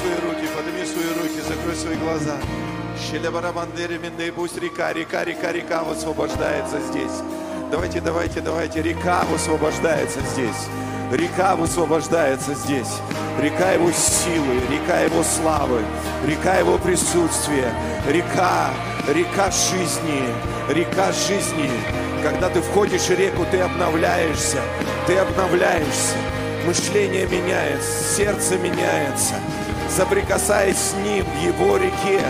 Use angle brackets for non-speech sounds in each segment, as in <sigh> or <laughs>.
свои руки, подними свои руки, закрой свои глаза. Щелебарабандere минды, пусть река, река, река, река высвобождается здесь. Давайте, давайте, давайте, река высвобождается здесь. Река высвобождается здесь. Река Его силы, река Его славы, река Его присутствия, река, река жизни, река жизни. Когда ты входишь в реку, ты обновляешься, ты обновляешься. Мышление меняется, сердце меняется. Соприкасаясь с Ним в Его реке,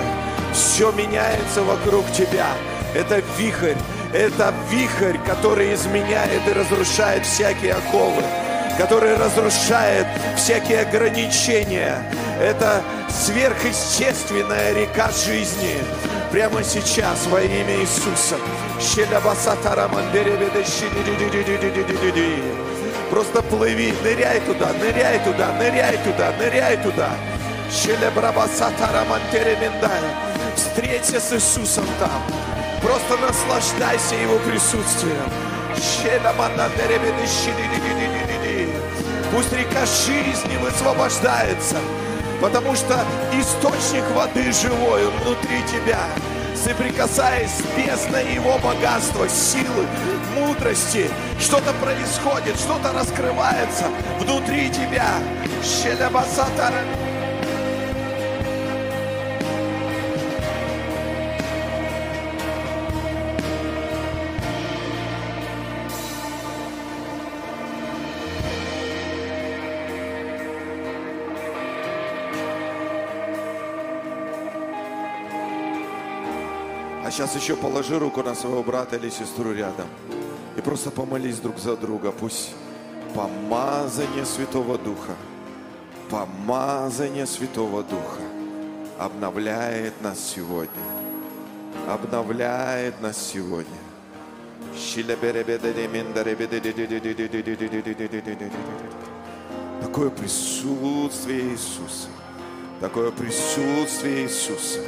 все меняется вокруг тебя. Это вихрь, это вихрь, который изменяет и разрушает всякие оковы который разрушает всякие ограничения. Это сверхъестественная река жизни. Прямо сейчас во имя Иисуса. Просто плыви, ныряй туда, ныряй туда, ныряй туда, ныряй туда. Встреться с Иисусом там. Просто наслаждайся Его присутствием. Пусть река жизни высвобождается, потому что источник воды живой внутри тебя. Соприкасаясь с бездной его богатства, силы, мудрости, что-то происходит, что-то раскрывается внутри тебя. Щелябасатара. Сейчас еще положи руку на своего брата или сестру рядом. И просто помолись друг за друга. Пусть помазание Святого Духа, помазание Святого Духа обновляет нас сегодня. Обновляет нас сегодня. Такое присутствие Иисуса. Такое присутствие Иисуса.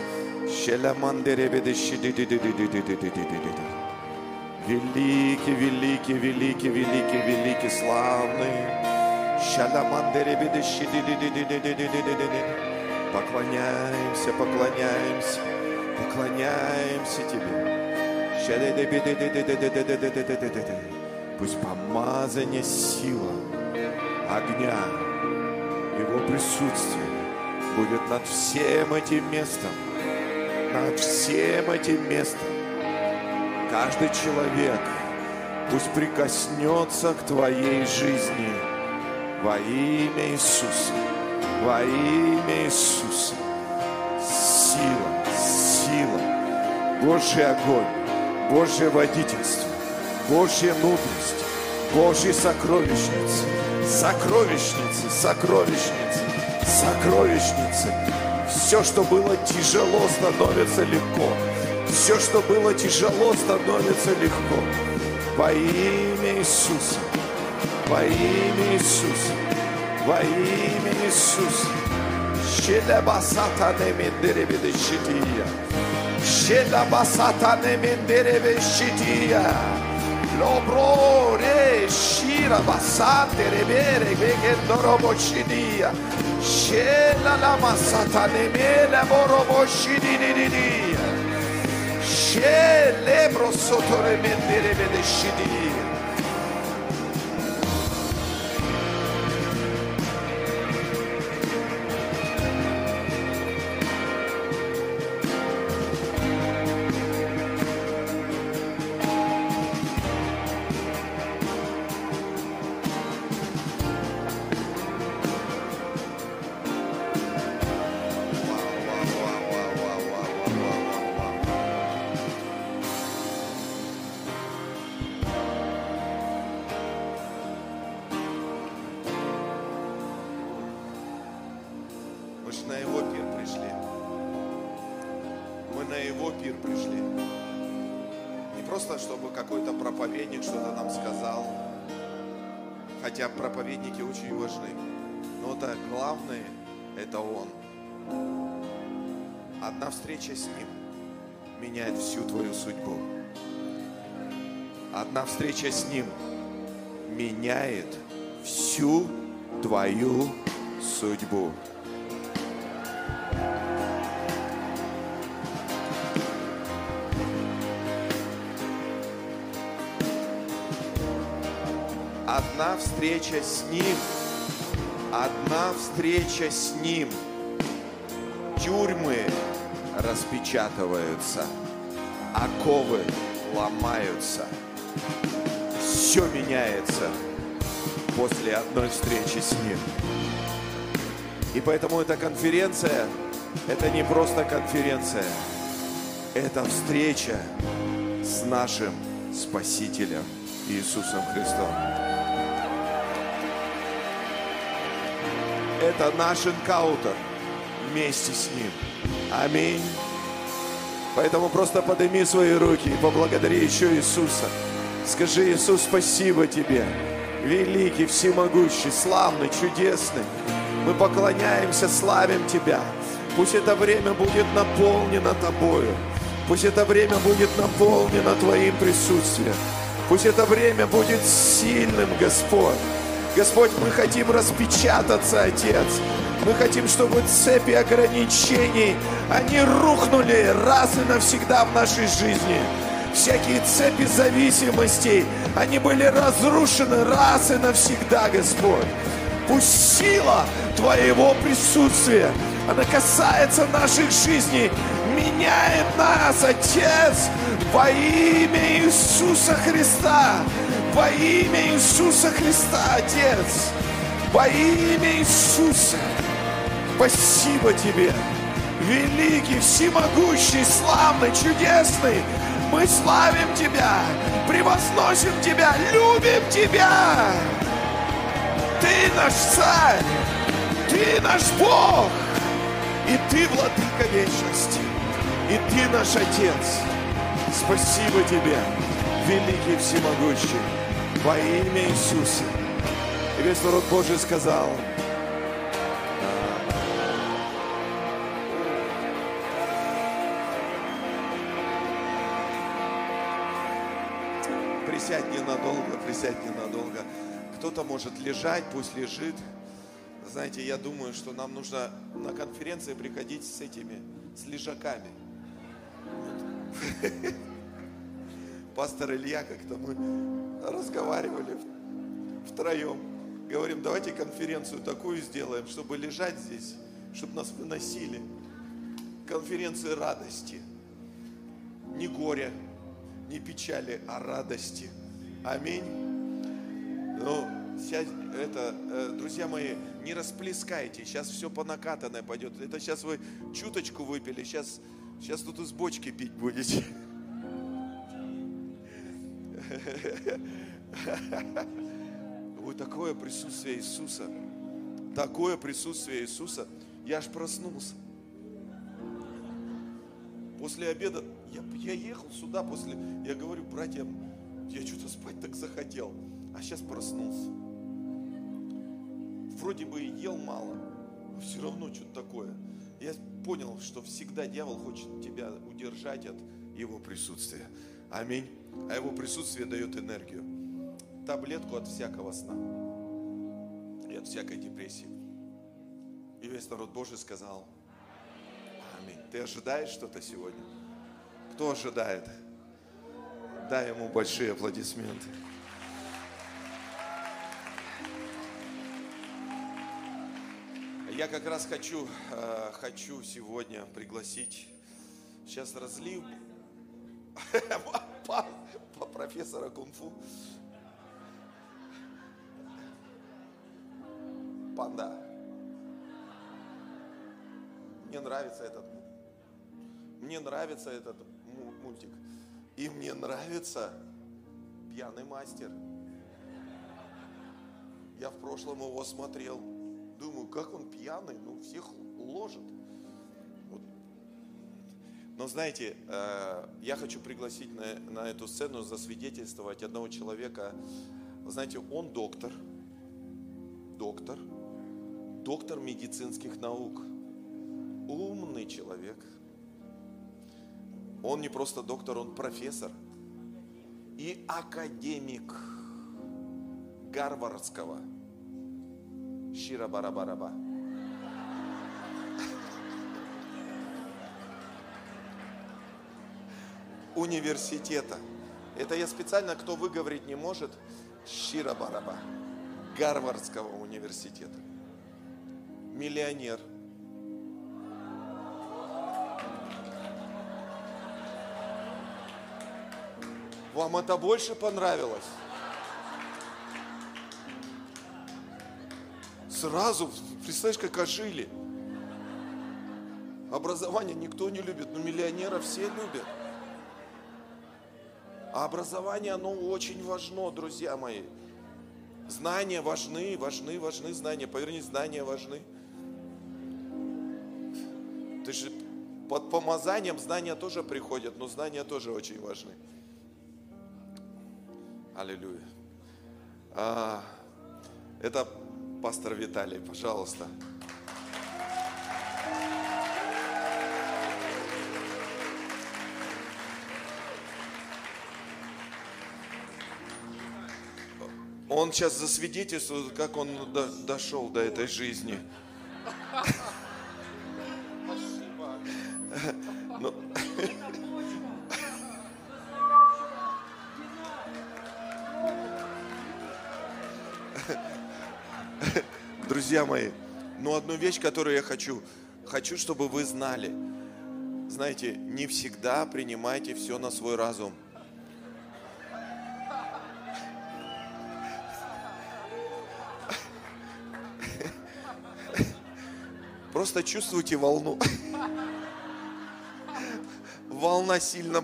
Великий, великий, великий, великий, великий, славный. Поклоняемся, поклоняемся, поклоняемся Тебе. Пусть помазание сила огня, Его присутствие будет над всем этим местом над всем этим местом. Каждый человек пусть прикоснется к твоей жизни во имя Иисуса. Во имя Иисуса. Сила, сила, Божий огонь, Божье водительство, Божья мудрость, Божьи сокровищницы, сокровищницы, сокровищницы, сокровищницы. Все, что было тяжело, становится легко. Все, что было тяжело, становится легко. Во имя Иисуса. Во имя Иисуса. Во имя Иисуса. Şelebasata ne mendere bir de şitiya. Lobrone, Shira, Bassate, Rebere, Vegedorobocidia, Shela, Lama, Satanemela, Borobocidia, Shele, Brosotore, Mendere, Vedecidia. Просто, чтобы какой-то проповедник что-то нам сказал. Хотя проповедники очень важны. Но это главное, это он. Одна встреча с ним меняет всю твою судьбу. Одна встреча с ним меняет всю твою судьбу. Одна встреча с Ним, одна встреча с Ним. Тюрьмы распечатываются, оковы ломаются. Все меняется после одной встречи с Ним. И поэтому эта конференция, это не просто конференция, это встреча с нашим Спасителем Иисусом Христом. Это наш энкаутер вместе с Ним. Аминь. Поэтому просто подними свои руки и поблагодари еще Иисуса. Скажи, Иисус, спасибо Тебе. Великий, всемогущий, славный, чудесный. Мы поклоняемся, славим Тебя. Пусть это время будет наполнено Тобою. Пусть это время будет наполнено Твоим присутствием. Пусть это время будет сильным, Господь. Господь, мы хотим распечататься, Отец. Мы хотим, чтобы цепи ограничений, они рухнули раз и навсегда в нашей жизни. Всякие цепи зависимостей, они были разрушены раз и навсегда, Господь. Пусть сила Твоего присутствия, она касается наших жизней, меняет нас, Отец, во имя Иисуса Христа. Во имя Иисуса Христа, Отец. Во имя Иисуса. Спасибо Тебе. Великий, всемогущий, славный, чудесный. Мы славим Тебя, превозносим Тебя, любим Тебя. Ты наш царь, Ты наш Бог, и Ты владыка вечности, и Ты наш Отец. Спасибо Тебе, великий всемогущий, во имя Иисуса. И весь народ Божий сказал, присядь ненадолго, присядь ненадолго. Кто-то может лежать, пусть лежит. Знаете, я думаю, что нам нужно на конференции приходить с этими, с лежаками. Пастор Илья, как-то мы разговаривали втроем. Говорим, давайте конференцию такую сделаем, чтобы лежать здесь, чтобы нас выносили. Конференции радости. Не горя, не печали, а радости. Аминь. Ну, сейчас, это, э, друзья мои, не расплескайте, сейчас все по накатанной пойдет. Это сейчас вы чуточку выпили, сейчас, сейчас тут из бочки пить будете. Вот такое присутствие Иисуса, такое присутствие Иисуса, я аж проснулся. После обеда я, я ехал сюда после, я говорю братьям, я что-то спать так захотел, а сейчас проснулся. Вроде бы и ел мало, но все равно что-то такое. Я понял, что всегда дьявол хочет тебя удержать от его присутствия. Аминь. А его присутствие дает энергию. Таблетку от всякого сна и от всякой депрессии. И весь народ Божий сказал, Аминь. Ты ожидаешь что-то сегодня? Кто ожидает? Дай ему большие аплодисменты. Я как раз хочу, э, хочу сегодня пригласить, сейчас разлив профессора кунг-фу. Панда. Мне нравится этот мне нравится этот мультик. И мне нравится пьяный мастер. Я в прошлом его смотрел. Думаю, как он пьяный, ну всех ложит. Но знаете, э, я хочу пригласить на, на эту сцену засвидетельствовать одного человека. Вы знаете, он доктор, доктор, доктор медицинских наук, умный человек – он не просто доктор, он профессор и академик Гарвардского. Шира Барабараба. Университета. Это я специально, кто выговорить не может, Шира Бараба, Гарвардского университета. Миллионер. Вам это больше понравилось? Сразу, представляешь, как ожили. Образование никто не любит, но миллионера все любят. А образование, оно очень важно, друзья мои. Знания важны, важны, важны знания. Поверни, знания важны. Ты же под помазанием знания тоже приходят, но знания тоже очень важны. Аллилуйя. А, это пастор Виталий, пожалуйста. Он сейчас засвидетельствует, как он до, дошел до этой жизни. Ну, Друзья мои, но одну вещь, которую я хочу, хочу, чтобы вы знали. Знаете, не всегда принимайте все на свой разум. Просто чувствуйте волну. Волна сильно...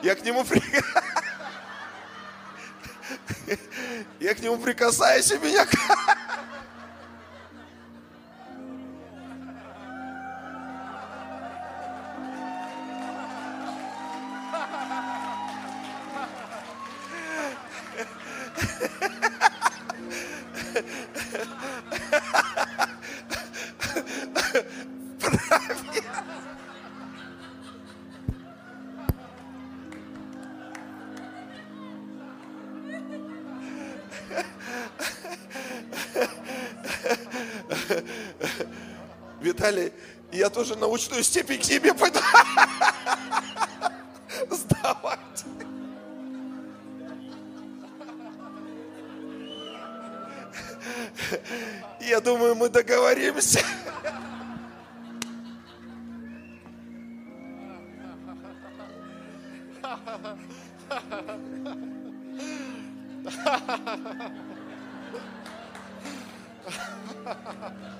Я к нему при... Я к нему прикасаюсь, и меня... научную степень к себе <laughs> сдавать. Я думаю, мы договоримся. Окей. <laughs>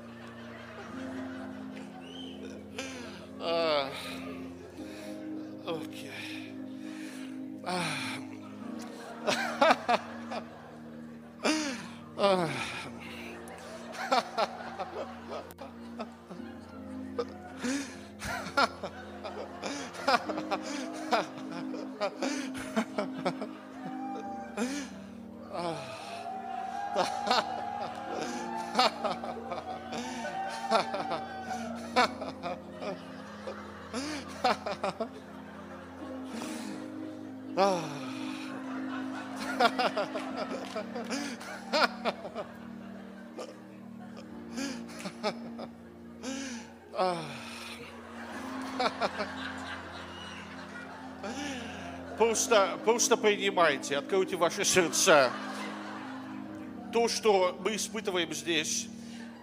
Просто, просто принимайте, откройте ваши сердца. То, что мы испытываем здесь,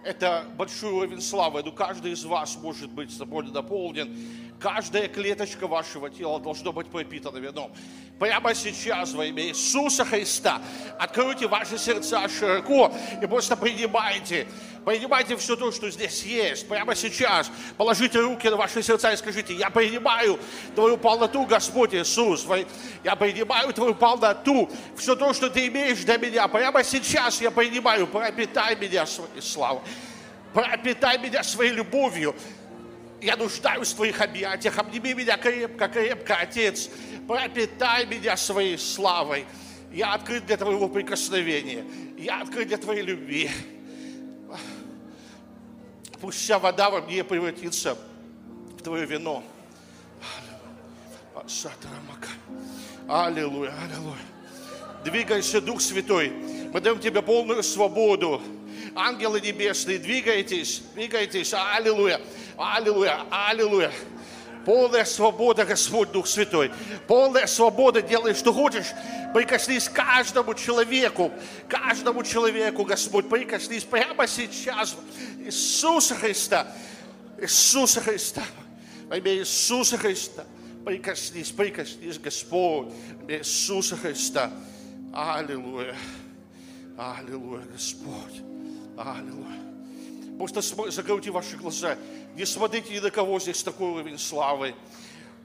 это большой уровень славы, но каждый из вас может быть собой наполнен. Каждая клеточка вашего тела должно быть пропитана вином. Прямо сейчас во имя Иисуса Христа откройте ваши сердца широко и просто принимайте. Принимайте все то, что здесь есть. Прямо сейчас положите руки на ваши сердца и скажите, я принимаю Твою полноту, Господь Иисус. Я принимаю Твою полноту. Все то, что Ты имеешь для меня. Прямо сейчас я принимаю. Пропитай меня своей славой. Пропитай меня своей любовью. Я нуждаюсь в Твоих объятиях. Обними меня крепко, крепко, Отец. Пропитай меня своей славой. Я открыт для Твоего прикосновения. Я открыт для Твоей любви. Пусть вся вода во мне превратится в Твое вино. Аллилуйя, аллилуйя. Двигайся, Дух Святой. Мы даем Тебе полную свободу. Ангелы небесные, двигайтесь, двигайтесь. Аллилуйя, аллилуйя, аллилуйя. Полная свобода, Господь Дух Святой. Полная свобода, делай, что хочешь. Прикоснись каждому человеку, каждому человеку, Господь. Прикоснись прямо сейчас. Иисуса Христа. Иисуса Христа. Во имя Иисуса Христа. Прикоснись, прикоснись, Господь. Во имя Иисуса Христа. Аллилуйя. Аллилуйя, Господь. Аллилуйя. Просто закройте ваши глаза. Не смотрите ни на кого здесь такой уровень славы.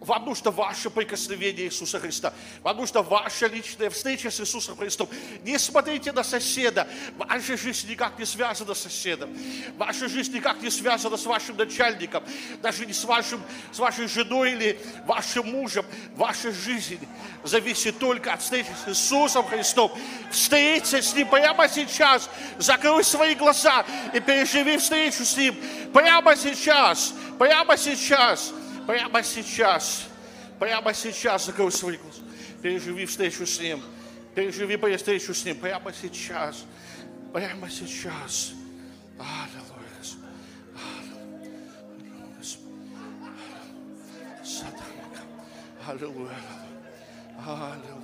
Вам нужно ваше прикосновение Иисуса Христа. Вам нужна ваша личная встреча с Иисусом Христом. Не смотрите на соседа. Ваша жизнь никак не связана с соседом. Ваша жизнь никак не связана с вашим начальником. Даже не с, вашим, с вашей женой или вашим мужем. Ваша жизнь зависит только от встречи с Иисусом Христом. Встреться с Ним прямо сейчас. Закрой свои глаза и переживи встречу с Ним. Прямо сейчас. Прямо сейчас. Прямо сейчас, прямо сейчас закрой свои глаза. Переживи встречу с Ним. Переживи встречу с Ним прямо сейчас. Прямо сейчас. Аллилуйя. Господь. Аллилуйя. Господь. Сатанака. Аллилуйя. Аллилуйя.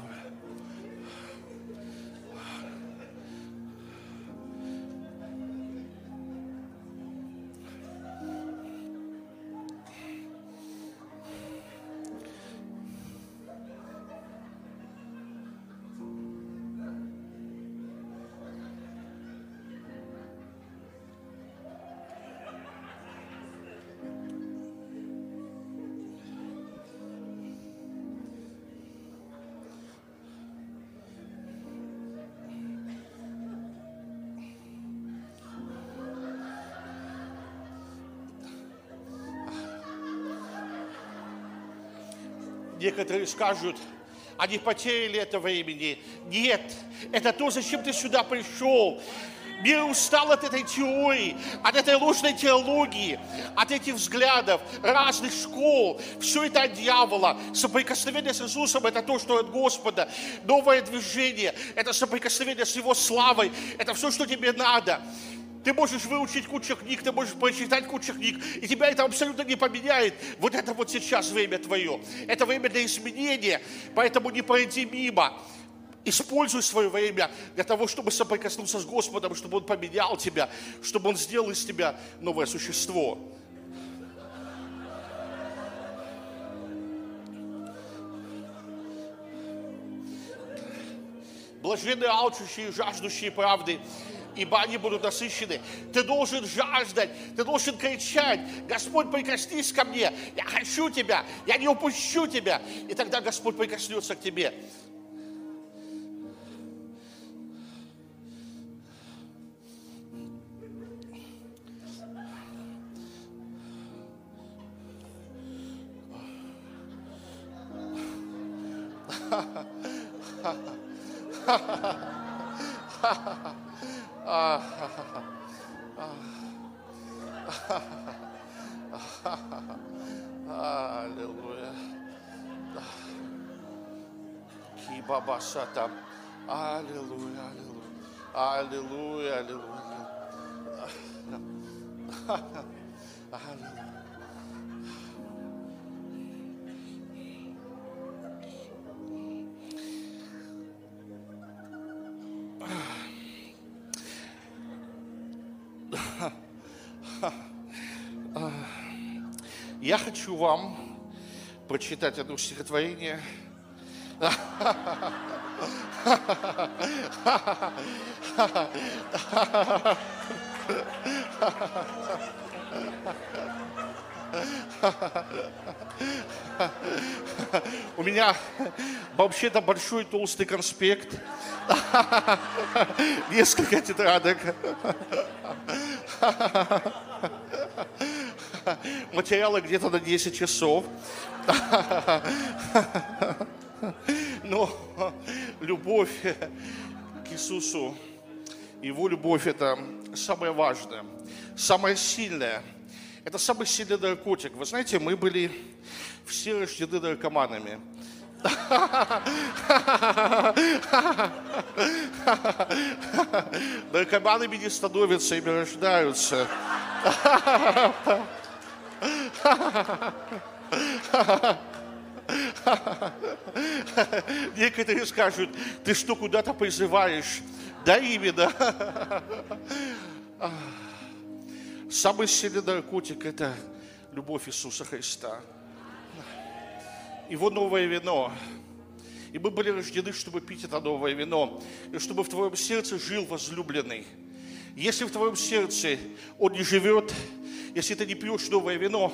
Некоторые скажут, они потеряли это времени. Нет, это то, зачем ты сюда пришел. Мир устал от этой теории, от этой ложной теологии, от этих взглядов, разных школ. Все это от дьявола. Соприкосновение с Иисусом – это то, что от Господа. Новое движение – это соприкосновение с Его славой. Это все, что тебе надо. Ты можешь выучить кучу книг, ты можешь прочитать кучу книг, и тебя это абсолютно не поменяет. Вот это вот сейчас время твое. Это время для изменения, поэтому не пройди мимо. Используй свое время для того, чтобы соприкоснуться с Господом, чтобы Он поменял тебя, чтобы Он сделал из тебя новое существо. Блаженны алчущие и жаждущие правды, ибо они будут насыщены. Ты должен жаждать, ты должен кричать, Господь, прикоснись ко мне, я хочу Тебя, я не упущу Тебя. И тогда Господь прикоснется к тебе. <laughs> Аллилуйя. Кибабашата. Аллилуйя, аллилуйя. Аллилуйя, аллилуйя. Аллилуйя. Я хочу вам прочитать одно стихотворение. У меня вообще-то большой толстый конспект. Несколько тетрадок. Материалы где-то на 10 часов. Но любовь к Иисусу, Его любовь – это самое важное, самое сильное. Это самый сильный наркотик. Вы знаете, мы были все рождены наркоманами. Наркоманами не становятся, ими рождаются. <laughs> Некоторые скажут, ты что, куда-то призываешь? Да, именно. <laughs> Самый сильный наркотик – это любовь Иисуса Христа. Его новое вино. И мы были рождены, чтобы пить это новое вино. И чтобы в твоем сердце жил возлюбленный. Если в твоем сердце он не живет, если ты не пьешь новое вино,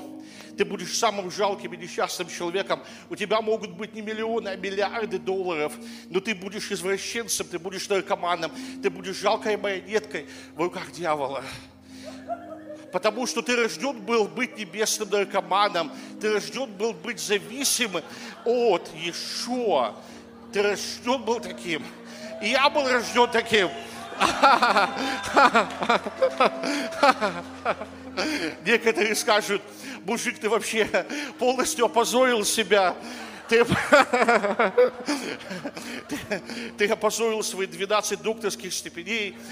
ты будешь самым жалким и несчастным человеком. У тебя могут быть не миллионы, а миллиарды долларов, но ты будешь извращенцем, ты будешь наркоманом, ты будешь жалкой монеткой в руках дьявола. Потому что ты рожден был быть небесным наркоманом, ты рожден был быть зависимым от Иешуа. Ты рожден был таким. И я был рожден таким. <laughs> Некоторые скажут, мужик, ты вообще полностью опозорил себя. Ты, ты, <laughs> ты опозорил свои 12 докторских степеней. <laughs>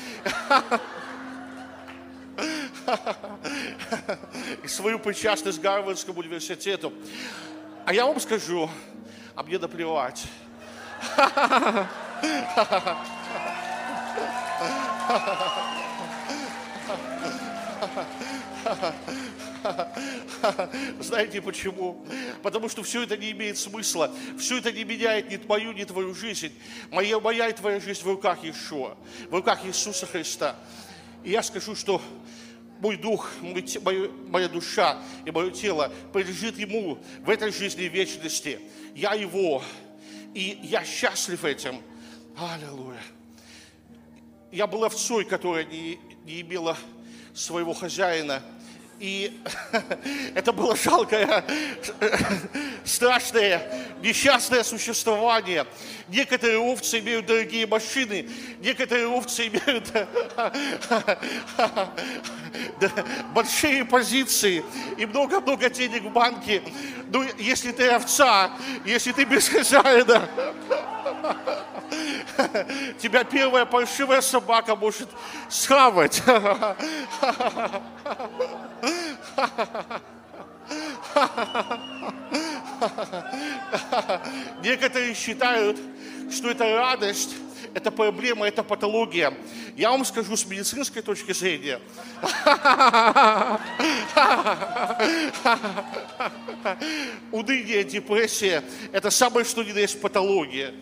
И свою причастность к Гарвардскому университету. А я вам скажу, а мне наплевать. <laughs> <laughs> Знаете почему? Потому что все это не имеет смысла. Все это не меняет ни твою, ни твою жизнь. Моя, моя и твоя жизнь в руках Иешуа, в руках Иисуса Христа. И я скажу, что мой дух, мой, моя, моя душа и мое тело принадлежит Ему в этой жизни вечности. Я Его, и я счастлив этим. Аллилуйя. Я был овцой, которая не, не имела своего хозяина – и <laughs> это было жалкое, <laughs> страшное, несчастное существование. Некоторые овцы имеют дорогие машины, некоторые овцы имеют <laughs> большие позиции и много-много денег в банке. Ну, если ты овца, если ты без хозяина, <laughs> тебя первая паршивая собака может схавать. <laughs> Некоторые считают, что это радость, это проблема, это патология. Я вам скажу с медицинской точки зрения. <laughs> Уныние, депрессия – это самое, что ни на есть патология.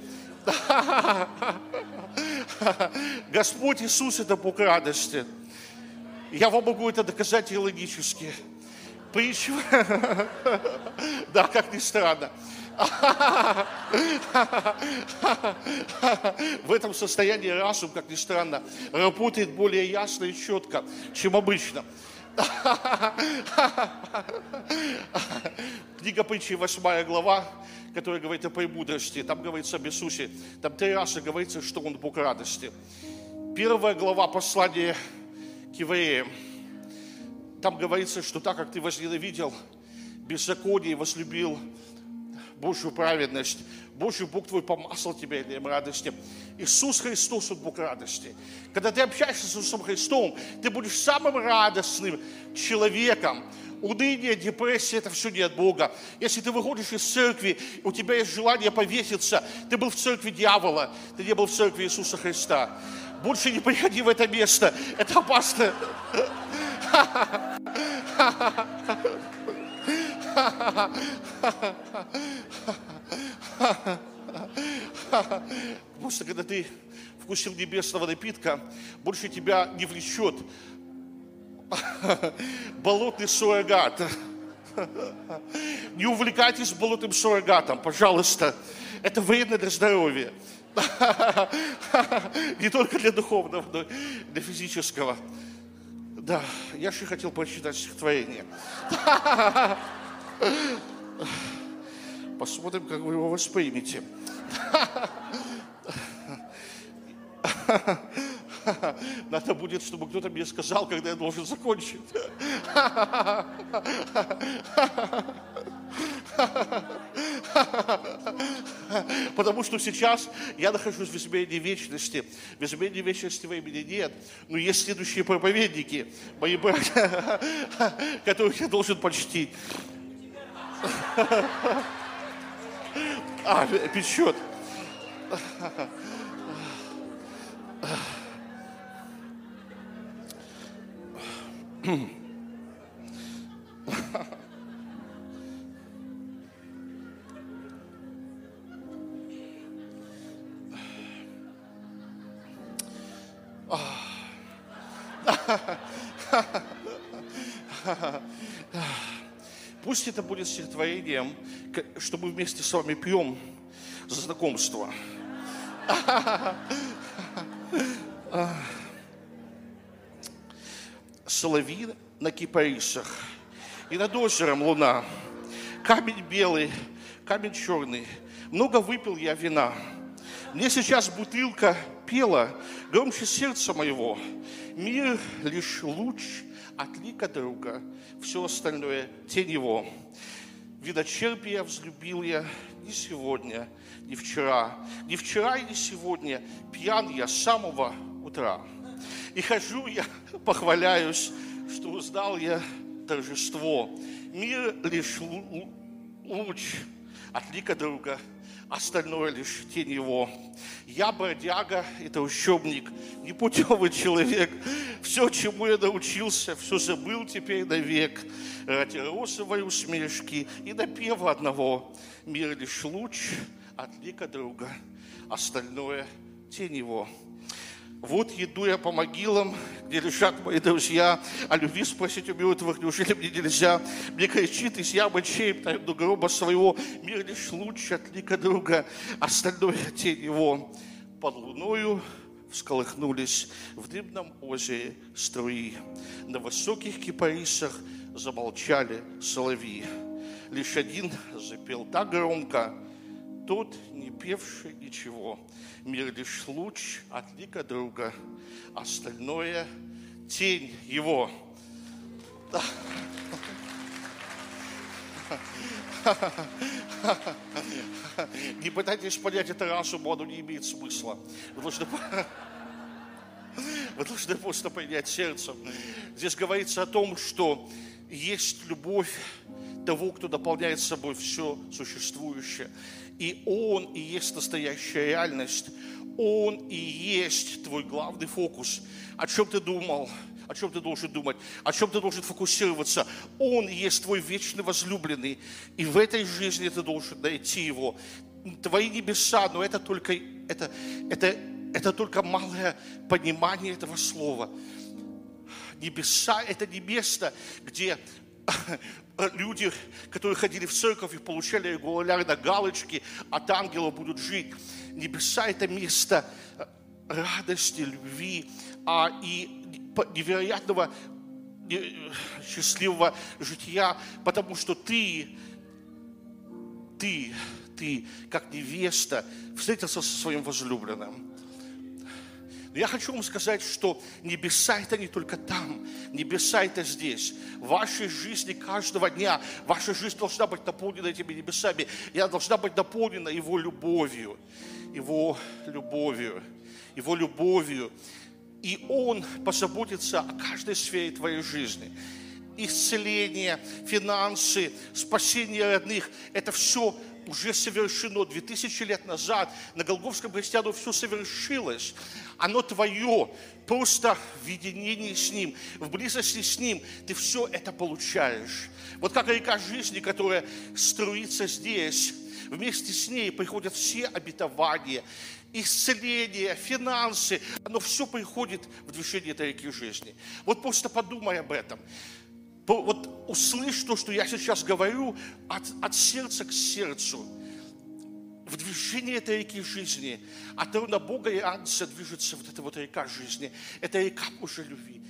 <laughs> Господь Иисус – это Бог радости. Я вам могу это доказать теологически. Притчу. <laughs> Да, как ни странно. <laughs> В этом состоянии разум, как ни странно, работает более ясно и четко, чем обычно. Книга притчи, 8 глава, которая говорит о премудрости. Там говорится об Иисусе. Там три раза говорится, что Он Бог радости. Первая глава послания к евреям. Там говорится, что так как ты возненавидел беззаконие и возлюбил Божью праведность, Божий Бог твой помазал тебя этим радости. Иисус Христос, Он Бог радости. Когда ты общаешься с Иисусом Христом, ты будешь самым радостным человеком. Уныние, депрессия – это все не от Бога. Если ты выходишь из церкви, у тебя есть желание повеситься, ты был в церкви дьявола, ты не был в церкви Иисуса Христа. Больше не приходи в это место, это опасно. <laughs> Потому что когда ты вкусил небесного напитка, больше тебя не влечет болотный суррогат. Не увлекайтесь болотным суррогатом, пожалуйста. Это вредно для здоровья. Не только для духовного, но и для физического. Да, я еще хотел прочитать стихотворение. Посмотрим, как вы его воспримете. Надо будет, чтобы кто-то мне сказал, когда я должен закончить. Потому что сейчас я нахожусь в изменении вечности. В изменении вечности во имени нет. Но есть следующие проповедники, мои братья, <laughs> которых я должен почтить. А, печет. Пусть это будет стихотворением, что мы вместе с вами пьем за знакомство. Соловьи на кипарисах, и над озером луна. Камень белый, камень черный. Много выпил я вина. Мне сейчас бутылка пела громче сердца моего. Мир лишь луч от лика друга, все остальное тень его. Видочерпия взлюбил я не сегодня, не вчера, не вчера и не сегодня. Пьян я с самого утра. И хожу я, <laughs> похваляюсь, что узнал я торжество. Мир лишь луч от лика друга, остальное лишь тень его. Я бродяга и трущобник, непутевый человек. Все, чему я научился, все забыл теперь навек. Ради розовой усмешки и напева одного. Мир лишь луч от лика друга, остальное тень его. Вот еду я по могилам, где лежат мои друзья, а любви спросить у мертвых, неужели мне нельзя? Мне кричит из ямы чейп до гроба своего, мир лишь лучше от лика друга, остальное тень его. Под луною всколыхнулись в дымном озере струи. На высоких кипарисах замолчали соловьи. Лишь один запел так громко, тот, не певший ничего. Мир лишь луч от лика друга, остальное тень его. Не пытайтесь понять это разумом, оно не имеет смысла. Вы должны, вы должны просто понять сердцем. Здесь говорится о том, что есть любовь того, кто дополняет собой все существующее. И Он и есть настоящая реальность. Он и есть твой главный фокус. О чем ты думал? О чем ты должен думать? О чем ты должен фокусироваться? Он и есть твой вечный возлюбленный. И в этой жизни ты должен найти его. Твои небеса, но это только, это, это, это только малое понимание этого слова. Небеса – это не место, где люди, которые ходили в церковь и получали регулярно галочки, от ангела будут жить. Небеса – это место э, радости, любви а, и невероятного счастливого жития, потому что ты, ты, ты, как невеста, встретился со своим возлюбленным. Но я хочу вам сказать, что небеса это не только там, небеса это здесь. В вашей жизни каждого дня, ваша жизнь должна быть наполнена этими небесами. И она должна быть наполнена Его любовью, Его любовью, Его любовью. И Он позаботится о каждой сфере твоей жизни исцеление, финансы, спасение родных. Это все уже совершено. Две тысячи лет назад на Голговском кресте оно все совершилось. Оно твое. Просто в единении с Ним, в близости с Ним ты все это получаешь. Вот как река жизни, которая струится здесь, вместе с ней приходят все обетования, исцеление, финансы, оно все приходит в движение этой реки жизни. Вот просто подумай об этом вот услышь то, что я сейчас говорю, от, от сердца к сердцу. В движении этой реки жизни, от трона Бога и Ангела движется вот эта вот река жизни. Это река Божьей любви.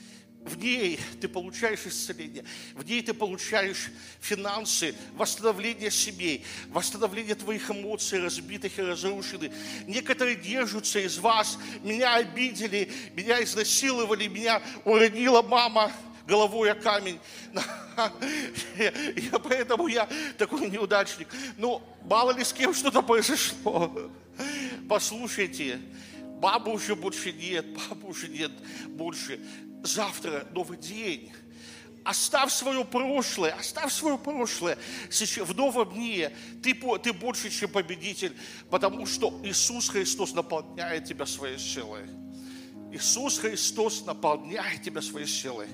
в ней ты получаешь исцеление, в ней ты получаешь финансы, восстановление семей, восстановление твоих эмоций, разбитых и разрушенных. Некоторые держатся из вас, меня обидели, меня изнасиловали, меня уронила мама, головой о камень. <laughs> Я, поэтому я такой неудачник. Ну, мало ли с кем что-то произошло. Послушайте, бабы уже больше нет, папы уже нет больше завтра новый день. Оставь свое прошлое, оставь свое прошлое. В новом дне ты, ты больше, чем победитель, потому что Иисус Христос наполняет тебя своей силой. Иисус Христос наполняет тебя своей силой.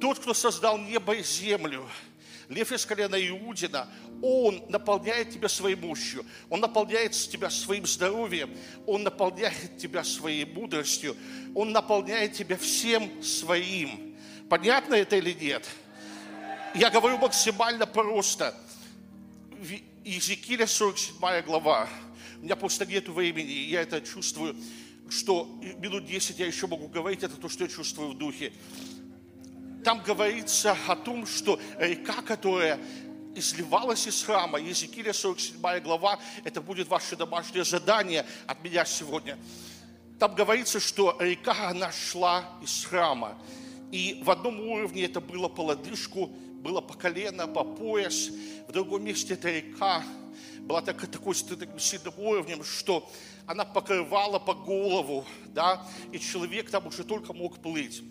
Тот, кто создал небо и землю, Лев из колена Иудина, он наполняет тебя своей мощью, он наполняет тебя своим здоровьем, он наполняет тебя своей мудростью, он наполняет тебя всем своим. Понятно это или нет? Я говорю максимально просто. Иезекииля 47 глава. У меня просто нет времени, я это чувствую, что минут 10 я еще могу говорить, это то, что я чувствую в духе. Там говорится о том, что река, которая изливалась из храма. Езекииля 47 глава, это будет ваше домашнее задание от меня сегодня. Там говорится, что река, она шла из храма. И в одном уровне это было по лодыжку, было по колено, по пояс. В другом месте эта река была так, такой сильным уровнем, что она покрывала по голову, да, и человек там уже только мог плыть.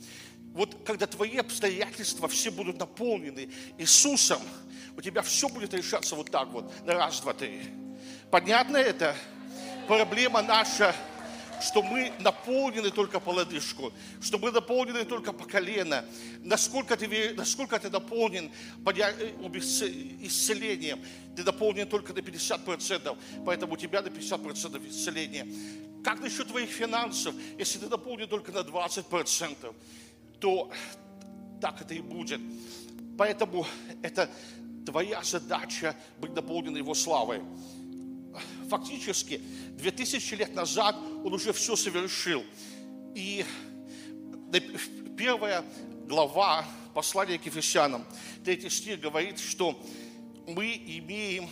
Вот когда твои обстоятельства все будут наполнены Иисусом, у тебя все будет решаться вот так вот, на раз, два, три. Понятно это? Проблема наша, что мы наполнены только по лодыжку, что мы наполнены только по колено. Насколько ты, насколько ты наполнен э, исцелением, ты наполнен только на 50%, поэтому у тебя на 50% исцеления. Как насчет твоих финансов, если ты наполнен только на 20%, то так это и будет. Поэтому это твоя задача быть наполненной Его славой. Фактически, 2000 лет назад Он уже все совершил. И первая глава послания к Ефесянам, третий стих говорит, что мы имеем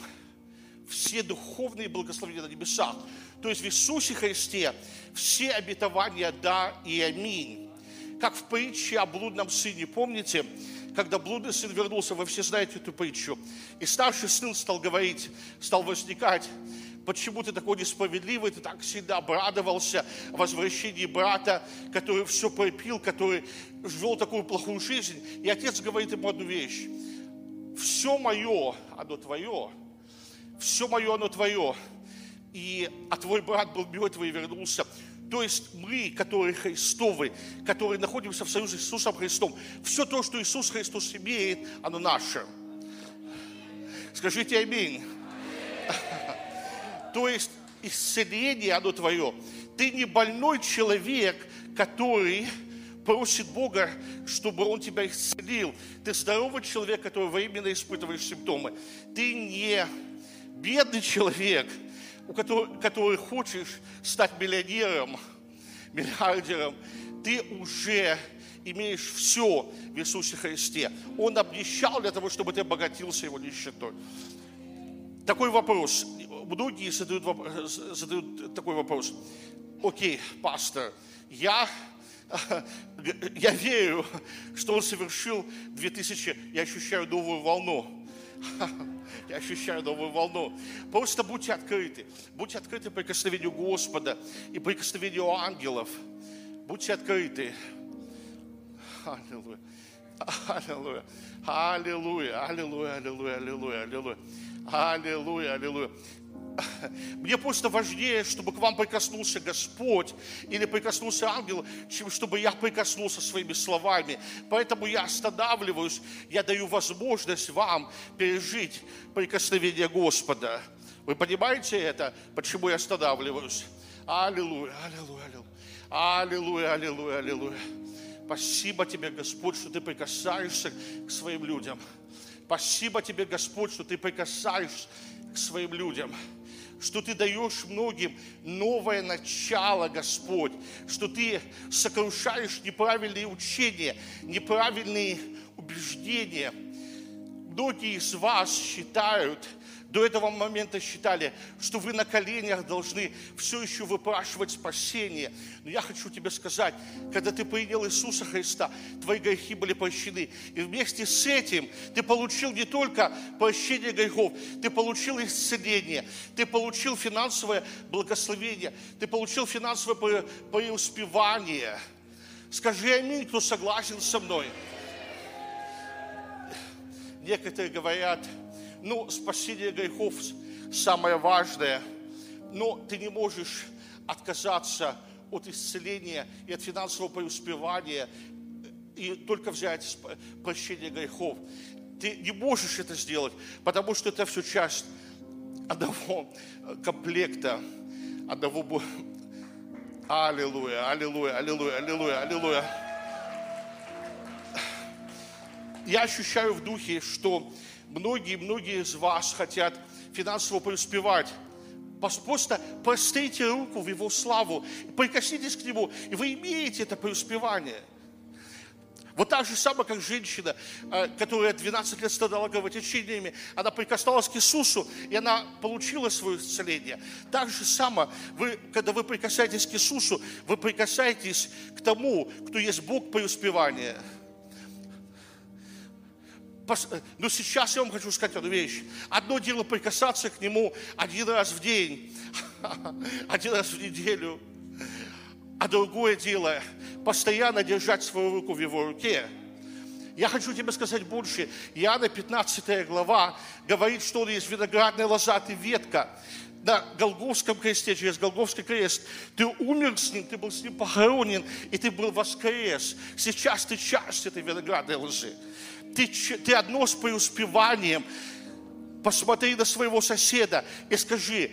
все духовные благословения на небесах. То есть в Иисусе Христе все обетования «да» и «аминь». Как в притче о блудном сыне, помните, когда блудный сын вернулся, вы все знаете эту притчу. И старший сын стал говорить, стал возникать, почему ты такой несправедливый, ты так всегда обрадовался возвращении брата, который все пропил, который вел такую плохую жизнь. И отец говорит ему одну вещь. Все мое, оно твое. Все мое, оно твое. И, а твой брат был мертвый и вернулся. То есть мы, которые Христовы, которые находимся в союзе с Иисусом Христом, все то, что Иисус Христос имеет, оно наше. Скажите аминь. <laughs> То есть исцеление, оно твое. Ты не больной человек, который просит Бога, чтобы Он тебя исцелил. Ты здоровый человек, который временно испытываешь симптомы. Ты не бедный человек – у которого, который хочешь стать миллионером, миллиардером, ты уже имеешь все в Иисусе Христе. Он обнищал для того, чтобы ты обогатился его нищетой. Такой вопрос. Многие задают, задают такой вопрос. Окей, пастор, я, <laughs> я верю, что он совершил 2000, я ощущаю новую волну. <laughs> Я ощущаю новую волну. Просто будьте открыты. Будьте открыты прикосновению Господа и прикосновению ангелов. Будьте открыты. Аллилуйя. Аллилуйя. Аллилуйя. Аллилуйя. Аллилуйя. Аллилуйя. Аллилуйя. Аллилуйя. <laughs> Мне просто важнее, чтобы к вам прикоснулся Господь или прикоснулся ангел, чем чтобы я прикоснулся своими словами. Поэтому я останавливаюсь, я даю возможность вам пережить прикосновение Господа. Вы понимаете это, почему я останавливаюсь? Аллилуйя, аллилуйя, аллилуйя, аллилуйя, аллилуйя, аллилуйя. Спасибо тебе, Господь, что ты прикасаешься к своим людям. Спасибо тебе, Господь, что ты прикасаешься к своим людям. Что Ты даешь многим новое начало, Господь, что Ты сокрушаешь неправильные учения, неправильные убеждения. Многие из вас считают, до этого момента считали, что вы на коленях должны все еще выпрашивать спасение. Но я хочу тебе сказать, когда ты принял Иисуса Христа, твои грехи были прощены. И вместе с этим ты получил не только прощение грехов, ты получил исцеление, ты получил финансовое благословение, ты получил финансовое преуспевание. Скажи аминь, кто согласен со мной. Некоторые говорят, ну, спасение грехов самое важное, но ты не можешь отказаться от исцеления и от финансового преуспевания и только взять прощение грехов. Ты не можешь это сделать, потому что это все часть одного комплекта, одного... Аллилуйя, аллилуйя, аллилуйя, аллилуйя, аллилуйя. Я ощущаю в духе, что многие-многие из вас хотят финансово преуспевать. Просто прострите руку в Его славу, прикоснитесь к Нему, и вы имеете это преуспевание. Вот так же самое, как женщина, э, которая 12 лет страдала кровотечениями, она прикасалась к Иисусу, и она получила свое исцеление. Так же самое, вы, когда вы прикасаетесь к Иисусу, вы прикасаетесь к тому, кто есть Бог преуспевания – но сейчас я вам хочу сказать одну вещь. Одно дело прикасаться к Нему один раз в день, <laughs> один раз в неделю, а другое дело постоянно держать свою руку в Его руке. Я хочу тебе сказать больше. Иоанна 15 глава говорит, что он есть виноградная лоза, ты ветка на Голговском кресте, через Голговский крест. Ты умер с ним, ты был с ним похоронен, и ты был воскрес. Сейчас ты часть этой виноградной лозы ты, ты одно с преуспеванием. Посмотри на своего соседа и скажи,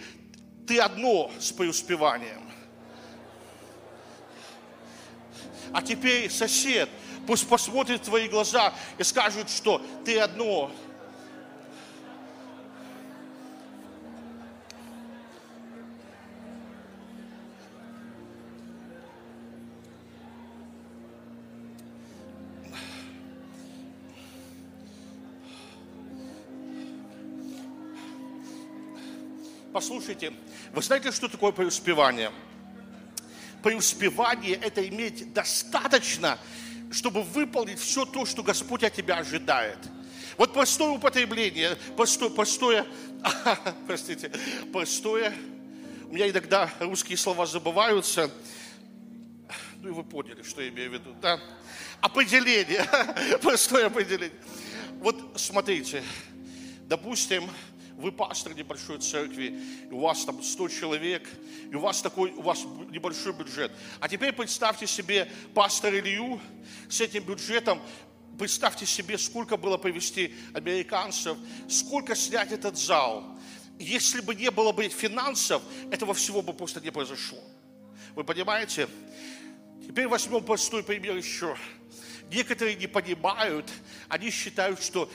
ты одно с преуспеванием. А теперь сосед, пусть посмотрит в твои глаза и скажет, что ты одно Послушайте, вы знаете, что такое преуспевание? Преуспевание – это иметь достаточно, чтобы выполнить все то, что Господь от тебя ожидает. Вот простое употребление, простое, простое, <laughs> простите, простое, у меня иногда русские слова забываются, ну и вы поняли, что я имею в виду, да? Определение, <laughs> простое определение. Вот смотрите, допустим, вы пастор небольшой церкви, у вас там 100 человек, и у вас такой, у вас небольшой бюджет. А теперь представьте себе пастор Илью с этим бюджетом, представьте себе, сколько было привести американцев, сколько снять этот зал. Если бы не было бы финансов, этого всего бы просто не произошло. Вы понимаете? Теперь возьмем простой пример еще. Некоторые не понимают, они считают, что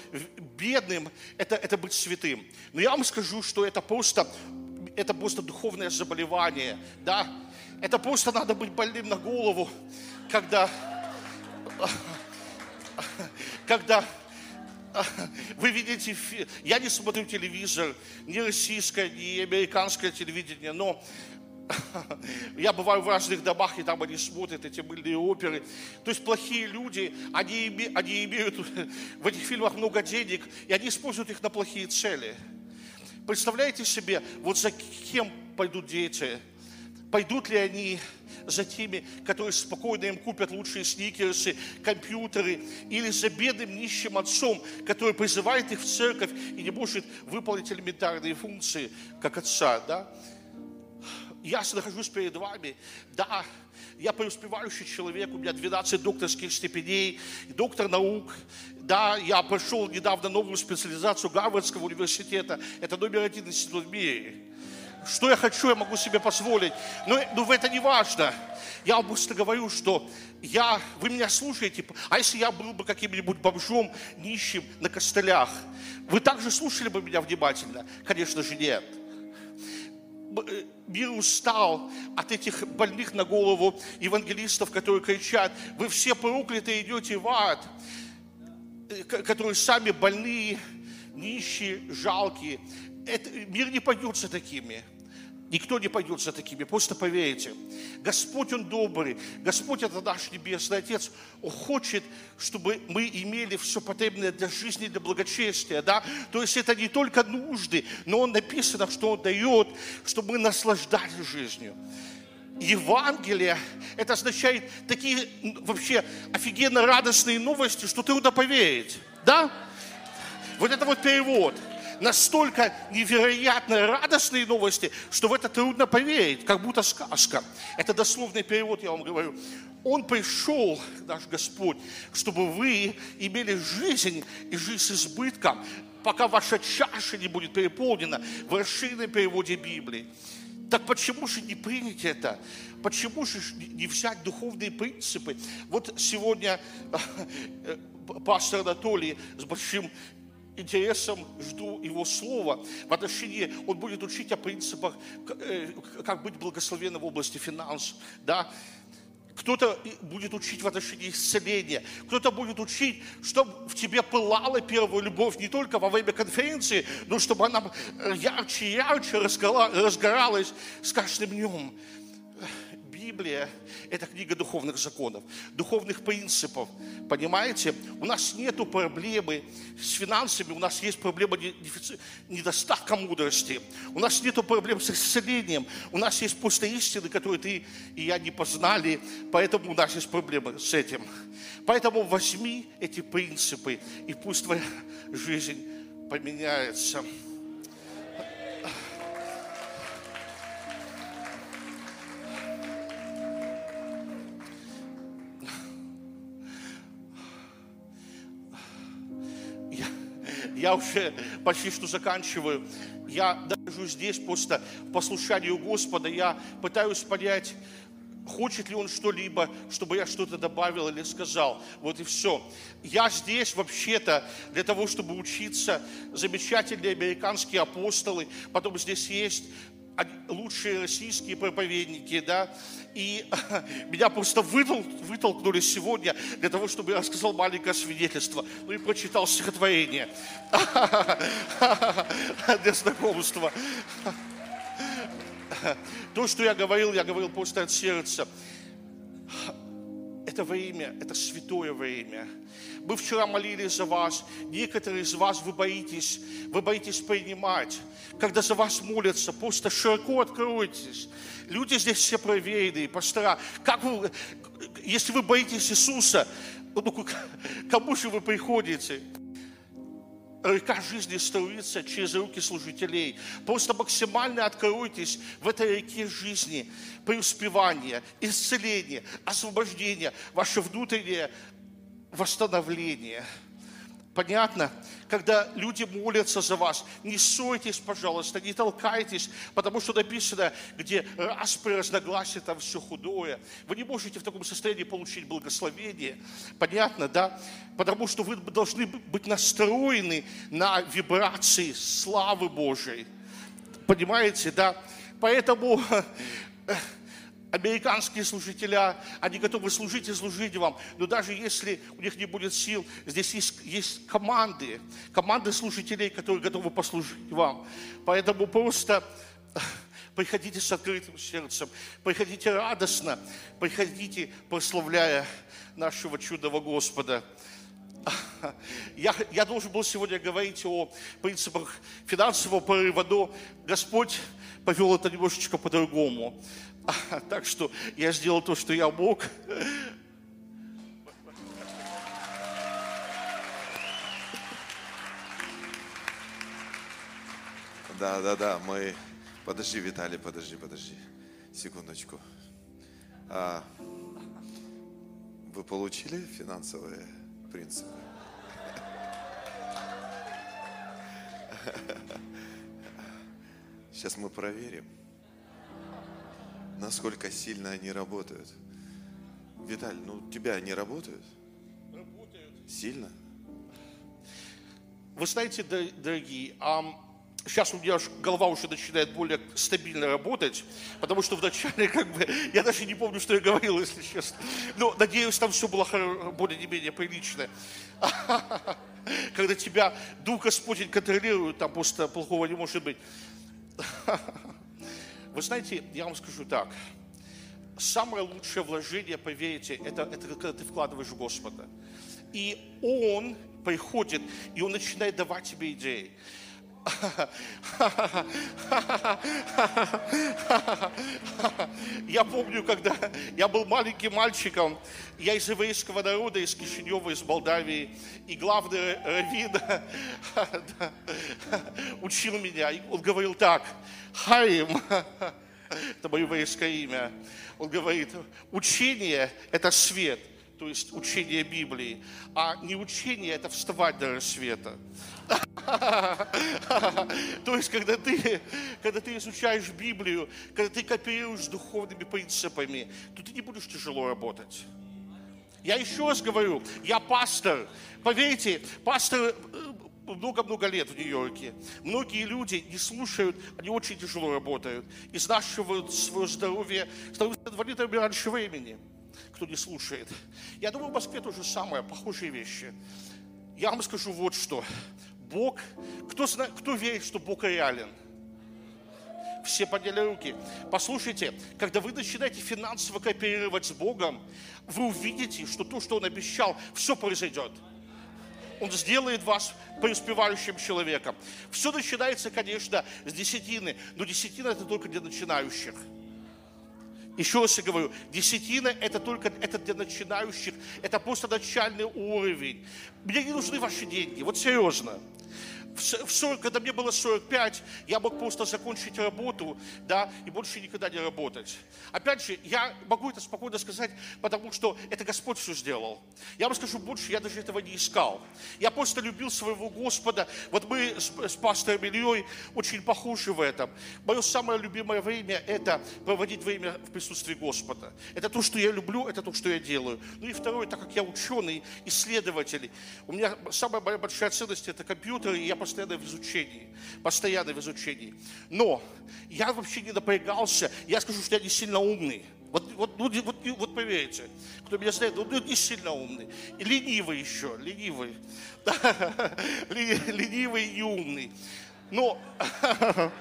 бедным это, это быть святым. Но я вам скажу, что это просто, это просто духовное заболевание, да? Это просто надо быть больным на голову, когда, когда вы видите, я не смотрю телевизор, ни российское, ни американское телевидение, но я бываю в разных домах, и там они смотрят эти мыльные оперы. То есть плохие люди, они, име, они имеют в этих фильмах много денег, и они используют их на плохие цели. Представляете себе, вот за кем пойдут дети? Пойдут ли они за теми, которые спокойно им купят лучшие сникерсы, компьютеры, или за бедным нищим отцом, который призывает их в церковь и не может выполнить элементарные функции, как отца, да? Я нахожусь перед вами, да, я преуспевающий человек, у меня 12 докторских степеней, доктор наук, да, я прошел недавно новую специализацию Гарвардского университета, это номер один институт в мире. Что я хочу, я могу себе позволить. Но, но это не важно. Я вам просто говорю, что я, вы меня слушаете, а если я был бы каким-нибудь бомжом, нищим на костылях, вы также слушали бы меня внимательно? Конечно же нет мир устал от этих больных на голову евангелистов, которые кричат, вы все прокляты идете в ад, э, которые сами больные, нищие, жалкие. Это, мир не пойдет за такими. Никто не пойдет за такими, просто поверьте. Господь, Он добрый. Господь, это наш Небесный Отец. Он хочет, чтобы мы имели все потребное для жизни, для благочестия. Да? То есть это не только нужды, но Он написано, что Он дает, чтобы мы наслаждались жизнью. Евангелие, это означает такие вообще офигенно радостные новости, что трудно поверить. Да? Вот это вот перевод – настолько невероятно радостные новости, что в это трудно поверить, как будто сказка. Это дословный перевод, я вам говорю. Он пришел, наш Господь, чтобы вы имели жизнь и жизнь с избытком, пока ваша чаша не будет переполнена в расширенном переводе Библии. Так почему же не принять это? Почему же не взять духовные принципы? Вот сегодня э, пастор Анатолий с большим интересом жду Его Слова в отношении, Он будет учить о принципах, э, как быть благословенным в области финансов, да, кто-то будет учить в отношении исцеления, кто-то будет учить, чтобы в тебе пылала первая любовь не только во время конференции, но чтобы она ярче и ярче разгоралась с каждым днем. Библия – это книга духовных законов, духовных принципов. Понимаете? У нас нет проблемы с финансами, у нас есть проблема недостатка мудрости. У нас нет проблем с исцелением. У нас есть просто истины, которые ты и я не познали, поэтому у нас есть проблемы с этим. Поэтому возьми эти принципы, и пусть твоя жизнь поменяется. Я уже почти что заканчиваю. Я даже здесь просто послушанию Господа, я пытаюсь понять, хочет ли он что-либо, чтобы я что-то добавил или сказал. Вот и все. Я здесь вообще-то для того, чтобы учиться замечательные американские апостолы. Потом здесь есть лучшие российские проповедники, да, и <laughs> меня просто вытол, вытолкнули сегодня для того, чтобы я рассказал маленькое свидетельство, ну и прочитал стихотворение <laughs> для знакомства. <laughs> То, что я говорил, я говорил просто от сердца. Это время, это святое время. Мы вчера молились за вас. Некоторые из вас вы боитесь, вы боитесь принимать. Когда за вас молятся, просто широко откройтесь. Люди здесь все проверенные, пастора. Как вы, если вы боитесь Иисуса, ну, кому же вы приходите? Река жизни струится через руки служителей. Просто максимально откройтесь в этой реке жизни, преуспевания, исцеления, освобождения, ваше внутреннее восстановление – Понятно? Когда люди молятся за вас, не ссорьтесь, пожалуйста, не толкайтесь, потому что написано, где распри, разногласия, там все худое. Вы не можете в таком состоянии получить благословение. Понятно, да? Потому что вы должны быть настроены на вибрации славы Божией. Понимаете, да? Поэтому <laughs> американские служителя, они готовы служить и служить вам. Но даже если у них не будет сил, здесь есть, есть команды, команды служителей, которые готовы послужить вам. Поэтому просто приходите с открытым сердцем, приходите радостно, приходите, прославляя нашего чудного Господа. <laughs> Я, я должен был сегодня говорить о принципах финансового прорыва, но Господь повел это немножечко по-другому. <laughs> Так что я сделал то, что я мог. Да, да, да, мы... Подожди, Виталий, подожди, подожди. Секундочку. А, вы получили финансовые принципы? <laughs> Сейчас мы проверим насколько сильно они работают. Виталь, ну тебя они работают? Работают. Сильно? Вы знаете, дорогие, сейчас у меня голова уже начинает более стабильно работать, потому что вначале как бы, я даже не помню, что я говорил, если честно. Но надеюсь, там все было более-менее прилично. <laughs> Когда тебя Дух Господень контролирует, там просто плохого не может быть. <laughs> Вы знаете, я вам скажу так. Самое лучшее вложение, поверьте, это, это когда ты вкладываешь в Господа. И Он приходит, и Он начинает давать тебе идеи. Я помню, когда я был маленьким мальчиком, я из еврейского народа, из Кишинева, из Молдавии, и главный раввин <laughs> учил меня. Он говорил так, Хаим, <laughs> это мое еврейское имя, он говорит, учение – это свет, то есть учение Библии, а не учение – это вставать до рассвета. <laughs> То есть, когда ты, когда ты изучаешь Библию, когда ты кооперируешь с духовными принципами, то ты не будешь тяжело работать. Я еще раз говорю, я пастор. Поверьте, пастор э, много-много лет в Нью-Йорке. Многие люди не слушают, они очень тяжело работают. Изнашивают свое здоровье, становятся инвалидами раньше времени. Кто не слушает. Я думаю, в Москве то же самое, похожие вещи. Я вам скажу вот что. Бог, кто, знает, кто верит, что Бог реален? Все подняли руки. Послушайте, когда вы начинаете финансово кооперировать с Богом, вы увидите, что то, что Он обещал, все произойдет. Он сделает вас преуспевающим человеком. Все начинается, конечно, с десятины, но десятина это только для начинающих. Еще раз я говорю, десятина это только это для начинающих, это просто начальный уровень. Мне не нужны ваши деньги, вот серьезно в 40, когда мне было 45, я мог просто закончить работу, да, и больше никогда не работать. Опять же, я могу это спокойно сказать, потому что это Господь все сделал. Я вам скажу больше, я даже этого не искал. Я просто любил своего Господа. Вот мы с, с пастором Ильей очень похожи в этом. Мое самое любимое время – это проводить время в присутствии Господа. Это то, что я люблю, это то, что я делаю. Ну и второе, так как я ученый, исследователь, у меня самая моя большая ценность – это компьютер, и я постоянно в изучении, постоянно в изучении. Но я вообще не напрягался, я скажу, что я не сильно умный. Вот, вот, вот, вот, вот поверьте, кто меня знает, он не сильно умный. И ленивый еще, ленивый. <laughs> Ленивый и умный. Но <laughs>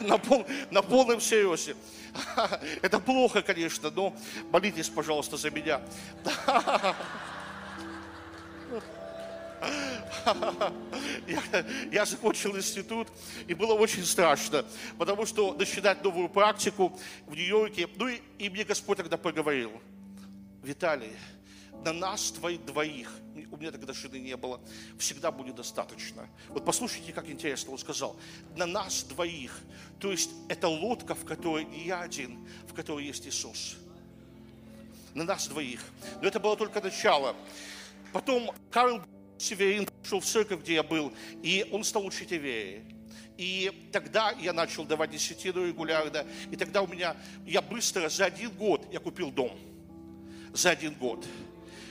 на, пол, на полном серьезе. <laughs> Это плохо, конечно, но молитесь, пожалуйста, за меня. <laughs> Я, я закончил институт, и было очень страшно, потому что начинать новую практику в Нью-Йорке. Ну и, и мне Господь тогда поговорил. Виталий, на нас твоих двоих, у меня тогда шины не было, всегда будет достаточно. Вот послушайте, как интересно он сказал. На нас двоих. То есть это лодка, в которой не я один, в которой есть Иисус. На нас двоих. Но это было только начало. Потом Карл Северин пришел в церковь, где я был, и он стал учить о И тогда я начал давать десятину регулярно, и тогда у меня, я быстро, за один год я купил дом. За один год.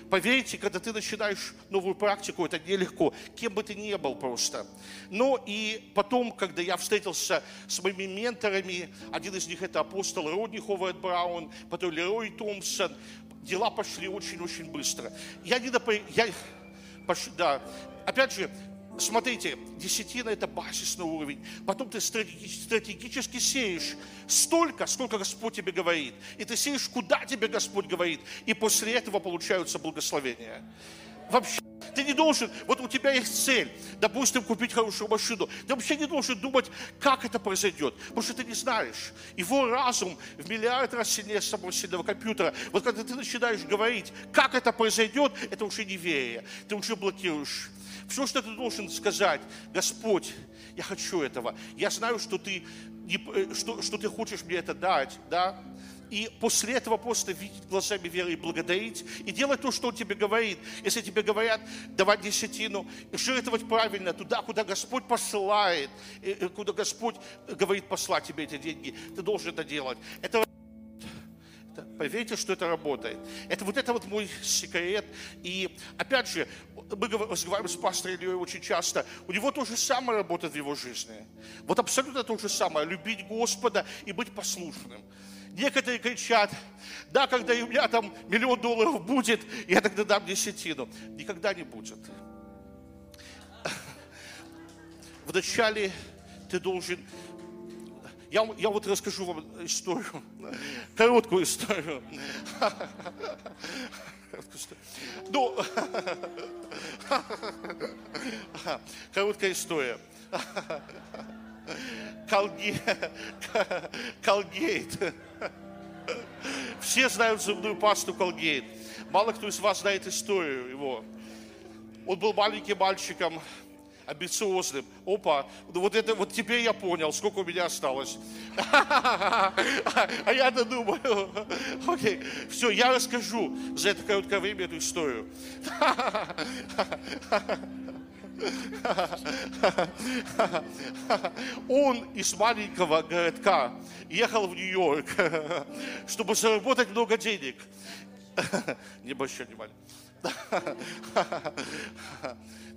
Поверьте, когда ты начинаешь новую практику, это нелегко, кем бы ты ни был просто. Но и потом, когда я встретился с моими менторами, один из них это апостол Родни Ховард Браун, потом Лерой Томпсон, дела пошли очень-очень быстро. Я не допо... я да, опять же, Смотрите, десятина – это базисный уровень. Потом ты стратегически сеешь столько, сколько Господь тебе говорит. И ты сеешь, куда тебе Господь говорит. И после этого получаются благословения. Вообще, ты не должен, вот у тебя есть цель, допустим, купить хорошую машину. Ты вообще не должен думать, как это произойдет, потому что ты не знаешь. Его разум в миллиард раз сильнее самого сильного компьютера. Вот когда ты начинаешь говорить, как это произойдет, это уже неверие. Ты уже блокируешь все, что ты должен сказать, Господь, я хочу этого. Я знаю, что ты, не, э, что, что ты хочешь мне это дать, да? И после этого просто видеть глазами веры и благодарить, и делать то, что Он тебе говорит. Если тебе говорят давать десятину, жертвовать правильно туда, куда Господь посылает, куда Господь говорит послать тебе эти деньги, ты должен это делать. Это, это Поверьте, что это работает. Это вот это вот мой секрет. И опять же, мы разговариваем с пастором Ильей очень часто. У него то же самое работает в его жизни. Вот абсолютно то же самое. Любить Господа и быть послушным. Некоторые кричат, да, когда у меня там миллион долларов будет, я тогда дам десятину. Никогда не будет. Вначале ты должен я, я вот расскажу вам историю, короткую историю. Ну, короткая история. Колгейт. Все знают зубную пасту Колгейт. Мало кто из вас знает историю его. Он был маленьким мальчиком, амбициозным. Опа, вот это, вот теперь я понял, сколько у меня осталось. А я-то думаю, окей, все, я расскажу за это короткое время эту историю. <laughs> Он из маленького городка ехал в Нью-Йорк, <laughs> чтобы заработать много денег. <laughs> Не внимания.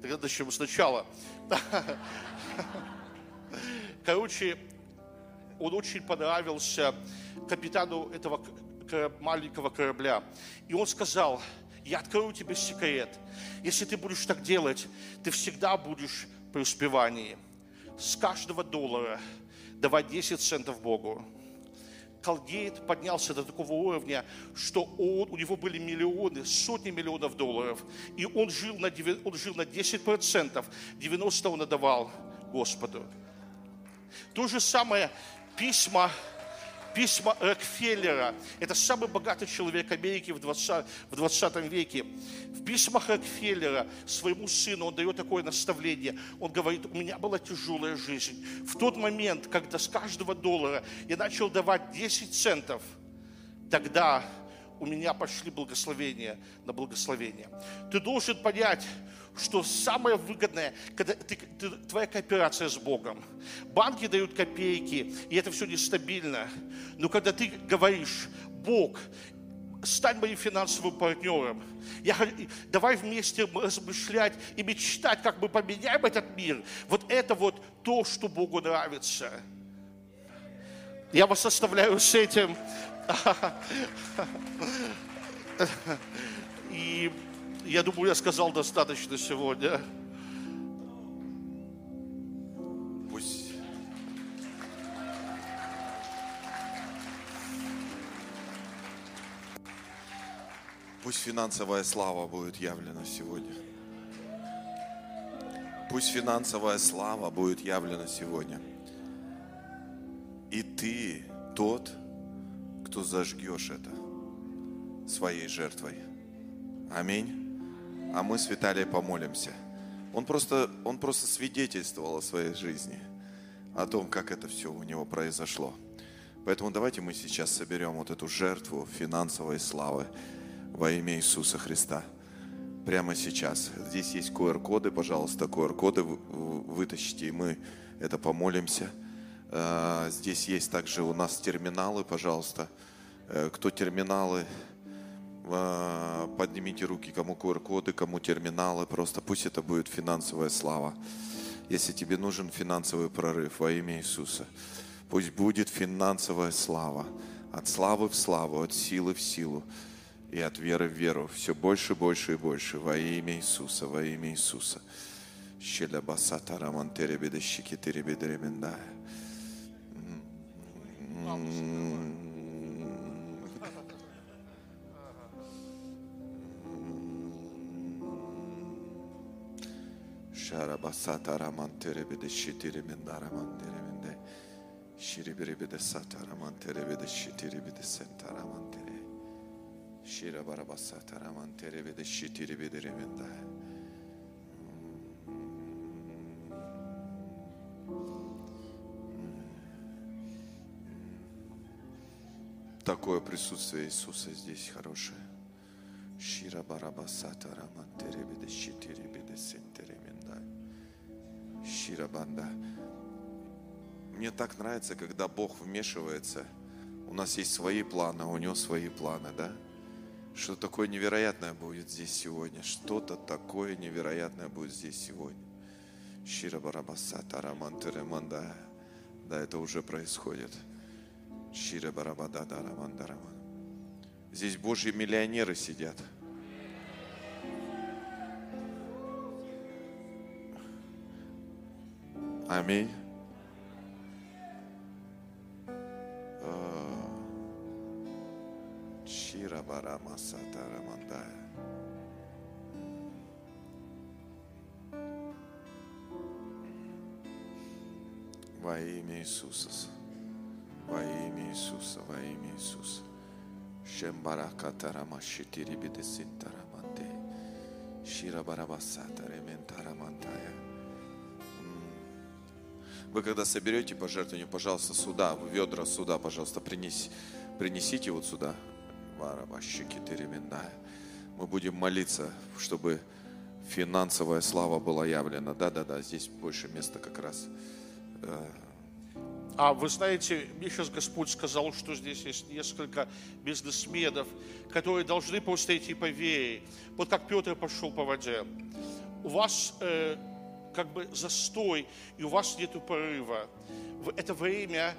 Тогда начнем сначала. Короче, он очень понравился капитану этого маленького корабля. И он сказал, я открою тебе секрет. Если ты будешь так делать, ты всегда будешь в преуспевании. С каждого доллара давай 10 центов Богу. Колгейт поднялся до такого уровня, что он, у него были миллионы, сотни миллионов долларов. И он жил на, он жил на 10%, 90% он отдавал Господу. То же самое письма письма Рокфеллера. Это самый богатый человек Америки в 20, в 20 веке. В письмах Рокфеллера своему сыну он дает такое наставление. Он говорит, у меня была тяжелая жизнь. В тот момент, когда с каждого доллара я начал давать 10 центов, тогда у меня пошли благословения на благословение. Ты должен понять, что самое выгодное, когда ты, ты, твоя кооперация с Богом. Банки дают копейки, и это все нестабильно. Но когда ты говоришь, Бог, стань моим финансовым партнером. Я, давай вместе размышлять и мечтать, как мы поменяем этот мир. Вот это вот то, что Богу нравится. Я вас оставляю с этим. <laughs> И я думаю, я сказал достаточно сегодня. Пусть Пусть финансовая слава будет явлена сегодня. Пусть финансовая слава будет явлена сегодня. И ты тот, кто зажгешь это своей жертвой. Аминь а мы с Виталией помолимся. Он просто, он просто свидетельствовал о своей жизни, о том, как это все у него произошло. Поэтому давайте мы сейчас соберем вот эту жертву финансовой славы во имя Иисуса Христа. Прямо сейчас. Здесь есть QR-коды, пожалуйста, QR-коды вытащите, и мы это помолимся. А, здесь есть также у нас терминалы, пожалуйста. Э, кто терминалы поднимите руки, кому QR-коды, кому терминалы, просто пусть это будет финансовая слава. Если тебе нужен финансовый прорыв во имя Иисуса, пусть будет финансовая слава. От славы в славу, от силы в силу и от веры в веру. Все больше, больше и больше во имя Иисуса, во имя Иисуса. Щеля басата рамантере бедещики sata ramantere bir de şitiri bir de senta ramantere şira barabasata ramantere bir de şitiri bir de min de Такое присутствие Иисуса здесь хорошее. Шира барабасата раманtere bir de şitiri bir de sentere Ширабанда. Мне так нравится, когда Бог вмешивается У нас есть свои планы, а у него свои планы, да? Что такое невероятное будет здесь сегодня? Что-то такое невероятное будет здесь сегодня. Шира барабаса тараман тереманда. Да, это уже происходит. Шира барабада дараман дараман. Здесь Божьи миллионеры сидят. Аминь. А, Шира барамаса тарамандая. Во имя Иисуса. Во имя Иисуса, во имя Иисуса. Шембарака Вы когда соберете пожертвование, пожалуйста, сюда, ведра сюда, пожалуйста, принеси, принесите вот сюда. Мы будем молиться, чтобы финансовая слава была явлена. Да-да-да, здесь больше места как раз. А вы знаете, мне сейчас Господь сказал, что здесь есть несколько бизнесменов, которые должны просто идти по вере. Вот как Петр пошел по воде. У вас э, как бы застой, и у вас нет порыва. Это время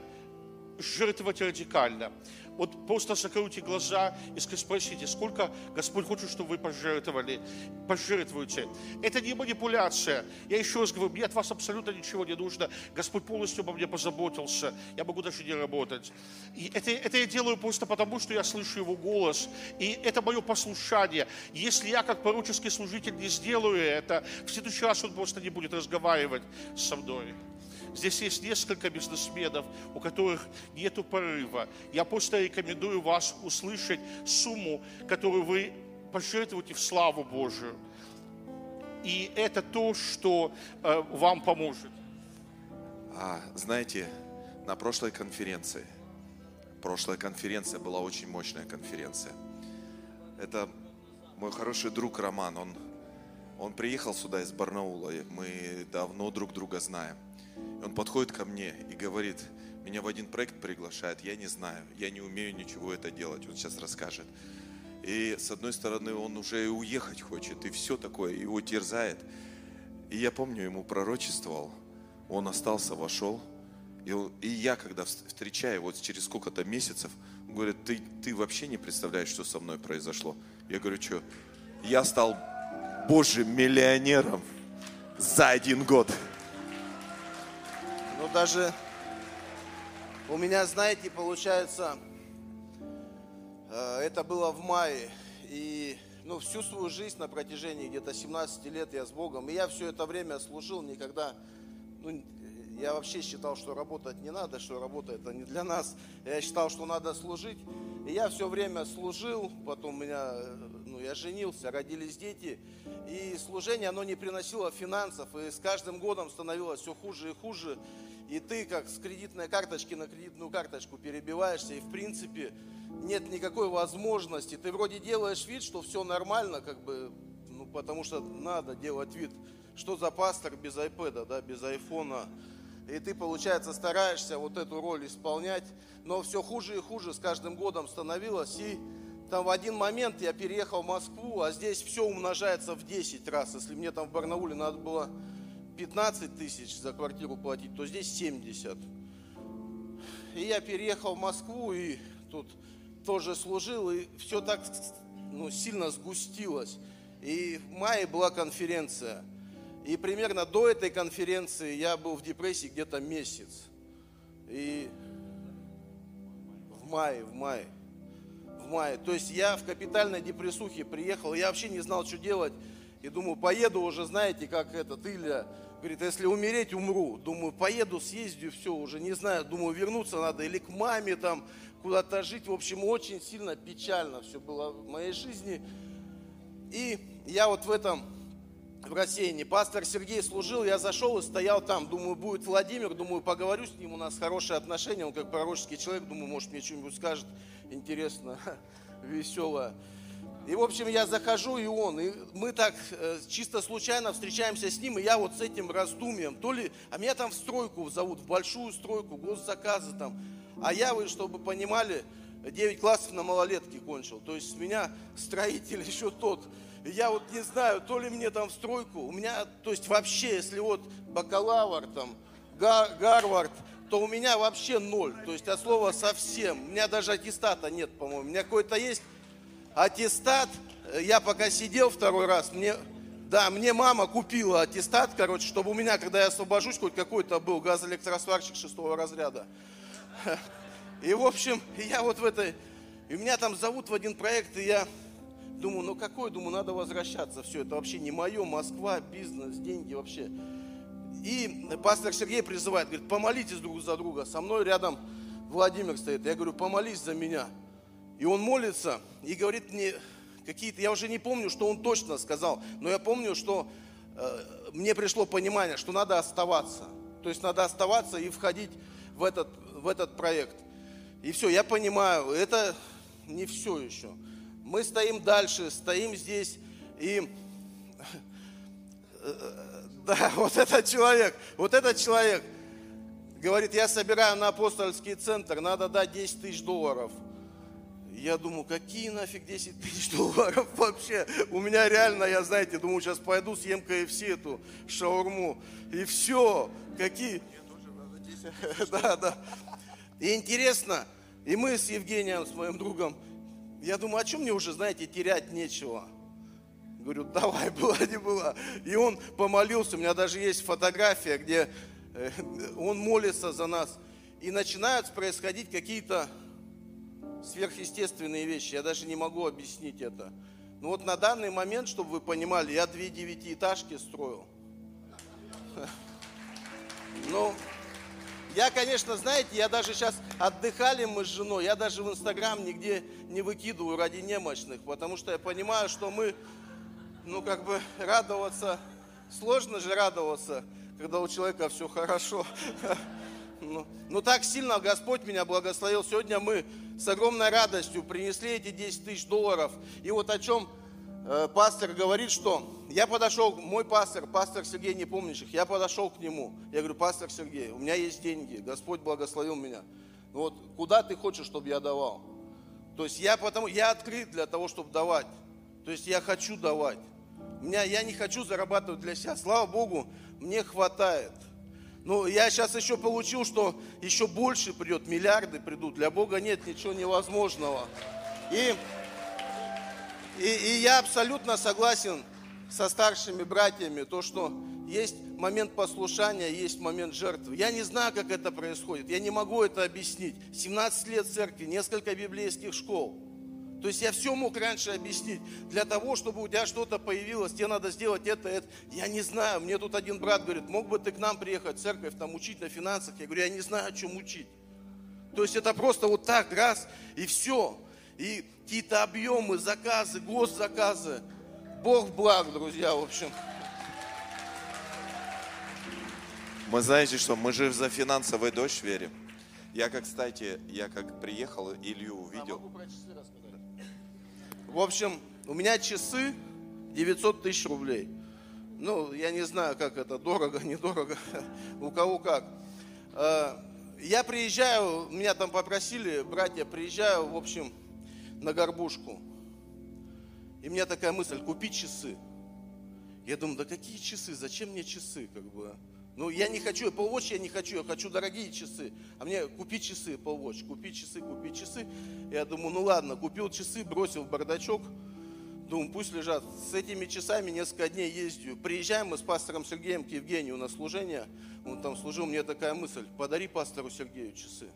жертвовать радикально. Вот просто закройте глаза и спросите, сколько Господь хочет, чтобы вы пожертвовали. Пожертвуйте. Это не манипуляция. Я еще раз говорю, мне от вас абсолютно ничего не нужно. Господь полностью обо мне позаботился. Я могу даже не работать. И это, это я делаю просто потому, что я слышу Его голос. И это мое послушание. Если я, как поруческий служитель, не сделаю это, в следующий раз Он просто не будет разговаривать со мной. Здесь есть несколько бизнесменов, у которых нет порыва. Я просто рекомендую вас услышать сумму, которую вы пожертвуете в славу Божию. И это то, что э, вам поможет. А, знаете, на прошлой конференции, прошлая конференция была очень мощная конференция. Это мой хороший друг Роман, он, он приехал сюда из Барнаула, мы давно друг друга знаем. И он подходит ко мне и говорит, меня в один проект приглашают, я не знаю, я не умею ничего это делать, он сейчас расскажет. И с одной стороны, он уже и уехать хочет, и все такое, его терзает. И я помню, ему пророчествовал, он остался, вошел. И, и я, когда вс- встречаю вот через сколько-то месяцев, он говорит, ты, ты вообще не представляешь, что со мной произошло. Я говорю, что? Я стал Божьим миллионером за один год. Даже у меня, знаете, получается, э, это было в мае. И ну, всю свою жизнь на протяжении где-то 17 лет я с Богом. И я все это время служил, никогда... Ну, я вообще считал, что работать не надо, что работа это не для нас. Я считал, что надо служить. И я все время служил, потом меня, ну, я женился, родились дети. И служение, оно не приносило финансов. И с каждым годом становилось все хуже и хуже. И ты как с кредитной карточки на кредитную карточку перебиваешься. И в принципе нет никакой возможности. Ты вроде делаешь вид, что все нормально, как бы, ну потому что надо делать вид. Что за пастор без айпэда, да, без айфона. И ты, получается, стараешься вот эту роль исполнять, но все хуже и хуже с каждым годом становилось. И там в один момент я переехал в Москву, а здесь все умножается в 10 раз. Если мне там в Барнауле надо было 15 тысяч за квартиру платить, то здесь 70. И я переехал в Москву и тут тоже служил, и все так ну, сильно сгустилось. И в мае была конференция. И примерно до этой конференции я был в депрессии где-то месяц. И в мае, в мае, в мае. То есть я в капитальной депрессухе приехал, я вообще не знал, что делать. И думаю, поеду уже, знаете, как этот Илья говорит, если умереть, умру. Думаю, поеду, съездю, все, уже не знаю. Думаю, вернуться надо или к маме там, куда-то жить. В общем, очень сильно печально все было в моей жизни. И я вот в этом, в рассеянии, пастор Сергей служил, я зашел и стоял там, думаю, будет Владимир, думаю, поговорю с ним, у нас хорошие отношения, он как пророческий человек, думаю, может мне что-нибудь скажет интересно, <laughs> веселое. И, в общем, я захожу, и он, и мы так э, чисто случайно встречаемся с ним, и я вот с этим раздумьем, то ли, а меня там в стройку зовут, в большую стройку, госзаказы там, А я, вы чтобы понимали, 9 классов на малолетке кончил. То есть меня строитель <laughs> еще тот. Я вот не знаю, то ли мне там в стройку, у меня, то есть вообще, если вот бакалавр там, Гарвард, то у меня вообще ноль. То есть от слова совсем. У меня даже аттестата нет, по-моему. У меня какой-то есть аттестат. Я пока сидел второй раз, мне, да, мне мама купила аттестат, короче, чтобы у меня, когда я освобожусь, хоть какой-то был газоэлектросварщик шестого разряда. <laughs> И, в общем, я вот в этой... И меня там зовут в один проект, и я думаю, ну какой, думаю, надо возвращаться. Все, это вообще не мое, Москва, бизнес, деньги вообще. И пастор Сергей призывает, говорит, помолитесь друг за друга. Со мной рядом Владимир стоит. Я говорю, помолись за меня. И он молится и говорит мне какие-то, я уже не помню, что он точно сказал, но я помню, что э, мне пришло понимание, что надо оставаться. То есть надо оставаться и входить в этот, в этот проект. И все, я понимаю, это не все еще. Мы стоим дальше, стоим здесь, и да, <laughs> вот этот человек, вот этот человек говорит, я собираю на апостольский центр, надо дать 10 тысяч долларов. Я думаю, какие нафиг 10 тысяч долларов <laughs> вообще? У меня реально, я, знаете, думаю, сейчас пойду съем КФС эту шаурму. И все. Какие? <laughs> Да, да. И интересно, и мы с Евгением, с моим другом, я думаю, а чем мне уже, знаете, терять нечего? Говорю, давай, <laughs> было не было. И он помолился, у меня даже есть фотография, где э, он молится за нас. И начинают происходить какие-то сверхъестественные вещи. Я даже не могу объяснить это. Но вот на данный момент, чтобы вы понимали, я две девятиэтажки строил. <laughs> Ну, я, конечно, знаете, я даже сейчас отдыхали мы с женой, я даже в Инстаграм нигде не выкидываю ради немощных, потому что я понимаю, что мы, ну, как бы радоваться, сложно же радоваться, когда у человека все хорошо. <laughs> Ну, ну так сильно Господь меня благословил. Сегодня мы с огромной радостью принесли эти 10 тысяч долларов. И вот о чем Э, пастор говорит, что я подошел, мой пастор, пастор Сергей Непомнящих, я подошел к нему, я говорю, пастор Сергей, у меня есть деньги, Господь благословил меня. Вот куда ты хочешь, чтобы я давал? То есть я потому, я открыт для того, чтобы давать. То есть я хочу давать. Меня, я не хочу зарабатывать для себя. Слава Богу, мне хватает. Но я сейчас еще получил, что еще больше придет, миллиарды придут. Для Бога нет ничего невозможного. И и, и я абсолютно согласен со старшими братьями, то, что есть момент послушания, есть момент жертвы. Я не знаю, как это происходит, я не могу это объяснить. 17 лет церкви, несколько библейских школ. То есть я все мог раньше объяснить. Для того, чтобы у тебя что-то появилось, тебе надо сделать это, это. Я не знаю. Мне тут один брат говорит, мог бы ты к нам приехать в церковь, там учить на финансах. Я говорю, я не знаю, о чем учить. То есть это просто вот так, раз, и все. И какие-то объемы, заказы, госзаказы. Бог благ, друзья, в общем. Мы знаете что, мы же за финансовый дождь верим. Я как, кстати, я как приехал, Илью увидел. В общем, у меня часы 900 тысяч рублей. Ну, я не знаю, как это, дорого, <laughs> недорого, у кого как. А, я приезжаю, меня там попросили, братья, приезжаю, в общем, на горбушку. И у меня такая мысль, купить часы. Я думаю, да какие часы, зачем мне часы, как бы. Ну, я не хочу, Apple Watch я не хочу, я хочу дорогие часы. А мне купить часы, Apple Watch, купить часы, купить часы. Я думаю, ну ладно, купил часы, бросил в бардачок. Думаю, пусть лежат. С этими часами несколько дней ездю. Приезжаем мы с пастором Сергеем к Евгению на служение. Он там служил, мне такая мысль, подари пастору Сергею часы.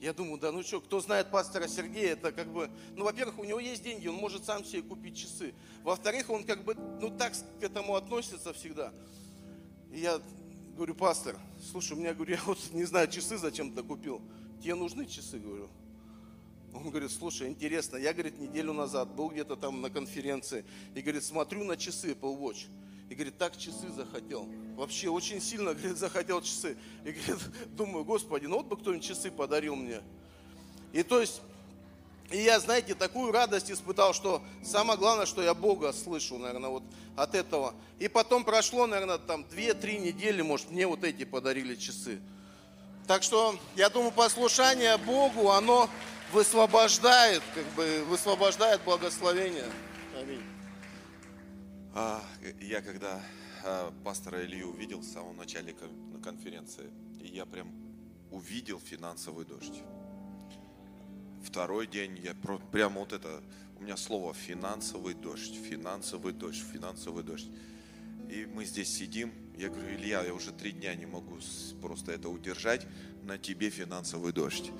Я думаю, да ну что, кто знает пастора Сергея, это как бы, ну, во-первых, у него есть деньги, он может сам себе купить часы. Во-вторых, он как бы, ну, так к этому относится всегда. И я говорю, пастор, слушай, у меня, говорю, <laughs> я вот не знаю, часы зачем-то купил. Тебе нужны часы, говорю. Он говорит, слушай, интересно, я, говорит, неделю назад был где-то там на конференции, и, говорит, смотрю на часы Apple Watch, и, говорит, так часы захотел. Вообще очень сильно, <laughs> говорит, захотел часы. И, говорит, <laughs> думаю, Господи, ну вот бы кто-нибудь часы подарил мне. И то есть, и я, знаете, такую радость испытал, что самое главное, что я Бога слышу, наверное, вот от этого. И потом прошло, наверное, там 2-3 недели, может, мне вот эти подарили часы. Так что, я думаю, послушание Богу, оно высвобождает, как бы, высвобождает благословение. Аминь. А, я когда а, пастора Илью увидел в самом начале кон- конференции, я прям увидел финансовый дождь. Второй день я про- прямо вот это, у меня слово финансовый дождь, финансовый дождь, финансовый дождь. И мы здесь сидим, я говорю, Илья, я уже три дня не могу просто это удержать, на тебе финансовый дождь.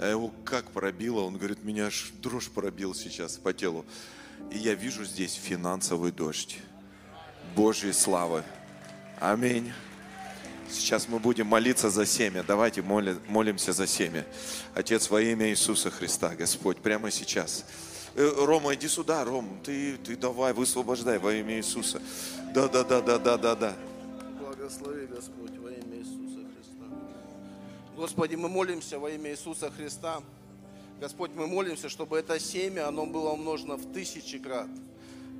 А его как пробило, он говорит, меня аж дрожь пробил сейчас по телу. И я вижу здесь финансовый дождь Божьей славы. Аминь. Сейчас мы будем молиться за семя. Давайте моли- молимся за семя. Отец, во имя Иисуса Христа, Господь, прямо сейчас. Э, Рома, иди сюда, Ром, ты, ты давай, высвобождай во имя Иисуса. Да, да, да, да, да, да, да. Благослови, Господь, во имя Иисуса Христа. Господи, мы молимся во имя Иисуса Христа. Господь, мы молимся, чтобы это семя, оно было умножено в тысячи крат.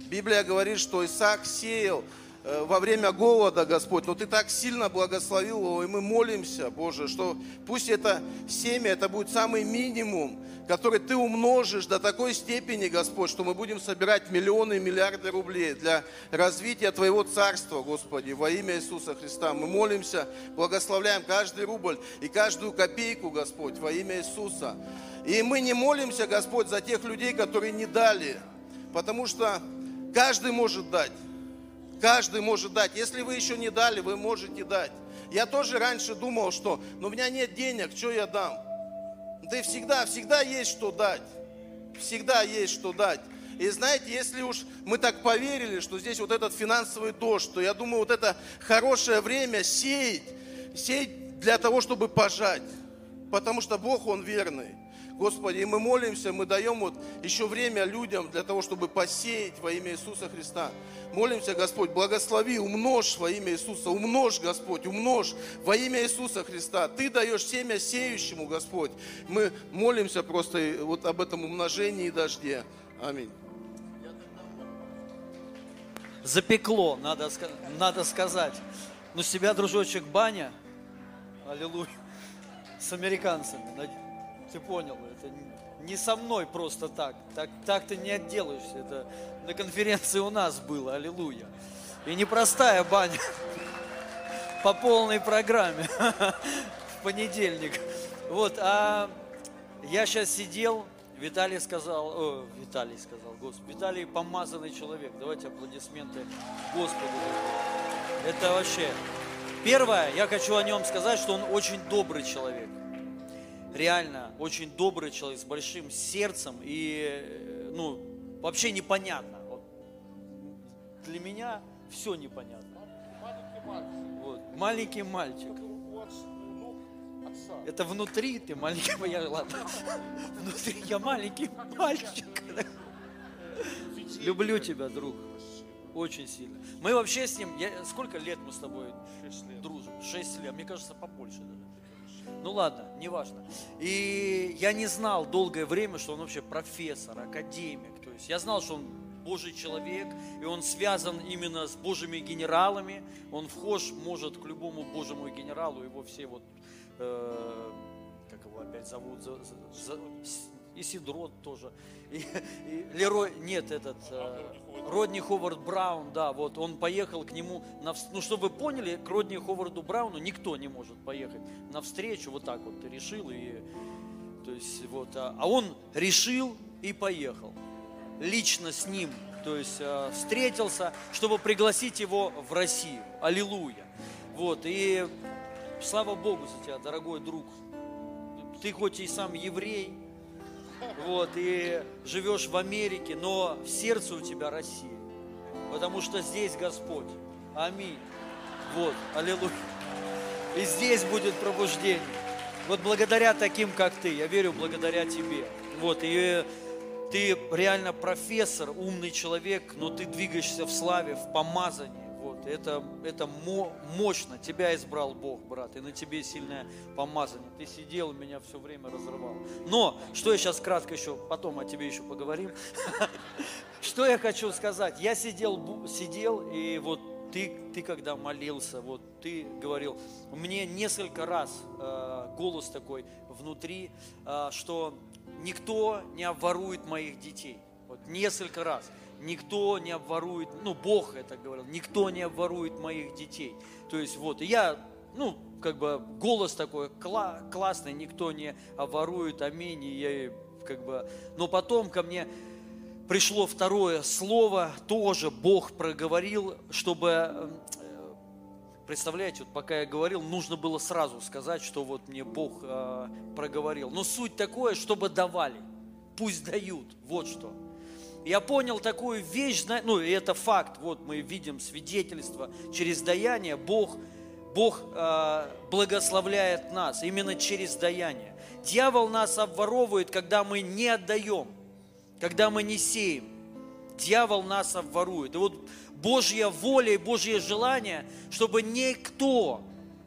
Библия говорит, что Исаак сеял во время голода, Господь, но Ты так сильно благословил его, и мы молимся, Боже, что пусть это семя, это будет самый минимум, который Ты умножишь до такой степени, Господь, что мы будем собирать миллионы и миллиарды рублей для развития Твоего Царства, Господи, во имя Иисуса Христа. Мы молимся, благословляем каждый рубль и каждую копейку, Господь, во имя Иисуса. И мы не молимся, Господь, за тех людей, которые не дали, потому что каждый может дать. Каждый может дать. Если вы еще не дали, вы можете дать. Я тоже раньше думал, что ну, у меня нет денег, что я дам? Да и всегда, всегда есть что дать. Всегда есть что дать. И знаете, если уж мы так поверили, что здесь вот этот финансовый дождь, то я думаю, вот это хорошее время сеять, сеять для того, чтобы пожать. Потому что Бог, Он верный. Господи, и мы молимся, мы даем вот еще время людям для того, чтобы посеять во имя Иисуса Христа. Молимся, Господь, благослови, умножь во имя Иисуса, умножь, Господь, умножь во имя Иисуса Христа. Ты даешь семя сеющему, Господь. Мы молимся просто вот об этом умножении и дожде. Аминь. запекло, надо, надо сказать. Но себя, дружочек, баня, аллилуйя, с американцами. Ты понял, не со мной просто так. Так, так ты не отделаешься. Это на конференции у нас было, аллилуйя. И непростая баня <laughs> по полной программе <laughs> в понедельник. Вот, а я сейчас сидел, Виталий сказал, о, Виталий сказал, Господи, Виталий помазанный человек. Давайте аплодисменты Господу. Это вообще... Первое, я хочу о нем сказать, что он очень добрый человек. Реально, очень добрый человек, с большим сердцем. И, э, ну, вообще непонятно. Вот для меня все непонятно. Вот, маленький мальчик. Это внутри ты маленький, <laughs> я, ладно. Внутри я маленький мальчик. Люблю тебя, друг. Очень сильно. Мы вообще с ним, я, сколько лет мы с тобой дружим? Шесть лет, мне кажется, побольше даже. Ну ладно, неважно. И я не знал долгое время, что он вообще профессор, академик. То есть я знал, что он Божий человек, и он связан именно с Божьими генералами. Он вхож может к любому Божьему генералу, его все вот, э, как его опять зовут, за, за- и Сидрот тоже, и, и Лерой, нет, этот, э, Родни Ховард Браун, да, вот, он поехал к нему, на, ну, чтобы вы поняли, к Родни Ховарду Брауну никто не может поехать навстречу, вот так вот ты решил, и, то есть, вот, а, а он решил и поехал лично с ним, то есть э, встретился, чтобы пригласить его в Россию. Аллилуйя. Вот, и слава Богу за тебя, дорогой друг. Ты хоть и сам еврей, вот, и живешь в Америке, но в сердце у тебя Россия. Потому что здесь Господь. Аминь. Вот, аллилуйя. И здесь будет пробуждение. Вот благодаря таким, как ты, я верю, благодаря тебе. Вот, и ты реально профессор, умный человек, но ты двигаешься в славе, в помазании. Вот, это, это мо- мощно. Тебя избрал Бог, брат, и на тебе сильное помазание. Ты сидел, меня все время разрывал. Но, что я сейчас кратко еще, потом о тебе еще поговорим. <laughs> Что я хочу сказать? Я сидел, сидел и вот ты, ты когда молился, вот ты говорил, мне несколько раз э, голос такой внутри, э, что никто не обворует моих детей. Вот несколько раз. Никто не обворует, ну, Бог это говорил, никто не обворует моих детей. То есть вот, я, ну, как бы голос такой кла- классный, никто не обворует, аминь, и я как бы, но потом ко мне пришло второе слово, тоже Бог проговорил, чтобы, э, представляете, вот пока я говорил, нужно было сразу сказать, что вот мне Бог э, проговорил. Но суть такое, чтобы давали, пусть дают, вот что. Я понял такую вещь, ну и это факт, вот мы видим свидетельство через даяние, Бог, Бог э, благословляет нас именно через даяние. Дьявол нас обворовывает, когда мы не отдаем, когда мы не сеем. Дьявол нас обворует. И вот Божья воля и Божье желание, чтобы никто,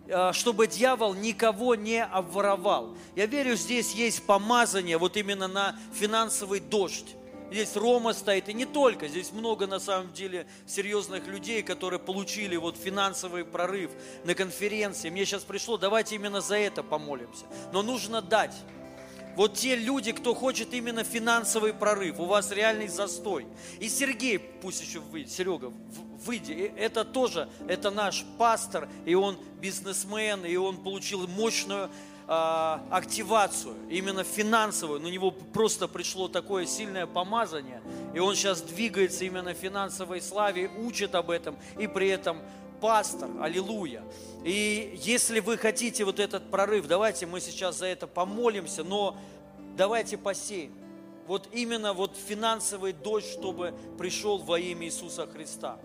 э, чтобы дьявол никого не обворовал. Я верю, здесь есть помазание вот именно на финансовый дождь. Здесь Рома стоит, и не только, здесь много на самом деле серьезных людей, которые получили вот финансовый прорыв на конференции. Мне сейчас пришло, давайте именно за это помолимся. Но нужно дать. Вот те люди, кто хочет именно финансовый прорыв, у вас реальный застой. И Сергей, пусть еще выйдет, Серега, выйди, это тоже, это наш пастор, и он бизнесмен, и он получил мощную активацию, именно финансовую. На него просто пришло такое сильное помазание, и он сейчас двигается именно финансовой славе, учит об этом, и при этом пастор, аллилуйя. И если вы хотите вот этот прорыв, давайте мы сейчас за это помолимся, но давайте посеем. Вот именно вот финансовый дождь, чтобы пришел во имя Иисуса Христа.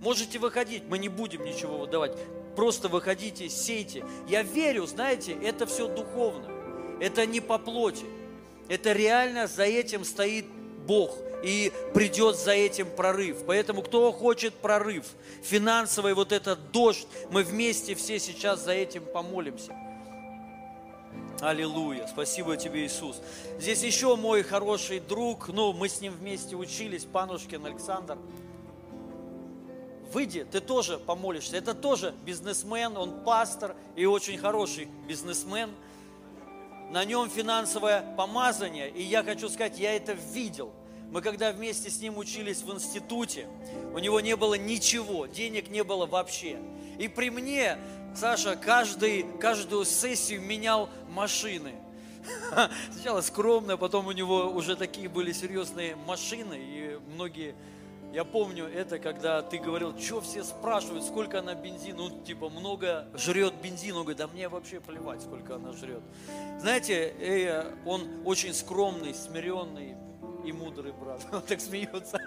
Можете выходить, мы не будем ничего выдавать. Просто выходите, сейте. Я верю, знаете, это все духовно. Это не по плоти. Это реально за этим стоит Бог. И придет за этим прорыв. Поэтому кто хочет прорыв, финансовый вот этот дождь, мы вместе все сейчас за этим помолимся. Аллилуйя. Спасибо тебе, Иисус. Здесь еще мой хороший друг, ну, мы с ним вместе учились, Панушкин Александр выйди, ты тоже помолишься. Это тоже бизнесмен, он пастор и очень хороший бизнесмен. На нем финансовое помазание, и я хочу сказать, я это видел. Мы когда вместе с ним учились в институте, у него не было ничего, денег не было вообще. И при мне Саша каждый, каждую сессию менял машины. <laughs> Сначала скромно, потом у него уже такие были серьезные машины, и многие я помню это, когда ты говорил, что все спрашивают, сколько она бензин, ну, типа, много жрет бензин. Он говорит, да мне вообще плевать, сколько она жрет. Знаете, э, он очень скромный, смиренный и мудрый брат. Он так смеется.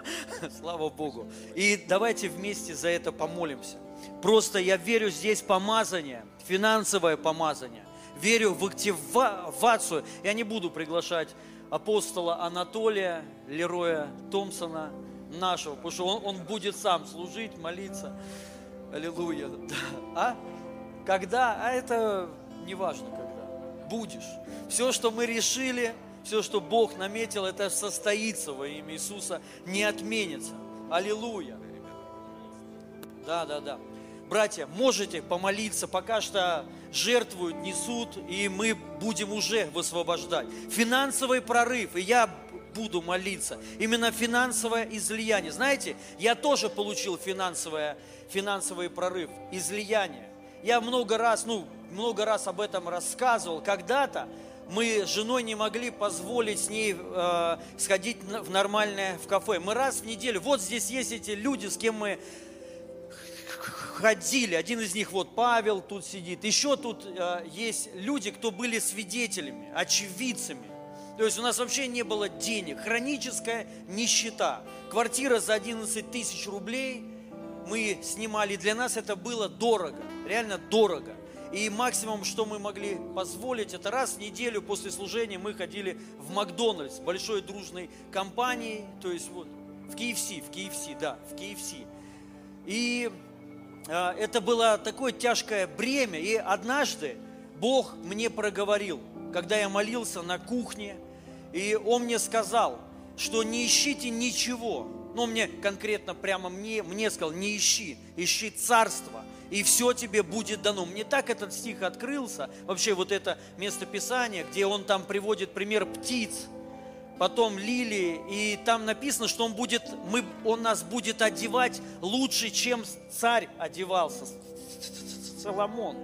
Слава Богу. И давайте вместе за это помолимся. Просто я верю, здесь помазание, финансовое помазание. Верю в активацию. Я не буду приглашать апостола Анатолия, Лероя Томпсона, нашего, потому что он, он будет сам служить, молиться. Аллилуйя. Да. А? Когда? А это не важно когда. Будешь. Все, что мы решили, все, что Бог наметил, это состоится во имя Иисуса, не отменится. Аллилуйя. Да, да, да. Братья, можете помолиться, пока что жертвуют, несут, и мы будем уже высвобождать. Финансовый прорыв, и я буду молиться. Именно финансовое излияние. Знаете, я тоже получил финансовое, финансовый прорыв, излияние. Я много раз, ну, много раз об этом рассказывал. Когда-то мы с женой не могли позволить с ней э, сходить в нормальное в кафе. Мы раз в неделю, вот здесь есть эти люди, с кем мы ходили. Один из них, вот Павел тут сидит. Еще тут э, есть люди, кто были свидетелями, очевидцами. То есть у нас вообще не было денег. Хроническая нищета. Квартира за 11 тысяч рублей мы снимали. Для нас это было дорого. Реально дорого. И максимум, что мы могли позволить, это раз в неделю после служения мы ходили в Макдональдс, большой дружной компанией, то есть вот в KFC, в KFC, да, в KFC. И э, это было такое тяжкое бремя. И однажды Бог мне проговорил, когда я молился на кухне, и он мне сказал, что не ищите ничего Ну, мне конкретно прямо мне, мне сказал, не ищи, ищи царство, и все тебе будет дано. Мне так этот стих открылся, вообще вот это местописание, где он там приводит пример птиц, потом лилии, и там написано, что он, будет, мы, он нас будет одевать лучше, чем царь одевался, Соломон.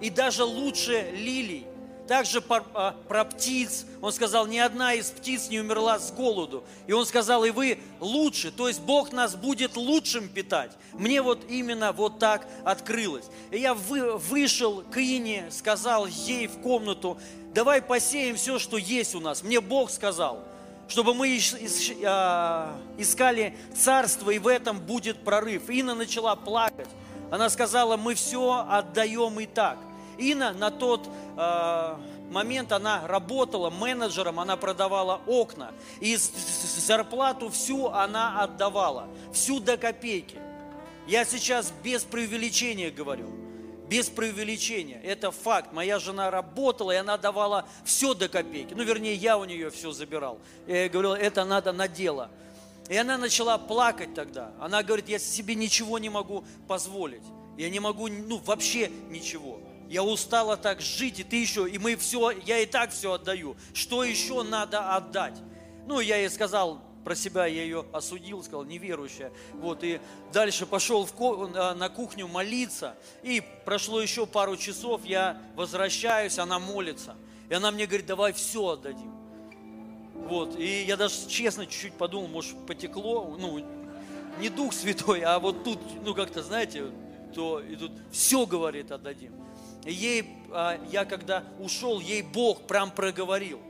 И даже лучше лилий. Также про, а, про птиц. Он сказал, ни одна из птиц не умерла с голоду. И он сказал, и вы лучше. То есть Бог нас будет лучшим питать. Мне вот именно вот так открылось. И я вы, вышел к Ине, сказал ей в комнату, давай посеем все, что есть у нас. Мне Бог сказал, чтобы мы а, искали царство, и в этом будет прорыв. Инна начала плакать. Она сказала, мы все отдаем и так. Инна на тот э, момент, она работала менеджером, она продавала окна. И зарплату всю она отдавала, всю до копейки. Я сейчас без преувеличения говорю. Без преувеличения. Это факт. Моя жена работала, и она давала все до копейки. Ну, вернее, я у нее все забирал. Я говорил, это надо на дело. И она начала плакать тогда. Она говорит, я себе ничего не могу позволить. Я не могу, ну, вообще ничего. Я устала так жить, и ты еще, и мы все, я и так все отдаю. Что еще надо отдать? Ну, я ей сказал про себя, я ее осудил, сказал, неверующая. Вот, и дальше пошел в, на кухню молиться, и прошло еще пару часов, я возвращаюсь, она молится. И она мне говорит, давай все отдадим. Вот, и я даже честно чуть-чуть подумал, может, потекло, ну, не Дух Святой, а вот тут, ну, как-то, знаете, то и тут все, говорит, отдадим ей, а, я когда ушел, ей Бог прям проговорил,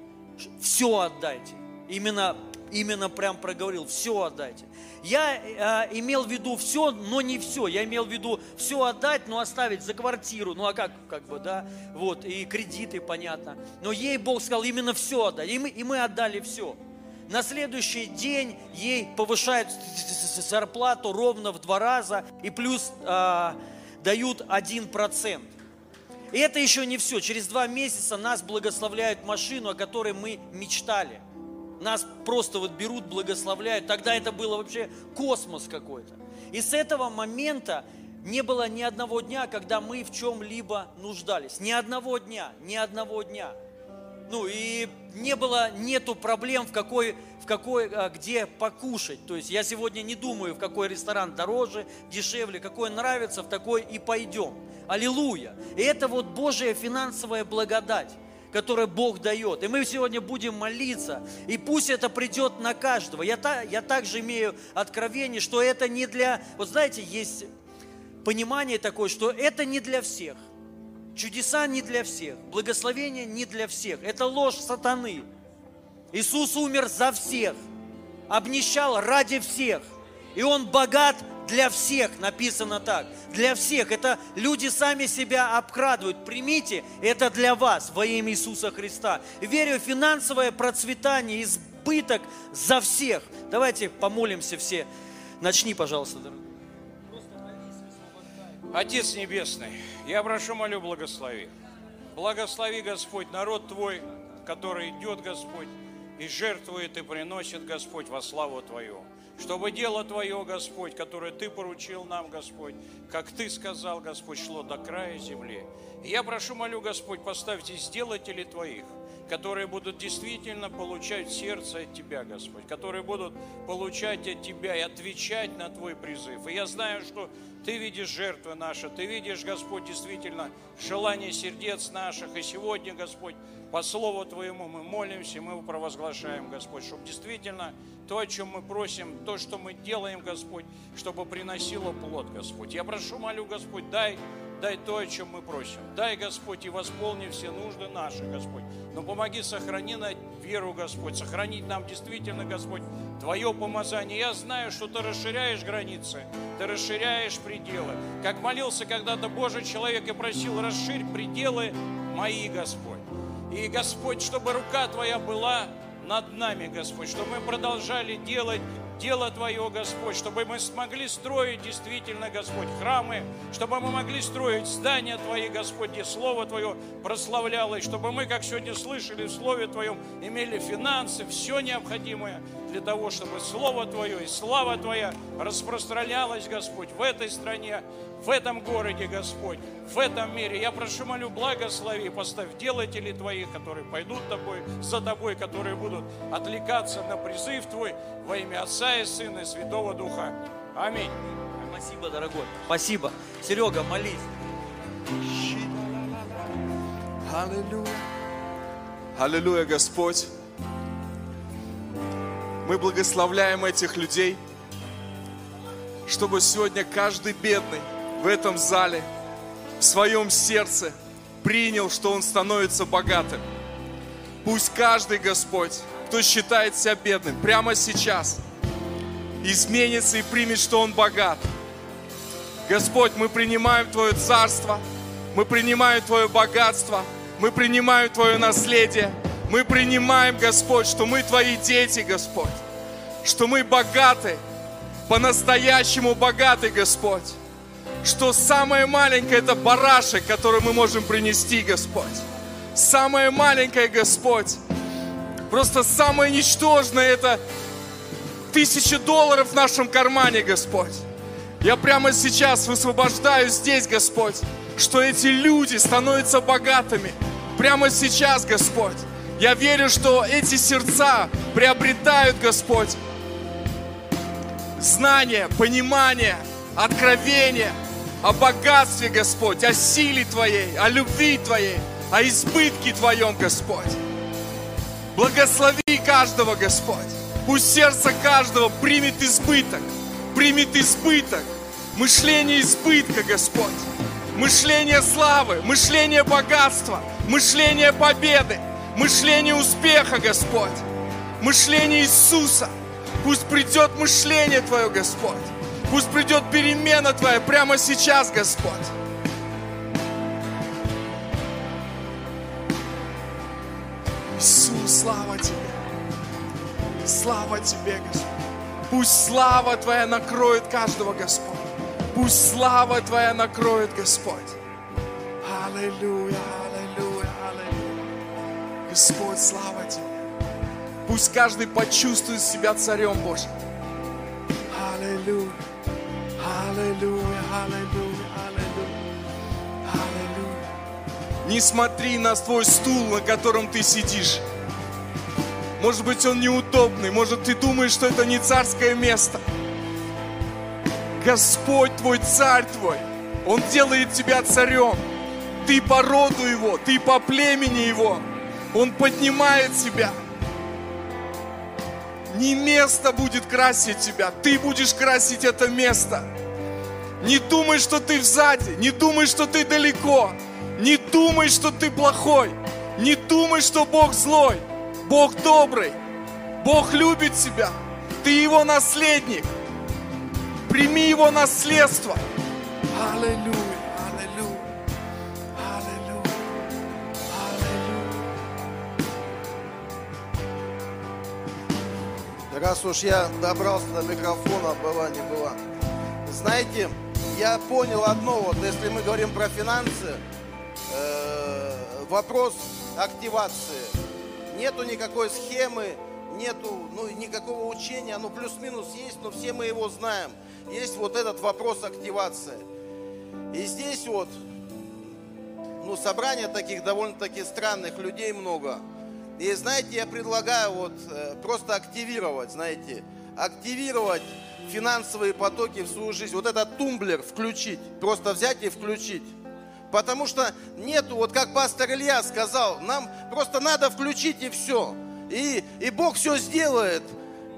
все отдайте. Именно, именно прям проговорил, все отдайте. Я э, имел в виду все, но не все. Я имел в виду все отдать, но оставить за квартиру. Ну а как, как бы, да, вот, и кредиты, понятно. Но ей Бог сказал именно все отдать. И мы, и мы отдали все. На следующий день ей повышают зарплату ровно в два раза и плюс э, дают один процент. И это еще не все. Через два месяца нас благословляют машину, о которой мы мечтали. Нас просто вот берут, благословляют. Тогда это было вообще космос какой-то. И с этого момента не было ни одного дня, когда мы в чем-либо нуждались. Ни одного дня, ни одного дня. Ну и не было, нету проблем в какой, в какой, а, где покушать. То есть я сегодня не думаю, в какой ресторан дороже, дешевле, какой нравится, в такой и пойдем. Аллилуйя. И это вот Божья финансовая благодать которое Бог дает. И мы сегодня будем молиться, и пусть это придет на каждого. Я, та, я также имею откровение, что это не для... Вот знаете, есть понимание такое, что это не для всех. Чудеса не для всех, благословение не для всех. Это ложь сатаны. Иисус умер за всех, обнищал ради всех. И Он богат для всех написано так. Для всех. Это люди сами себя обкрадывают. Примите, это для вас во имя Иисуса Христа. Верю, финансовое процветание, избыток за всех. Давайте помолимся все. Начни, пожалуйста, дорогой. Отец Небесный, я прошу, молю, благослови. Благослови, Господь, народ Твой, который идет, Господь, и жертвует и приносит, Господь, во славу Твою чтобы дело Твое, Господь, которое Ты поручил нам, Господь, как Ты сказал, Господь, шло до края земли. Я прошу, молю, Господь, поставьте сделателей Твоих, которые будут действительно получать сердце от Тебя, Господь, которые будут получать от Тебя и отвечать на Твой призыв. И я знаю, что Ты видишь жертвы наши, Ты видишь, Господь, действительно желание сердец наших. И сегодня, Господь, по Слову Твоему мы молимся, мы провозглашаем, Господь, чтобы действительно то, о чем мы просим, то, что мы делаем, Господь, чтобы приносило плод, Господь. Я прошу, молю, Господь, дай, дай то, о чем мы просим. Дай, Господь, и восполни все нужды наши, Господь. Но помоги сохранить веру, Господь, сохранить нам действительно, Господь, Твое помазание. Я знаю, что Ты расширяешь границы, Ты расширяешь пределы. Как молился когда-то Божий человек и просил, расширь пределы мои, Господь. И, Господь, чтобы рука Твоя была над нами, Господь, чтобы мы продолжали делать дело Твое, Господь, чтобы мы смогли строить действительно, Господь, храмы, чтобы мы могли строить здания Твои, Господь, где Слово Твое прославлялось, чтобы мы, как сегодня слышали в Слове Твоем, имели финансы, все необходимое для того, чтобы Слово Твое и слава Твоя распространялась, Господь, в этой стране, в этом городе, Господь, в этом мире. Я прошу, молю, благослови, поставь делателей Твоих, которые пойдут тобой, за Тобой, которые будут отвлекаться на призыв Твой во имя Отца и Сына и Святого Духа. Аминь. Спасибо, дорогой. Спасибо. Серега, молись. Аллилуйя. Аллилуйя, Господь. Мы благословляем этих людей, чтобы сегодня каждый бедный в этом зале, в своем сердце принял, что он становится богатым. Пусть каждый Господь, кто считает себя бедным, прямо сейчас изменится и примет, что он богат. Господь, мы принимаем Твое царство, мы принимаем Твое богатство, мы принимаем Твое наследие, мы принимаем, Господь, что мы Твои дети, Господь, что мы богаты, по-настоящему богаты, Господь, что самое маленькое – это барашек, который мы можем принести, Господь. Самое маленькое, Господь, просто самое ничтожное – это тысяча долларов в нашем кармане, Господь. Я прямо сейчас высвобождаю здесь, Господь, что эти люди становятся богатыми. Прямо сейчас, Господь. Я верю, что эти сердца приобретают, Господь, знание, понимание, откровение о богатстве, Господь, о силе Твоей, о любви Твоей, о избытке Твоем, Господь. Благослови каждого, Господь. Пусть сердце каждого примет избыток, примет избыток, мышление избытка, Господь, мышление славы, мышление богатства, мышление победы, мышление успеха, Господь, мышление Иисуса. Пусть придет мышление Твое, Господь. Пусть придет перемена Твоя прямо сейчас, Господь. Иисус, слава Тебе. Слава Тебе, Господь. Пусть слава Твоя накроет каждого, Господь. Пусть слава Твоя накроет, Господь. Аллилуйя, аллилуйя, аллилуйя. Господь, слава Тебе. Пусть каждый почувствует себя царем Божьим. Аллилуйя, аллилуйя, аллилуйя, аллилуйя, аллилуйя. Не смотри на твой стул, на котором ты сидишь. Может быть, он неудобный, может, ты думаешь, что это не царское место. Господь твой, царь твой, Он делает тебя царем. Ты по роду Его, ты по племени Его. Он поднимает тебя. Не место будет красить тебя, ты будешь красить это место. Не думай, что ты сзади, не думай, что ты далеко, не думай, что ты плохой, не думай, что Бог злой. Бог добрый, Бог любит тебя, ты Его наследник. Прими Его наследство. Аллилуйя, аллилуйя, аллилуйя, аллилуйя. Раз уж я добрался до микрофона, была не была. Знаете, я понял одно, вот если мы говорим про финансы, э, вопрос активации. Нету никакой схемы, нету ну, никакого учения, ну плюс-минус есть, но все мы его знаем. Есть вот этот вопрос активации. И здесь вот, ну собрание таких довольно-таки странных людей много. И знаете, я предлагаю вот э, просто активировать, знаете, активировать финансовые потоки в свою жизнь. Вот этот тумблер включить, просто взять и включить. Потому что нету, вот как пастор Илья сказал, нам просто надо включить и все. И, и Бог все сделает.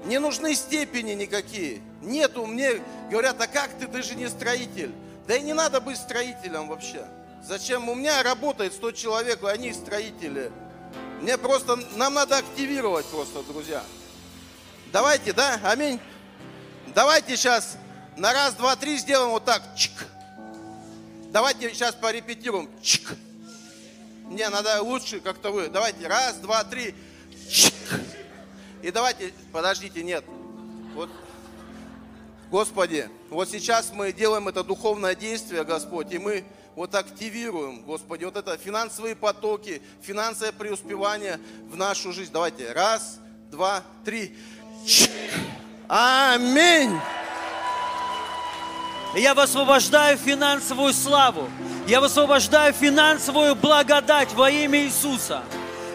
Не нужны степени никакие. Нету, мне говорят, а как ты, ты же не строитель. Да и не надо быть строителем вообще. Зачем? У меня работает 100 человек, они строители. Мне просто, нам надо активировать просто, друзья. Давайте, да? Аминь. Давайте сейчас на раз, два, три сделаем вот так. Чик. Давайте сейчас порепетируем. Чик. Не, надо лучше как-то вы. Давайте, раз, два, три. Чик. И давайте, подождите, нет. Вот, Господи, вот сейчас мы делаем это духовное действие, Господь, и мы вот активируем, Господи, вот это финансовые потоки, финансовое преуспевание в нашу жизнь. Давайте, раз, два, три. Аминь. Я высвобождаю финансовую славу. Я высвобождаю финансовую благодать во имя Иисуса.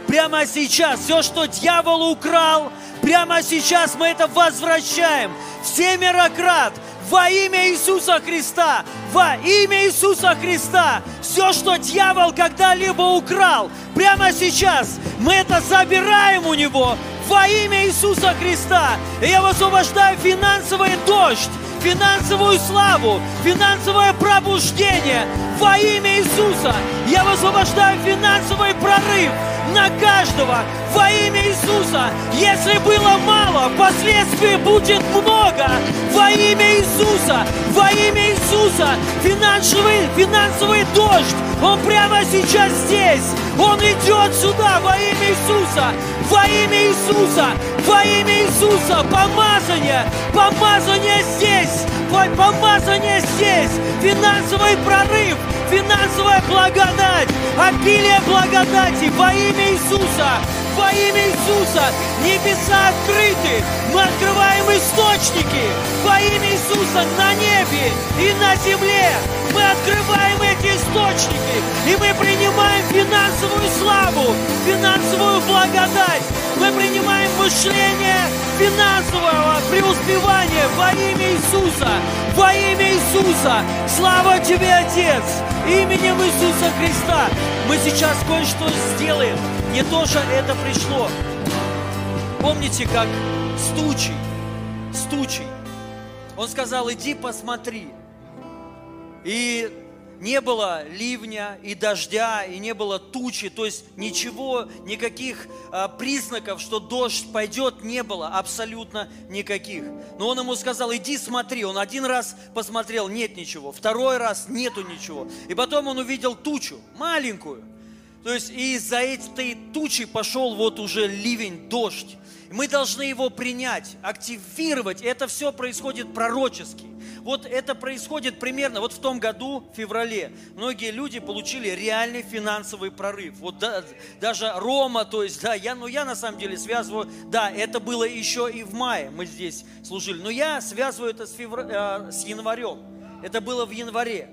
Прямо сейчас все, что дьявол украл, прямо сейчас мы это возвращаем. Всемирократ во имя Иисуса Христа, во имя Иисуса Христа. Все, что дьявол когда-либо украл, прямо сейчас мы это забираем у него во имя Иисуса Христа. И я высвобождаю финансовый дождь, финансовую славу, финансовое пробуждение во имя Иисуса. Я высвобождаю финансовый прорыв на каждого во имя Иисуса. Если было мало, впоследствии будет много во имя Иисуса. Во имя Иисуса финансовый, финансовый дождь, он прямо сейчас здесь. Он идет сюда во имя Иисуса. Во имя Иисуса. Во имя Иисуса. Помазание. Помазание здесь. Помазание здесь. Финансовый прорыв. Финансовая благодать. Обилие благодати во имя Иисуса во имя Иисуса. Небеса открыты. Мы открываем источники во имя Иисуса на небе и на земле. Мы открываем эти источники, и мы принимаем финансовую славу, финансовую благодать. Мы принимаем мышление финансового преуспевания во имя Иисуса. Во имя Иисуса. Слава Тебе, Отец. Именем Иисуса Христа. Мы сейчас кое-что сделаем. Не то, что это пришло. Помните, как стучий, стучий. Он сказал, иди посмотри. И не было ливня и дождя, и не было тучи, то есть ничего, никаких а, признаков, что дождь пойдет, не было, абсолютно никаких. Но он ему сказал, иди смотри. Он один раз посмотрел, нет ничего, второй раз нету ничего. И потом он увидел тучу, маленькую. То есть из-за этой тучи пошел вот уже ливень, дождь. Мы должны его принять, активировать. Это все происходит пророчески. Вот это происходит примерно вот в том году, в феврале. Многие люди получили реальный финансовый прорыв. Вот да, даже Рома, то есть, да, я, ну я на самом деле связываю, да, это было еще и в мае, мы здесь служили. Но я связываю это с, февр... э, с январем. Это было в январе.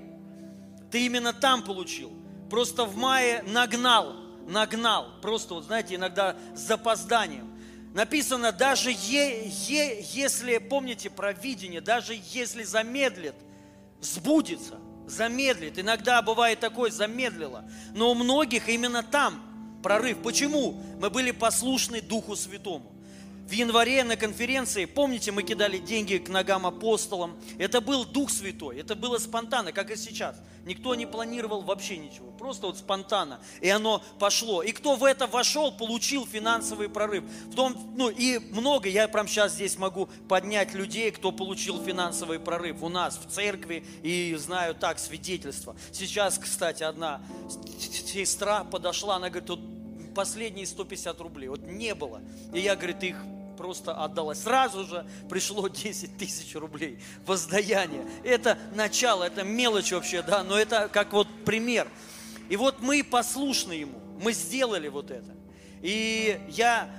Ты именно там получил. Просто в мае нагнал, нагнал. Просто, вот знаете, иногда с запозданием. Написано, даже е, е, если, помните про видение, даже если замедлит, сбудется, замедлит. Иногда бывает такое, замедлило. Но у многих именно там прорыв. Почему? Мы были послушны Духу Святому в январе на конференции, помните, мы кидали деньги к ногам апостолам. Это был Дух Святой, это было спонтанно, как и сейчас. Никто не планировал вообще ничего, просто вот спонтанно. И оно пошло. И кто в это вошел, получил финансовый прорыв. В том, ну и много, я прям сейчас здесь могу поднять людей, кто получил финансовый прорыв у нас в церкви. И знаю так, свидетельства. Сейчас, кстати, одна сестра подошла, она говорит, последние 150 рублей, вот не было. И я, говорит, их просто отдалась. Сразу же пришло <laughs> 10 тысяч рублей воздаяние. Это начало, это мелочь вообще, да, но это как вот пример. И вот мы послушны Ему, мы сделали вот это. И я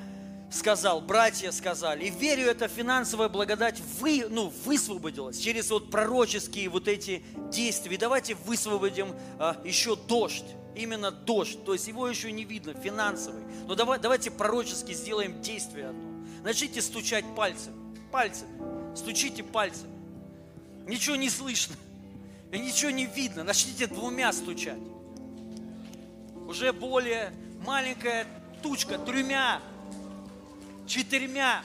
сказал, братья сказали, и верю, эта финансовая благодать вы, ну, высвободилась через вот пророческие вот эти действия. Давайте высвободим а, еще дождь, именно дождь, то есть его еще не видно, финансовый. Но давай, давайте пророчески сделаем действие одно. Начните стучать пальцем, пальцами, стучите пальцами. Ничего не слышно, ничего не видно. Начните двумя стучать. Уже более маленькая тучка, тремя, четырьмя.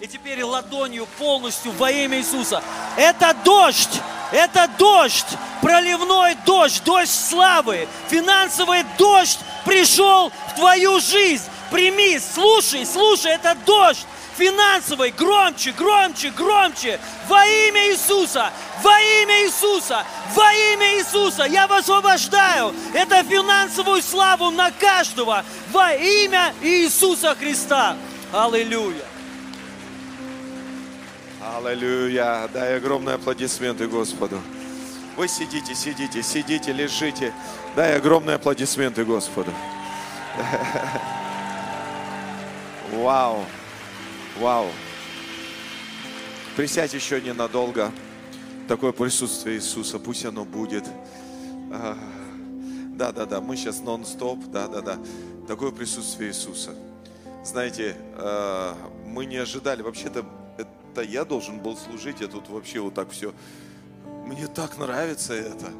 И теперь ладонью полностью во имя Иисуса. Это дождь! Это дождь! Проливной дождь, дождь славы, финансовый дождь пришел в твою жизнь. Прими, слушай, слушай, это дождь финансовый, громче, громче, громче, во имя Иисуса, во имя Иисуса, во имя Иисуса. Я высвобождаю это финансовую славу на каждого во имя Иисуса Христа. Аллилуйя. Аллилуйя. Дай огромные аплодисменты Господу. Вы сидите, сидите, сидите, лежите. Дай огромные аплодисменты Господу. <laughs> Вау. Вау. Присядь еще ненадолго. Такое присутствие Иисуса, пусть оно будет. А, Да, да, да, мы сейчас нон-стоп, да, да, да. Такое присутствие Иисуса. Знаете, э, мы не ожидали, вообще-то это я должен был служить, я тут вообще вот так все. Мне так нравится это.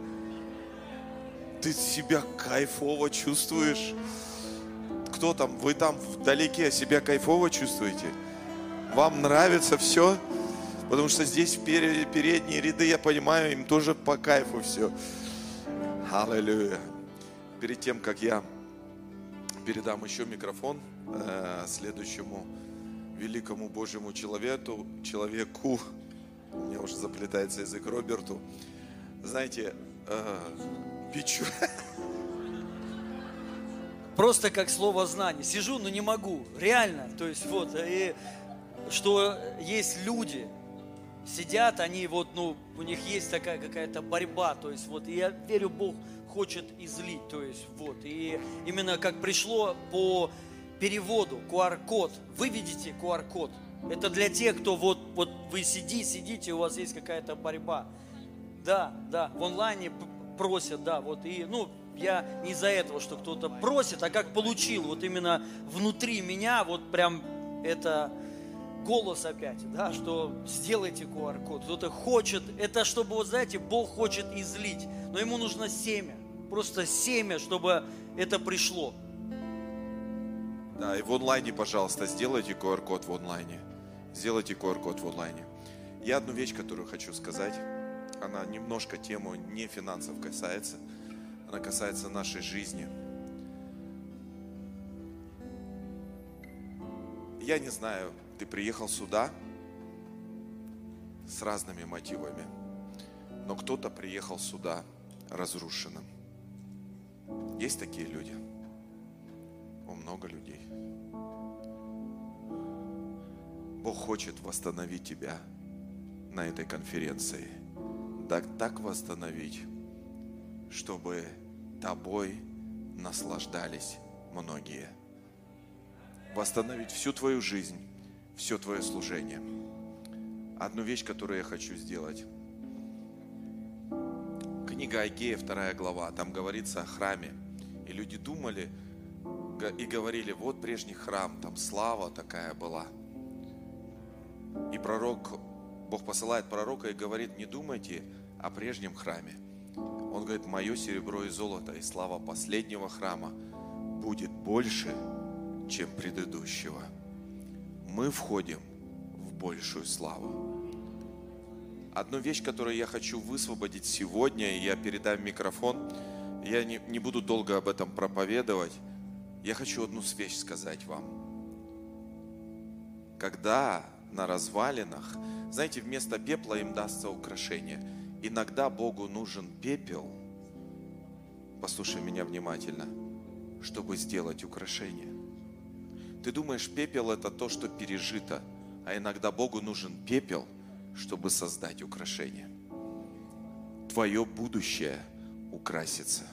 Ты себя кайфово чувствуешь. Кто там? Вы там вдалеке себя кайфово чувствуете? Вам нравится все? Потому что здесь пере- передние ряды, я понимаю, им тоже по кайфу все. Аллилуйя. Перед тем, как я передам еще микрофон э, следующему великому Божьему человеку, человеку, у меня уже заплетается язык, Роберту. Знаете, э, Бичу, Просто как слово знание. Сижу, но не могу. Реально. То есть вот, и что есть люди, сидят, они вот, ну, у них есть такая какая-то борьба. То есть вот, и я верю, Бог хочет излить. То есть вот, и именно как пришло по переводу QR-код. Вы видите QR-код. Это для тех, кто вот, вот вы сидите, сидите, у вас есть какая-то борьба. Да, да, в онлайне просят, да, вот и, ну, я не из-за этого, что кто-то просит, а как получил, вот именно внутри меня, вот прям это голос опять, да, что сделайте QR-код, кто-то хочет, это чтобы, вот знаете, Бог хочет излить, но ему нужно семя, просто семя, чтобы это пришло. Да, и в онлайне, пожалуйста, сделайте QR-код в онлайне. Сделайте QR-код в онлайне. Я одну вещь, которую хочу сказать, она немножко тему не финансов касается, она касается нашей жизни. Я не знаю, ты приехал сюда с разными мотивами, но кто-то приехал сюда разрушенным. Есть такие люди? О, много людей. Бог хочет восстановить тебя на этой конференции. Так, так восстановить, чтобы тобой наслаждались многие. Восстановить всю твою жизнь, все твое служение. Одну вещь, которую я хочу сделать. Книга Агея, вторая глава, там говорится о храме. И люди думали и говорили, вот прежний храм, там слава такая была. И пророк, Бог посылает пророка и говорит, не думайте о прежнем храме. Он говорит, мое серебро и золото и слава последнего храма будет больше, чем предыдущего. Мы входим в большую славу. Одну вещь, которую я хочу высвободить сегодня, я передам микрофон, я не, не буду долго об этом проповедовать. Я хочу одну вещь сказать вам. Когда на развалинах, знаете, вместо пепла им дастся украшение. Иногда Богу нужен пепел, послушай меня внимательно, чтобы сделать украшение. Ты думаешь, пепел это то, что пережито, а иногда Богу нужен пепел, чтобы создать украшение. Твое будущее украсится.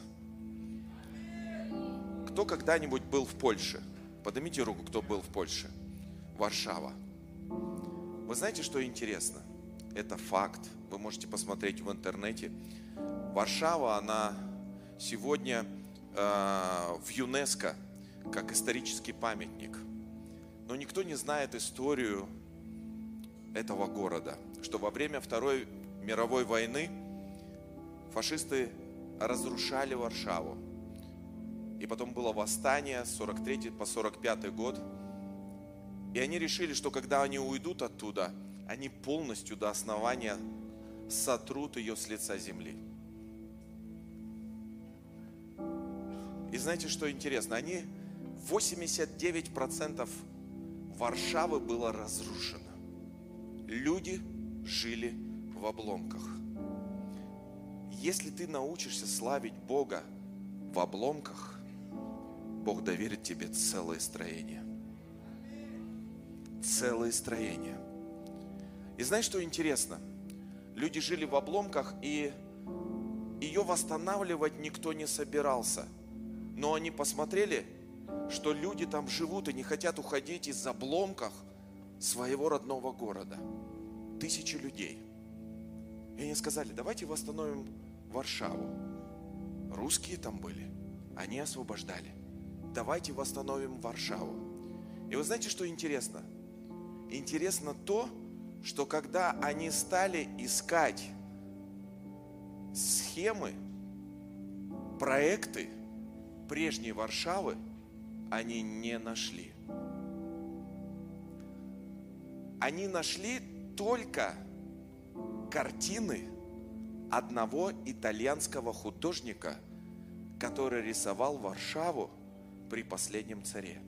Кто когда-нибудь был в Польше? Поднимите руку, кто был в Польше. Варшава. Вы знаете, что интересно? Это факт. Вы можете посмотреть в интернете. Варшава, она сегодня э, в ЮНЕСКО как исторический памятник. Но никто не знает историю этого города, что во время Второй мировой войны фашисты разрушали Варшаву. И потом было восстание с 43 по 45 год. И они решили, что когда они уйдут оттуда, они полностью до основания сотрут ее с лица земли. И знаете, что интересно? Они 89% Варшавы было разрушено. Люди жили в обломках. Если ты научишься славить Бога в обломках, Бог доверит тебе целое строение. Целые строения. И знаешь, что интересно? Люди жили в обломках, и ее восстанавливать никто не собирался. Но они посмотрели, что люди там живут и не хотят уходить из обломков своего родного города. Тысячи людей. И они сказали, давайте восстановим Варшаву. Русские там были, они освобождали. Давайте восстановим Варшаву. И вы знаете, что интересно? Интересно то, что когда они стали искать схемы, проекты прежней Варшавы, они не нашли. Они нашли только картины одного итальянского художника, который рисовал Варшаву при последнем царе.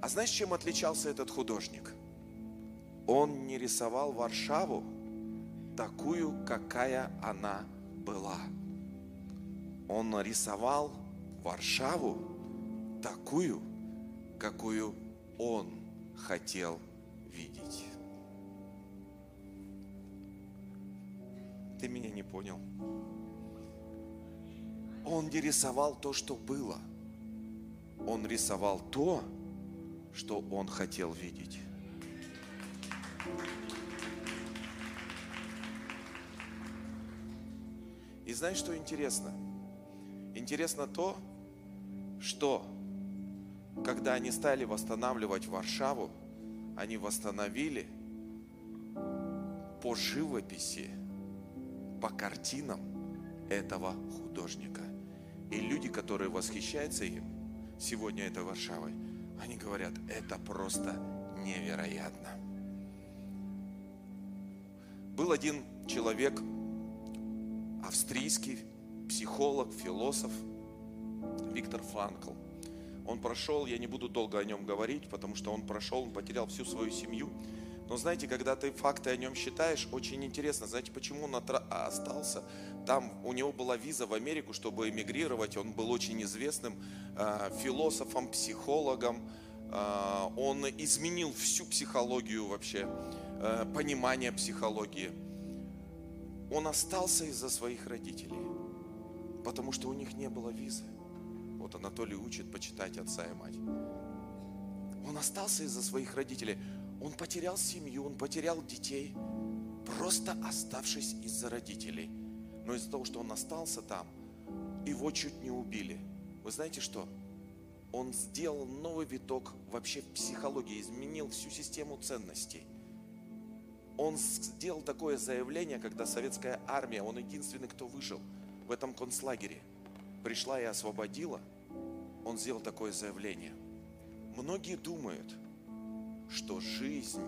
А знаешь, чем отличался этот художник? Он не рисовал Варшаву такую, какая она была. Он рисовал Варшаву такую, какую он хотел видеть. Ты меня не понял. Он не рисовал то, что было. Он рисовал то, что он хотел видеть. И знаешь, что интересно? Интересно то, что когда они стали восстанавливать Варшаву, они восстановили по живописи, по картинам этого художника. И люди, которые восхищаются им, сегодня этой Варшавой, они говорят, это просто невероятно. Был один человек, австрийский психолог, философ, Виктор Франкл. Он прошел, я не буду долго о нем говорить, потому что он прошел, он потерял всю свою семью. Но знаете, когда ты факты о нем считаешь, очень интересно, знаете, почему он остался там. У него была виза в Америку, чтобы эмигрировать. Он был очень известным э, философом, психологом. Э, он изменил всю психологию вообще, э, понимание психологии. Он остался из-за своих родителей, потому что у них не было визы. Вот Анатолий учит почитать отца и мать. Он остался из-за своих родителей. Он потерял семью, он потерял детей, просто оставшись из-за родителей. Но из-за того, что он остался там, его чуть не убили. Вы знаете что? Он сделал новый виток вообще в психологии, изменил всю систему ценностей. Он сделал такое заявление, когда советская армия, он единственный, кто выжил в этом концлагере, пришла и освободила – он сделал такое заявление. Многие думают, что жизнь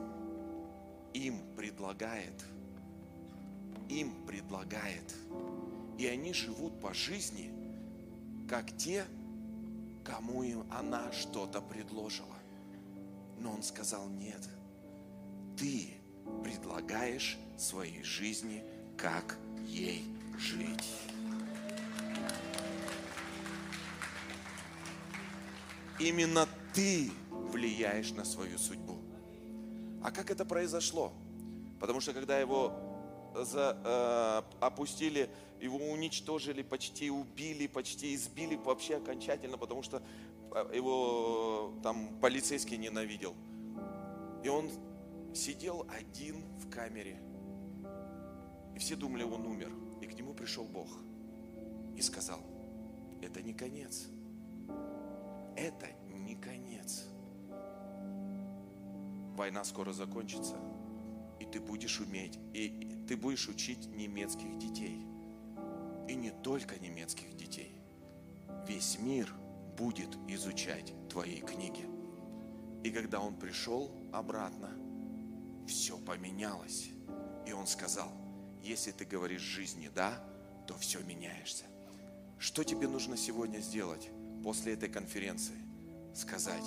им предлагает, им предлагает, и они живут по жизни, как те, кому им она что-то предложила. Но он сказал, нет, ты предлагаешь своей жизни, как ей жить. Именно ты влияешь на свою судьбу. А как это произошло? Потому что когда его за, э, опустили, его уничтожили, почти убили, почти избили вообще окончательно, потому что э, его там полицейский ненавидел. И он сидел один в камере. И все думали, он умер. И к нему пришел Бог и сказал, это не конец это не конец. Война скоро закончится, и ты будешь уметь, и ты будешь учить немецких детей. И не только немецких детей. Весь мир будет изучать твои книги. И когда он пришел обратно, все поменялось. И он сказал, если ты говоришь жизни «да», то все меняешься. Что тебе нужно сегодня сделать? после этой конференции сказать,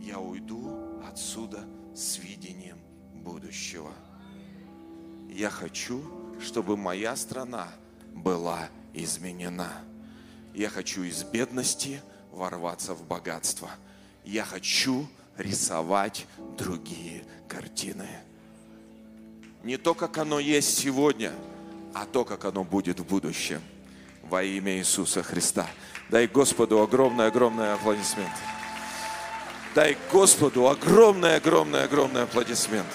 я уйду отсюда с видением будущего. Я хочу, чтобы моя страна была изменена. Я хочу из бедности ворваться в богатство. Я хочу рисовать другие картины. Не то, как оно есть сегодня, а то, как оно будет в будущем. Во имя Иисуса Христа. Дай Господу огромный-огромный аплодисмент. Дай Господу огромный-огромный огромный аплодисмент.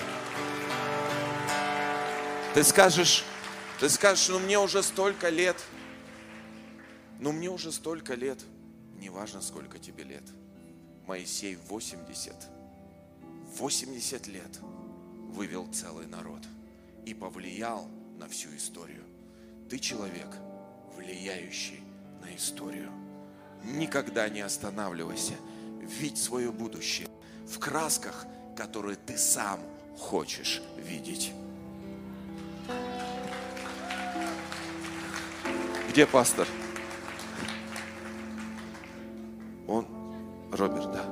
Ты скажешь, ты скажешь, ну мне уже столько лет. Ну мне уже столько лет. Неважно, сколько тебе лет. Моисей 80. 80 лет вывел целый народ и повлиял на всю историю. Ты человек, влияющий на историю. Никогда не останавливайся. Видь свое будущее в красках, которые ты сам хочешь видеть. Где пастор? Он, Роберт, да.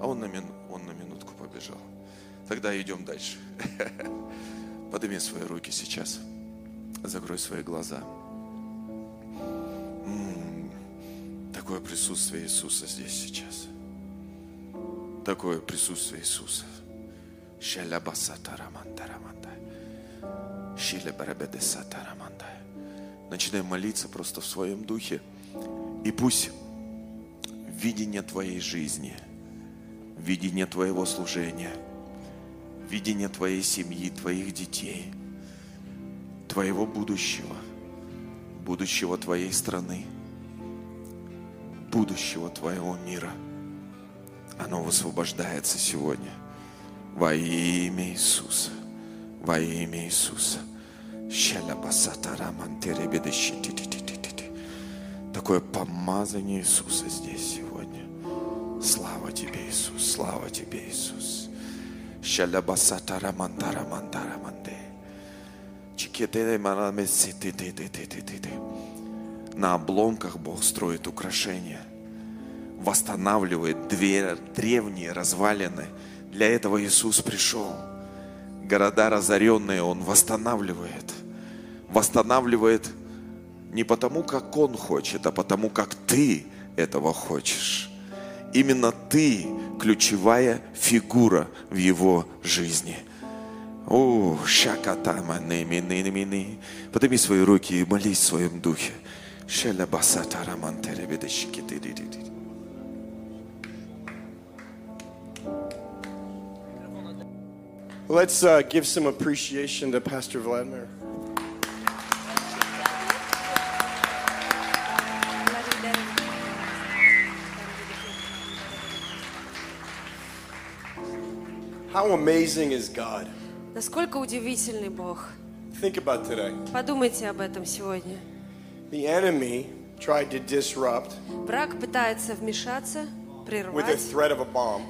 А он на, мин, он на минутку побежал. Тогда идем дальше. <laughs> Подними свои руки сейчас. Закрой свои глаза. М-м, Такое присутствие Иисуса здесь сейчас. Такое присутствие Иисуса. Начинай молиться просто в своем духе. И пусть видение твоей жизни, видение твоего служения, видение твоей семьи, твоих детей, твоего будущего, будущего твоей страны, будущего твоего мира, оно высвобождается сегодня во имя Иисуса, во имя Иисуса. Такое помазание Иисуса здесь сегодня. Слава тебе, Иисус, слава тебе, Иисус. Щалябасатарамантарамантараманде. Чикетелемарамеситититититити. На обломках Бог строит украшения, восстанавливает две древние развалины. Для этого Иисус пришел. Города разоренные Он восстанавливает. Восстанавливает не потому, как Он хочет, а потому, как ты этого хочешь. Именно ты ключевая фигура в его жизни. О, шакатама мини Подними свои руки и молись в своем духе. Шелябасата рамантеребедешикитидидиди. Let's uh, give some appreciation to Pastor Vladimir. How amazing is God? Насколько удивительный Бог. Think about today. Подумайте об этом сегодня. The enemy tried to disrupt Враг пытается вмешаться, with a прервать threat of a bomb,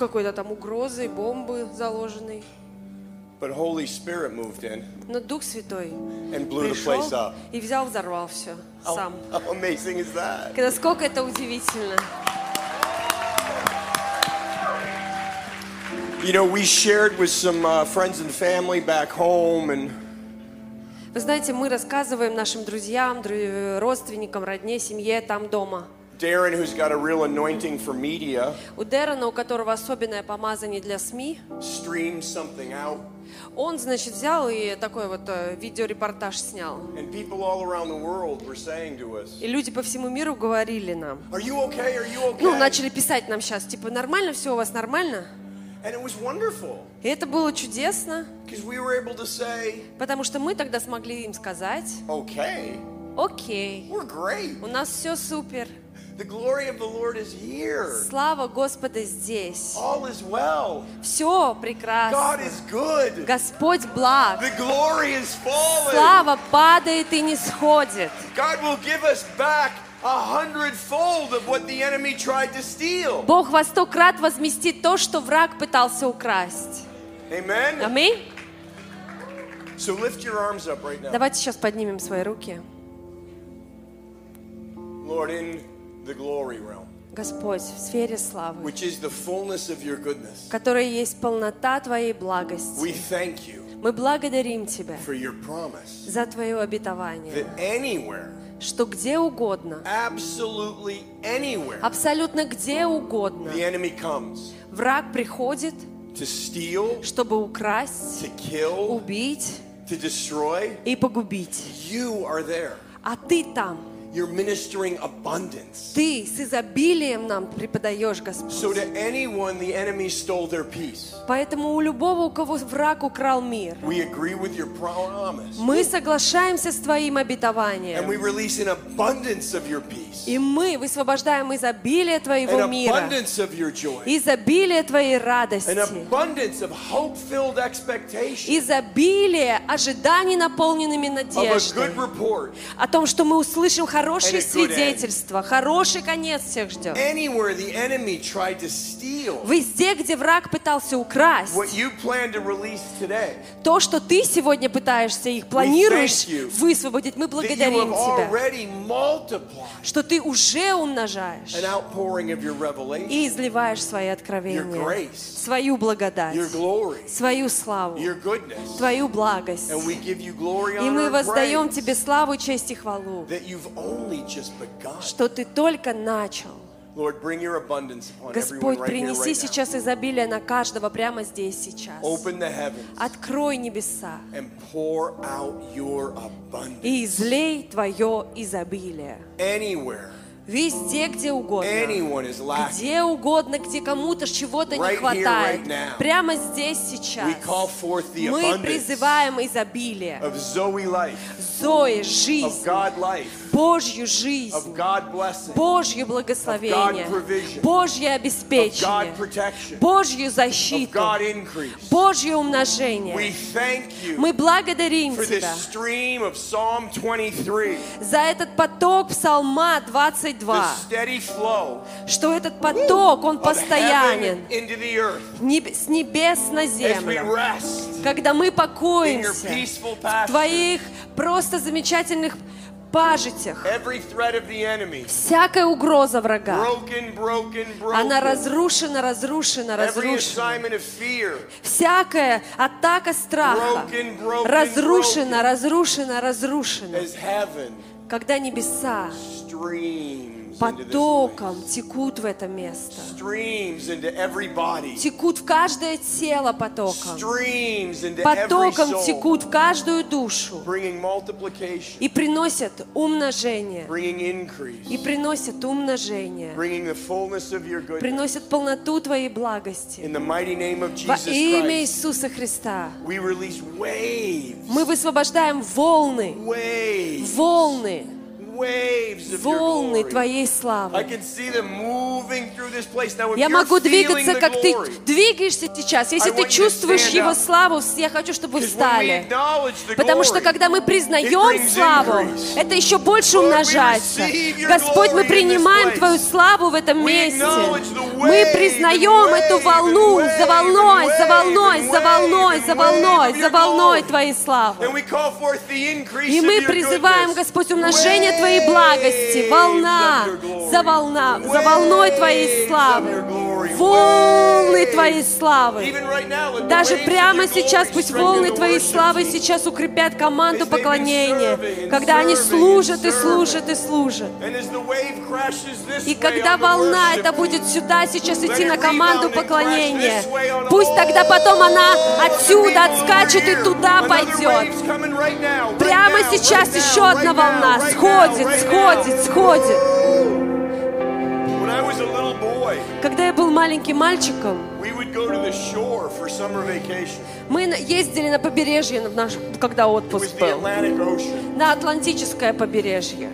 Какой-то там угрозой, бомбы заложенной. but Holy Spirit moved in Но Дух Святой and blew the пришел place up. и взял, взорвал все How, сам. how amazing is that? Насколько это удивительно. You know, we shared with some uh, friends and family back home, and Вы знаете, мы рассказываем нашим друзьям, дру- родственникам, родне, семье там дома. Darren, who's got a real anointing for media, У Дэрона, у которого особенное помазание для СМИ, streamed something out, он, значит, взял и такой вот э, видеорепортаж снял. И люди по всему миру говорили нам, Are you okay? You okay? ну, начали писать нам сейчас, типа, нормально все у вас, нормально? And it was wonderful И это было чудесно, we were able to say, потому что мы тогда смогли им сказать, Okay, окей, we're great. у нас все супер, The glory of the Lord is here. слава Господа здесь, All is well. все God прекрасно, is good. Господь благ, The glory is falling. слава падает и не сходит. God will give us back a hundredfold of what the enemy tried to steal. Бог во сто крат возместит то, что враг пытался украсть. Amen. Аминь. So lift your arms up right now. Давайте сейчас поднимем свои руки. Lord, in the glory realm, Господь, в сфере славы, which is the fullness of your goodness, в которой есть полнота Твоей благости, we thank you мы благодарим Тебя for your promise за Твое обетование, that anywhere что где угодно, absolutely anywhere, абсолютно где угодно, the enemy comes враг приходит, to steal, чтобы украсть, to kill, убить to destroy, и погубить. you are there. А ты там, You're ministering abundance. ты с изобилием нам преподаешь, So Господь. to anyone, the enemy stole their peace. Поэтому у любого, у кого враг украл мир, We agree with your promise. мы соглашаемся с Твоим And we обетованием. release an abundance of your peace. И мы высвобождаем изобилие Твоего An мира, abundance of your joy. изобилие Твоей An радости, abundance of hope-filled expectation. изобилие ожиданий, наполненными Of a надеждой, good report. о том, что мы услышим хорошие end. свидетельства, хороший конец всех ждет. Везде, где враг пытался украсть, то, что ты сегодня пытаешься их планируешь высвободить, мы благодарим Тебя, что ты уже умножаешь и изливаешь свои откровения, свою благодать, свою славу, твою благость. И мы воздаем Тебе славу, честь и хвалу, что Ты только начал. Господь, принеси сейчас изобилие на каждого прямо здесь, сейчас. Открой небеса и излей Твое изобилие. Везде, где угодно. Где угодно, где кому-то чего-то не хватает. Прямо здесь, сейчас. Мы призываем изобилие. Зои, жизнь, Божью жизнь, Божье благословение, Божье обеспечение, Божью защиту. Божье умножение. Мы благодарим Тебя stream of Psalm 23, за этот поток Псалма the 22, steady flow что этот поток, он постоянен, с небес на землю. Когда мы покоимся в. Твоих просто замечательных пажитях, всякая угроза врага, она разрушена, разрушена, разрушена. Всякая атака страха. Разрушена, разрушена, разрушена. Когда небеса потоком текут в это место, текут в каждое тело потоком, потоком текут в каждую душу и приносят умножение, и приносят умножение, приносят полноту Твоей благости. Во имя Иисуса Христа мы высвобождаем волны, волны, волны. Твоей славы. Я могу двигаться, как ты двигаешься сейчас. Если ты чувствуешь Его славу, я хочу, чтобы вы встали. Потому что когда мы признаем славу, это еще больше умножается. Господь, мы принимаем. Твою славу в этом месте. Мы признаем эту волну за волной, за волной, за волной, за волной, за волной. Твоей славы. И мы призываем. Господь, умножение Твоей благости, волна за волна, за волной Твоей славы, волны. Твоей славы. Даже прямо сейчас пусть волны Твоей славы сейчас укрепят команду поклонения, когда они служат и служат и служат. И когда волна это будет сюда сейчас идти на команду поклонения, пусть тогда потом она отсюда отскачет и туда пойдет. Прямо сейчас еще одна волна right сходит, сходит, сходит. Когда я был маленьким мальчиком, мы ездили на побережье, наш- когда отпуск был, на Атлантическое побережье.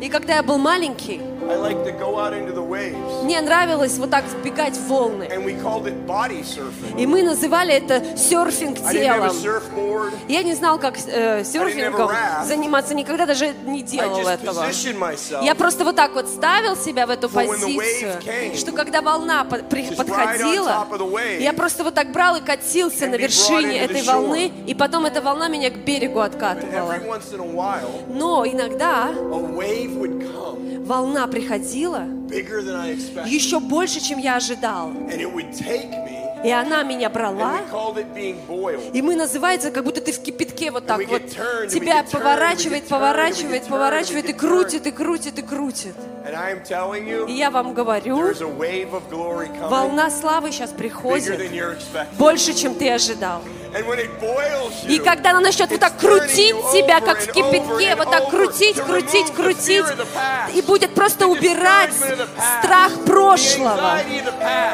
И когда я был маленький, I liked to go out into the waves. мне нравилось вот так вбегать в волны. And we called it body surfing. И мы называли это серфинг I didn't have a телом. surfboard. Я не знал, как э, серфингом raft. заниматься, никогда даже не I делал just этого. positioned myself Я просто вот так вот ставил себя в эту For when the позицию, wave came, что когда волна по- при- just подходила, ride on top of the wave я просто вот так брал и катился and на be brought вершине the этой shore. волны, и потом эта волна меня к берегу But откатывала. every once in a while, Но иногда a wave would come волна приходила еще больше, чем я ожидал. И она меня брала, и мы называется, как будто ты в кипятке вот так вот. Тебя поворачивает, поворачивает, поворачивает, и крутит, и крутит, и крутит. И я вам говорю, волна славы сейчас приходит больше, чем ты ожидал. И когда она начнет вот так крутить тебя, over как в кипятке, вот так крутить, крутить, крутить, и будет просто убирать страх прошлого,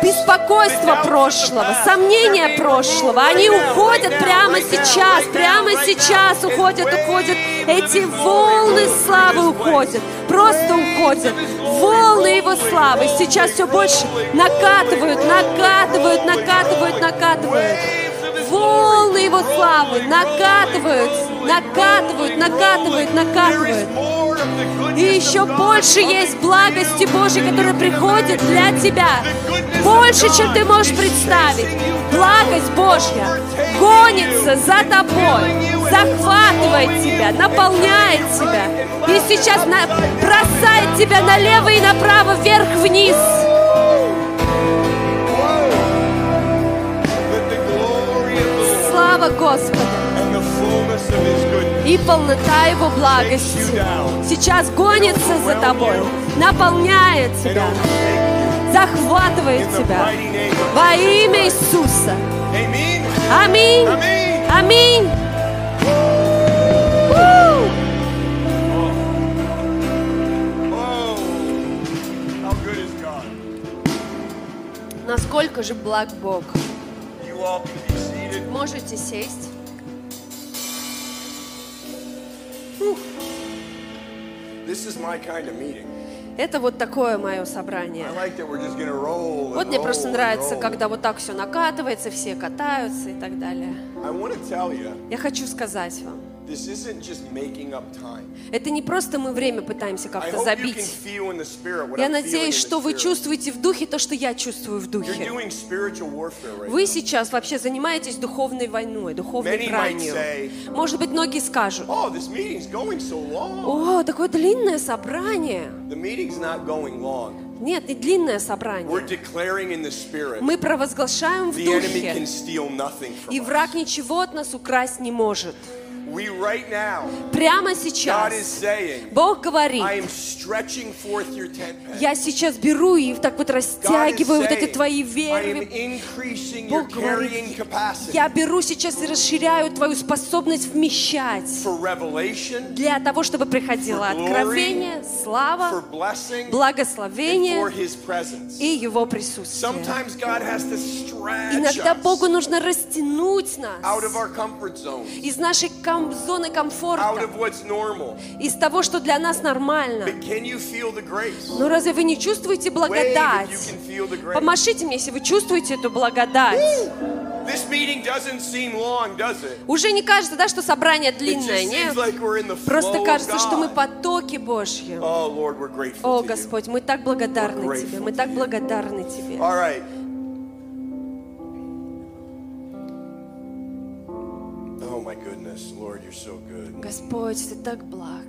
беспокойство прошлого, сомнения прошлого. Они уходят прямо сейчас, прямо сейчас уходят, уходят. Эти волны славы уходят, просто уходят. Волны Его славы сейчас все больше накатывают, накатывают, накатывают, rolling. накатывают. Волны Его славы накатывают, накатывают, накатывают, накатывают. И еще больше есть благости Божьей, которая приходит для тебя. Больше, чем ты можешь представить. Благость Божья гонится за тобой, захватывает тебя, наполняет тебя. И сейчас бросает тебя налево и направо, вверх-вниз. Слава Господа и полнота Его благости сейчас гонится за тобой, наполняет тебя, захватывает тебя. Во имя. Иисуса. Аминь. Аминь. Насколько же благ Бог. Можете сесть. This is my kind of meeting. Это вот такое мое собрание. Like roll. Вот мне просто нравится, когда вот так все накатывается, все катаются и так далее. You, Я хочу сказать вам, this isn't just making up time. это не просто мы время пытаемся как-то забить. Я надеюсь, что вы чувствуете в духе то, что я чувствую в духе. Вы сейчас вообще занимаетесь духовной войной, духовной бранью. Может быть, многие скажут, Oh, о, такое длинное собрание. Нет, не длинное собрание. Мы провозглашаем в духе, и враг ничего от нас украсть не может. Прямо God is сейчас saying, Бог говорит, я сейчас беру и так вот растягиваю вот эти твои веры. Бог говорит, я беру сейчас и расширяю твою способность вмещать для того, чтобы приходило откровение, слава, благословение и Его присутствие. Иногда Богу нужно растянуть нас из нашей ком- зоны комфорта, из того, что для нас нормально. Но разве вы не чувствуете благодать? Помашите мне, если вы чувствуете эту благодать. This meeting doesn't seem long, does it? Уже не кажется, да, что собрание длинное, нет? like Просто кажется, что мы потоки Божьи. Oh О. Господь, мы так благодарны Тебе, мы так благодарны Тебе. Господь, Ты так благ.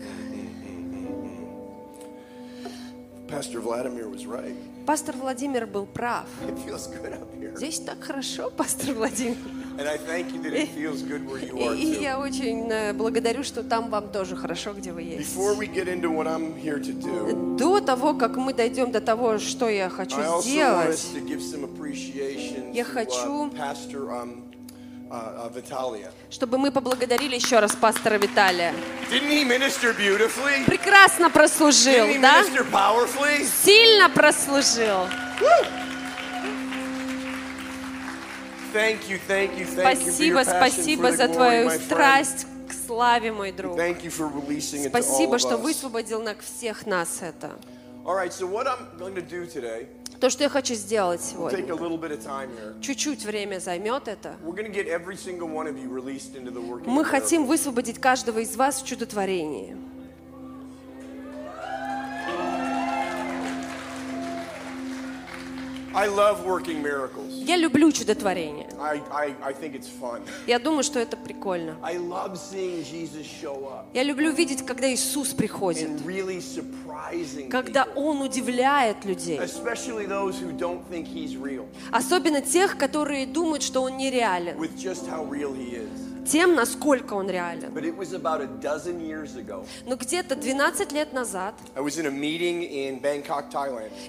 Пастор Владимир был прав. It feels good up here. Здесь так хорошо, пастор Владимир. And I thank you that it feels good where you are И, и я очень э, благодарю, что там вам тоже хорошо, где вы есть. Before we get into what I'm here to do, До того, как мы дойдем до того, что я хочу сделать, Я хочу- uh, um, uh, uh, Vitalia. чтобы мы поблагодарили еще раз пастора Виталия. Didn't he minister beautifully? Прекрасно прослужил, Didn't he да? minister powerfully? Сильно прослужил. Thank you, thank you, thank you for Спасибо, спасибо за твою страсть к славе, мой друг. Thank you for releasing it to all Спасибо, что us. высвободил на всех нас это. All right, so what I'm going to do today, То, что я хочу сделать сегодня. Чуть-чуть время займет это. Мы хотим высвободить каждого из вас в чудотворении. I love working miracles. Я люблю чудотворение. I, I, I think it's fun. Я думаю, что это прикольно. I love seeing Jesus show up Я люблю видеть, когда Иисус приходит, and really surprising когда people, Он удивляет людей. especially those who don't think he's real, Особенно тех, которые думают, что Он нереален. with just how real he is. Тем, насколько Он реален. Но где-то 12 лет назад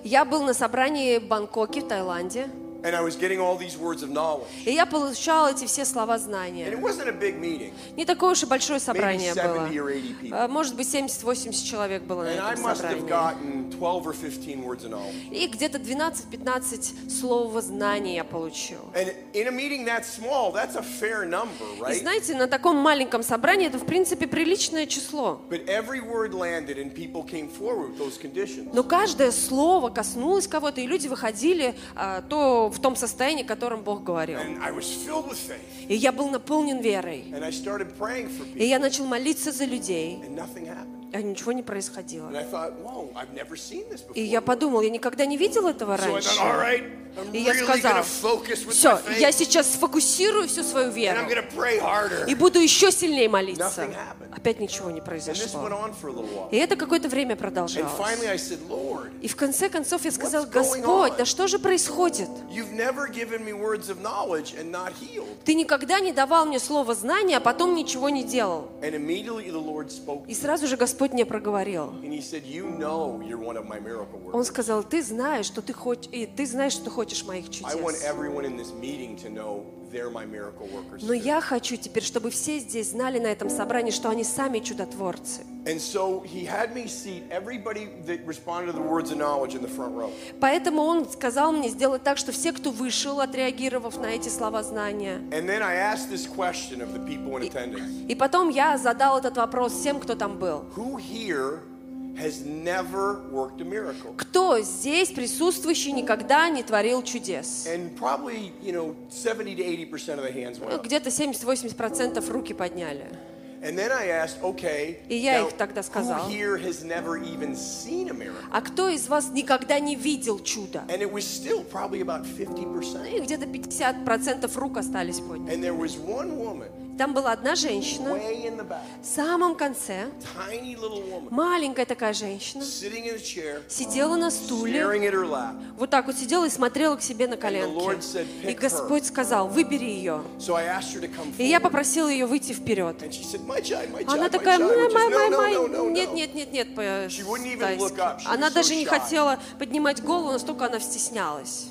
я был на собрании в Бангкоке, в Таиланде, and I was getting all these words of knowledge. и я получал эти все слова And знания. it wasn't a big meeting. Не такое уж и большое собрание 70 было. or 80 people. А, Может быть, 70-80 человек было на And I этом must have собрании. gotten 12 or 15 words of knowledge. И где-то 12-15 слов знания я получил. And in a meeting that small, that's a fair number, И right? знаете, на таком маленьком собрании это, в принципе, приличное число. But every word landed and people came forward with those conditions. Но каждое слово коснулось кого-то, и люди выходили а, то в том состоянии, о котором Бог говорил. И я был наполнен верой. И я начал молиться за людей. А ничего не происходило. И я подумал, я никогда не видел этого раньше. И я сказал, все, я сейчас сфокусирую всю свою веру и буду еще сильнее молиться. Опять ничего не произошло. И это какое-то время продолжалось. И в конце концов я сказал, Господь, да что же происходит? Ты никогда не давал мне слово знания, а потом ничего не делал. И сразу же Господь мне проговорил. Он сказал, ты знаешь, что ты хочешь, и ты знаешь, что хочешь моих чудес. Но я хочу теперь, чтобы все здесь знали на этом собрании, что они сами чудотворцы. Поэтому он сказал мне сделать так, что все, кто вышел, отреагировав на эти слова знания. And then I asked this question of the people in attendance. И потом я задал этот вопрос всем, кто там был. Who here has never worked a miracle? Кто здесь присутствующий никогда не творил чудес? And probably, you know, 70 to 80% of the hands went Ну, up. Где-то 70-80% руки подняли. And then I asked, okay, И я now, их тогда сказал. who here has never even seen a miracle? А кто из вас никогда не видел чудо? And it was still probably about 50%. И где-то 50% рук остались подняты. Там была одна женщина в самом конце, маленькая такая женщина, сидела на стуле, вот так вот сидела и смотрела к себе на коленки. И "Pick Господь сказал, выбери ее. И я попросила ее выйти вперед. Она такая, май, май, май, май. Нет, нет, нет, нет. She Она даже не хотела поднимать голову, настолько она стеснялась.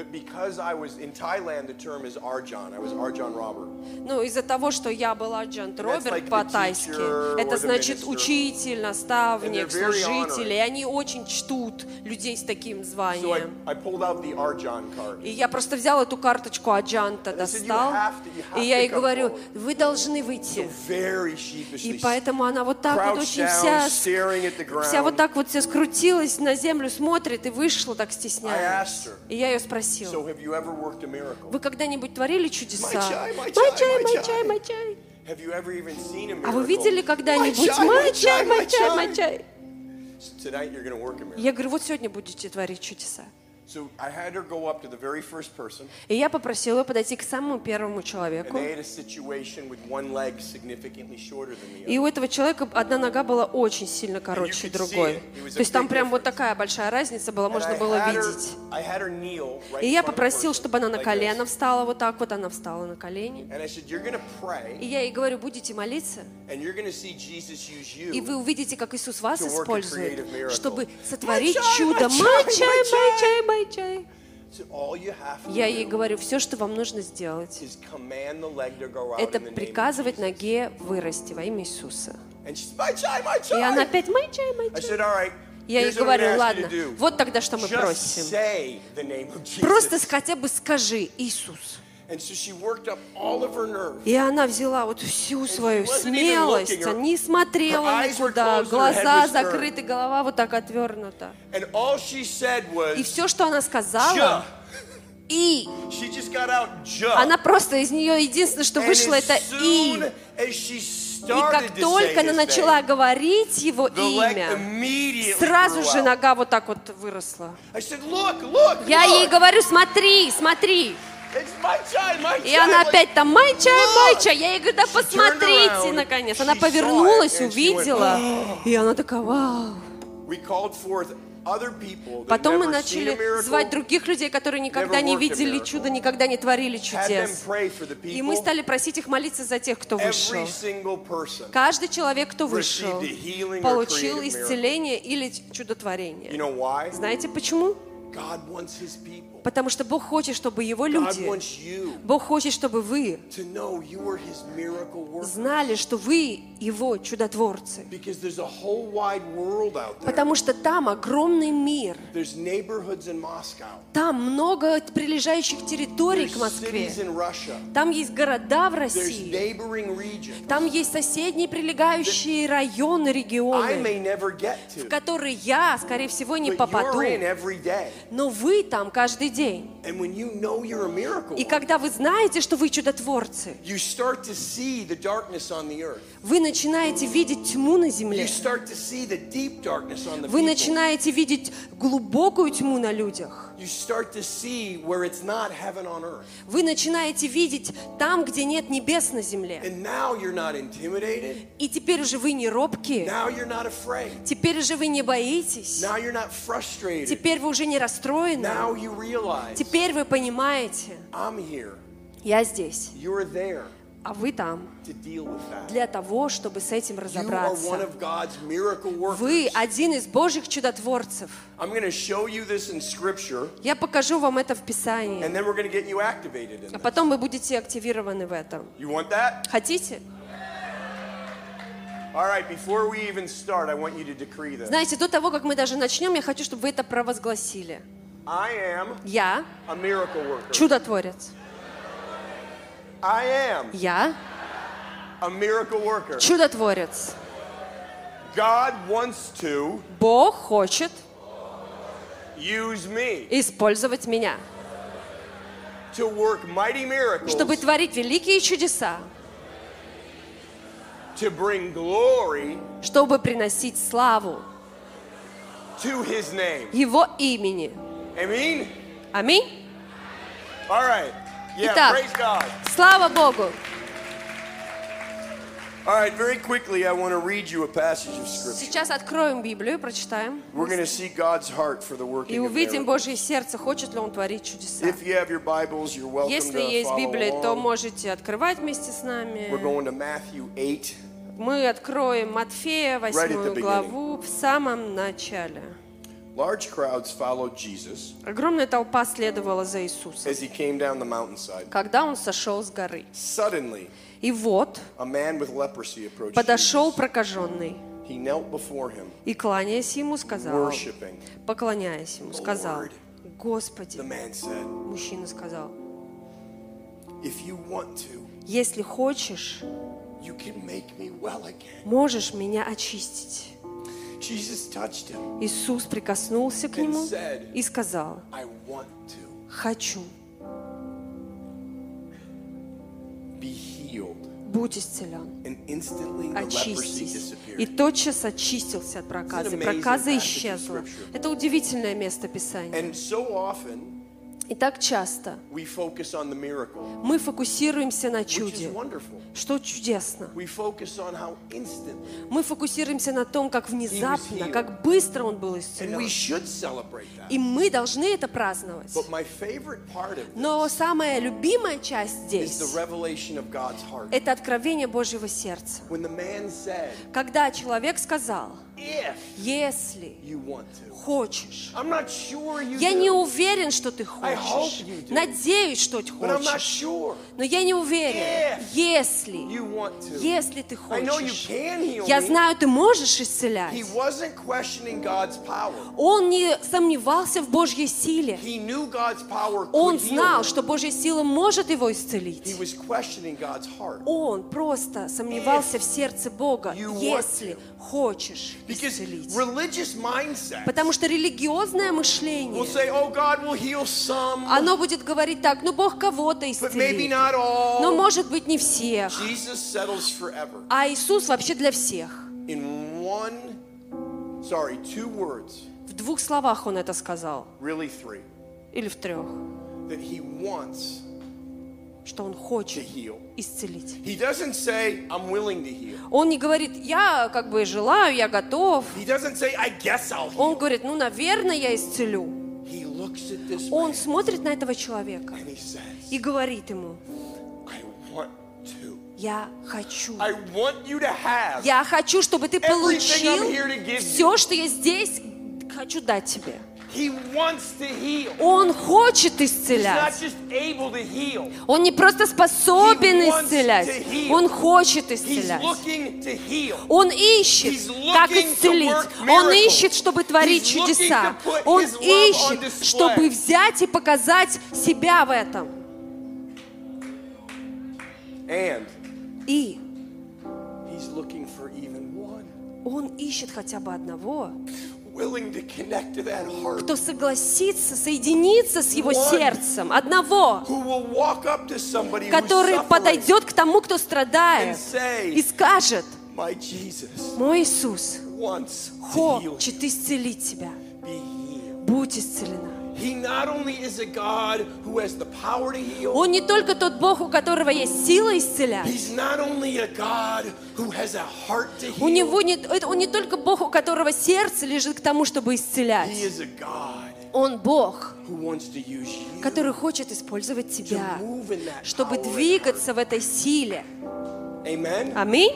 But because I was in Thailand, the term is Arjan. I was Arjan Robert. Ну, из-за того, что я была Джант That's Роберт по-тайски, это значит учитель, наставник, служитель, и они очень чтут людей с таким So I, званием. I pulled out the Arjan card. И я просто взял эту карточку "You достал, и я ей говорю, forward." вы должны выйти. И поэтому она вот так вот очень вся, вся вот так вот вся скрутилась на землю, смотрит и вышла так стесняясь. И я ее so miracle? вы когда-нибудь творили чудеса? My чай, Май чай, май чай. А вы видели когда-нибудь My чай, my чай, my чай. Я говорю, вот сегодня будете творить чудеса. So I had her go up to the very first person, И я попросила ее подойти к самому первому and человеку. they had a situation with one leg significantly shorter than the И other. у этого человека одна нога была очень сильно короче другой. То есть там прям вот такая большая разница была, And можно было видеть. I had her kneel right И я попросил, чтобы она на колено встала вот так вот, она встала на колени. And I said, you're going to И я ей говорю, будете молиться, and you're going to see Jesus use you. и вы увидите, как Иисус вас использует, чтобы сотворить чудо. my Май чай, чай, Я ей говорю, все, что вам нужно сделать, это приказывать ноге вырасти во имя Иисуса. И она опять, май чай, май I чай. Я ей говорю, ладно, вот тогда что мы просим. Просто хотя бы скажи Иисус. And so she worked up all of her nerve. И она взяла вот всю свою смелость, не смотрела никуда, глаза закрыты, голова вот так отвернута. And all she said was, И все, что она сказала, и она просто из нее единственное, что вышло, это и. started как только она начала говорить его имя, сразу же нога вот так вот выросла. I said, look, look, Я ей говорю, смотри, смотри. И она опять там, май чай, май чай. Я ей говорю, да посмотрите, наконец. Она повернулась, увидела. <gasps> И она такая, вау. Потом мы начали звать других людей, которые никогда не видели чуда, никогда не творили чудес. И мы стали просить их молиться за тех, кто вышел. Каждый человек, кто вышел, получил исцеление или чудотворение. Знаете почему? Потому что Бог хочет, чтобы Его люди, Бог хочет, чтобы вы знали, что вы Его чудотворцы. Потому что там огромный мир. Там много прилежащих территорий к Москве. Там есть города в России. Там есть соседние прилегающие районы, регионы, в которые я, скорее всего, не попаду. Но вы там каждый день. A miracle И когда вы знаете, что вы чудотворцы, вы начинаете видеть тьму на земле. Вы начинаете видеть глубокую тьму на людях. Вы начинаете видеть там, где нет небес на земле. И теперь уже вы не робкие. Теперь уже вы не боитесь. Теперь вы уже не расстроены. Теперь вы понимаете, я здесь, а вы там для того, чтобы с этим разобраться. Вы один из Божьих чудотворцев. Я покажу вам это в Писании. А потом вы будете активированы в этом. Хотите? Знаете, до того, как мы даже начнем, я хочу, чтобы вы это провозгласили. Я чудотворец. I am Я a miracle worker. чудотворец. God wants to Бог хочет use me использовать меня, to work mighty miracles, чтобы творить великие чудеса, to bring glory чтобы приносить славу to his name. Его имени. Amen? Аминь. All right. Yeah, Итак. praise God. Слава Богу. All right, very quickly, I want to read you a passage of scripture. Сейчас откроем Библию, прочитаем We're going to see God's heart for the и увидим. Божье сердце, хочет ли Он творить чудеса. Если есть Библия, то можете открывать вместе с We're нами. going to Matthew 8. Мы откроем Матфея, Right at the восьмую beginning. главу, в самом начале. Large crowds followed Jesus Огромная толпа следовала за Иисусом, as he came down the mountainside. когда Он сошел с горы. Suddenly, И вот a man with leprosy approached подошел Jesus. прокаженный He knelt before him, и, кланяясь ему, сказал, worshiping. поклоняясь ему, сказал, Lord. The Господи, man said, мужчина сказал, If you want to, если хочешь, you can make me well again. можешь меня очистить. Иисус прикоснулся к нему и сказал, хочу, будь исцелен. Очистись. И тотчас очистился от проказы. Проказа исчезла. Это удивительное место Писания. И так часто мы фокусируемся на чуде, что чудесно. Мы фокусируемся на том, как внезапно, как быстро он был исцелен. И мы должны это праздновать. Но самая любимая часть здесь это откровение Божьего сердца. Когда человек сказал, "If если you want to," хочешь, я не уверен, что ты хочешь. Надеюсь, что ты хочешь. Но я не уверен, если, если ты хочешь. Я знаю, ты можешь исцелять. Он не сомневался в Божьей силе. Он знал, что Божья сила может его исцелить. Он просто сомневался в сердце Бога, если. Хочешь. Исцелить. Потому что религиозное мышление, say, oh, God will heal some, оно будет говорить так, ну Бог кого-то исцелит, но может быть не всех. А Иисус вообще для всех. One, sorry, words, В двух словах Он это сказал, really three, или в трех, that he wants что Он хочет исцелить. Say. Он не говорит, я как бы желаю, я готов. Say, Он говорит, ну, наверное, я исцелю. Он смотрит на этого человека says, и говорит ему, я хочу. Я хочу, чтобы ты получил все, что я здесь хочу дать тебе. Он хочет исцелять. Он не просто способен исцелять, он хочет исцелять. Он ищет, как исцелить. Он ищет, чтобы творить чудеса. Он ищет, чтобы взять и показать себя в этом. И он ищет хотя бы одного, кто согласится соединиться с его сердцем. Одного, который подойдет к тому, кто страдает, и скажет, мой Иисус хочет исцелить тебя. Будь исцелена. Он не только тот Бог, у которого есть сила исцелять. У него не, он не только Бог, у которого сердце лежит к тому, чтобы исцелять. Он Бог, который хочет использовать тебя, чтобы двигаться в этой силе. Аминь.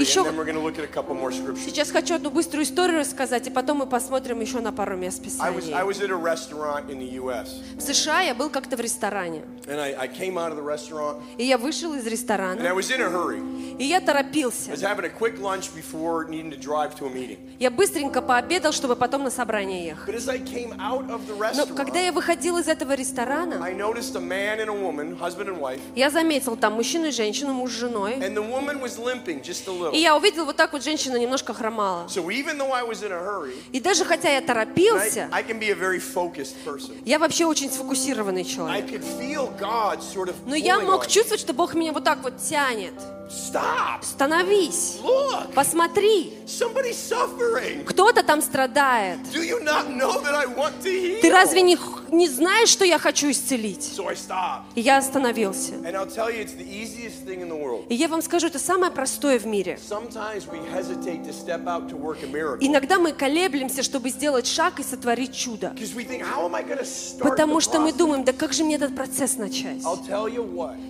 Еще- and then we're going to look at a couple more scriptures. Сейчас хочу одну быструю историю рассказать, и потом мы посмотрим еще на пару мест I was I Писания. was at a restaurant in the U.S. В США я был как-то в ресторане, and I, I came out of the restaurant и я вышел из and I ресторана, was in a hurry. и я торопился. was having a quick lunch before needing to drive to a meeting. Я быстренько пообедал, чтобы потом на собрание ехать. But as I came out of the Но когда я выходил из этого ресторана, I noticed a man and a woman, husband and wife, я заметил там мужчину и женщину, муж с женой. And the woman was limping just a И little. я увидел вот так вот женщина немножко хромала. So even though I was in a hurry, И даже хотя я торопился, I, I can be a very focused person. я вообще очень сфокусированный I человек. could feel God sort of Но я мог чувствовать, что Бог меня вот так вот тянет. Stop! Становись, Look! посмотри, Somebody's suffering. кто-то там страдает. Do you not know that I want to heal? Ты разве не, не знаешь, что я хочу исцелить? So I stopped. И я остановился. And I'll tell you, it's the easiest thing in the world. И я вам скажу, это самое простое в мире. Иногда мы колеблемся, чтобы сделать шаг и сотворить чудо. Потому что мы думаем, да как же мне этот процесс начать?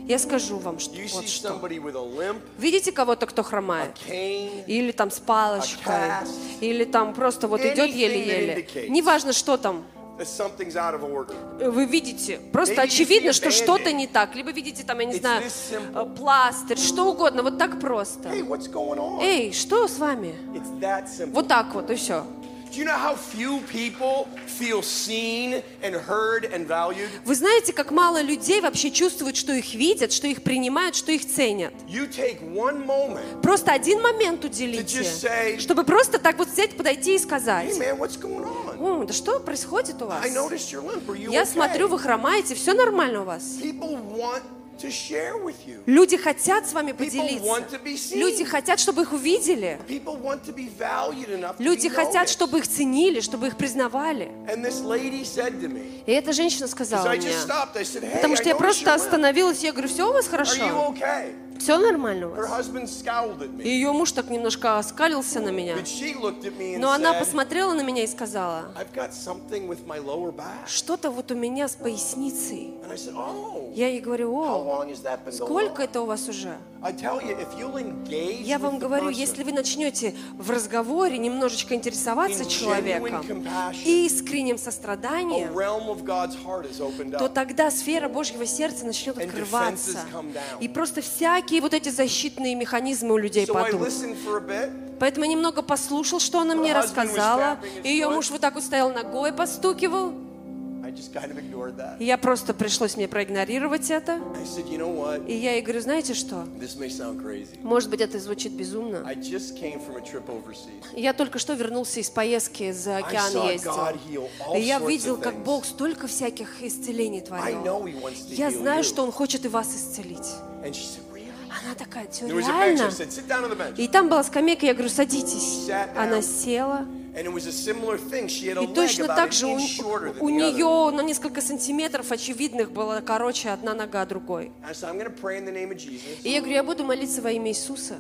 Я скажу вам, что вот что. Видите кого-то, кто хромает? Или там с палочкой, или там просто вот идет еле-еле. Неважно, что там. Order. Вы видите, просто очевидно, что что-то не так. Либо видите там, я не знаю, э, пластырь, что угодно, вот так просто. Эй, что с вами? Вот так вот, и все. Вы знаете, как мало людей вообще чувствуют, что их видят, что их принимают, что их ценят. Просто один момент уделите, чтобы просто так вот взять, подойти и сказать. «О, да что происходит у вас? Я смотрю, вы хромаете, все нормально у вас. Люди хотят с вами поделиться. Люди хотят, чтобы их увидели. Люди хотят, чтобы их ценили, чтобы их признавали. И эта женщина сказала мне, потому что я просто остановилась, я говорю, все у вас хорошо? Все нормально у вас? И ее муж так немножко оскалился на меня. Но она посмотрела на меня и сказала, что-то вот у меня с поясницей. Oh, Я ей говорю, о, сколько это у вас уже? Я вам говорю, если вы начнете в разговоре немножко интересоваться человеком и искренним состраданием, то тогда сфера Божьего сердца начнет открываться. И просто всякие вот эти защитные механизмы у людей падут. Поэтому я немного послушал, что она мне рассказала. И ее муж вот так вот стоял ногой, постукивал. И я просто пришлось мне проигнорировать это. И я ей говорю, знаете что? Может быть, это звучит безумно. Я только что вернулся из поездки за океан ездил. И я видел, как. Бог столько всяких исцелений творил. Я знаю, что Он хочет и вас исцелить. Она такая. I реально? И там была скамейка, я говорю, садитесь. Она села. И точно так же у, у нее на несколько сантиметров очевидных была короче одна нога другой. И я говорю, я буду молиться во имя Иисуса.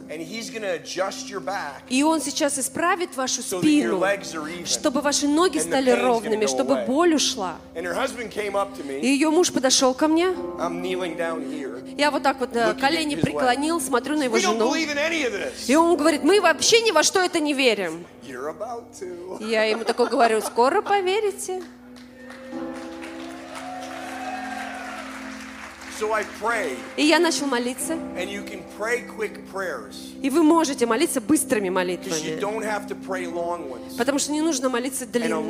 И Он сейчас исправит вашу спину, чтобы ваши ноги стали ровными, чтобы боль ушла. And her husband came up to И me. ее муж подошел ко мне. I'm kneeling down here. Я вот так вот э, колени преклонил, смотрю на его жену. И он говорит, мы вообще ни во что это не верим. Я ему такой говорю, скоро поверите. И я начал молиться. And you can pray quick prayers. И вы можете молиться быстрыми молитвами. don't have to pray long ones. Потому что не нужно молиться длинно.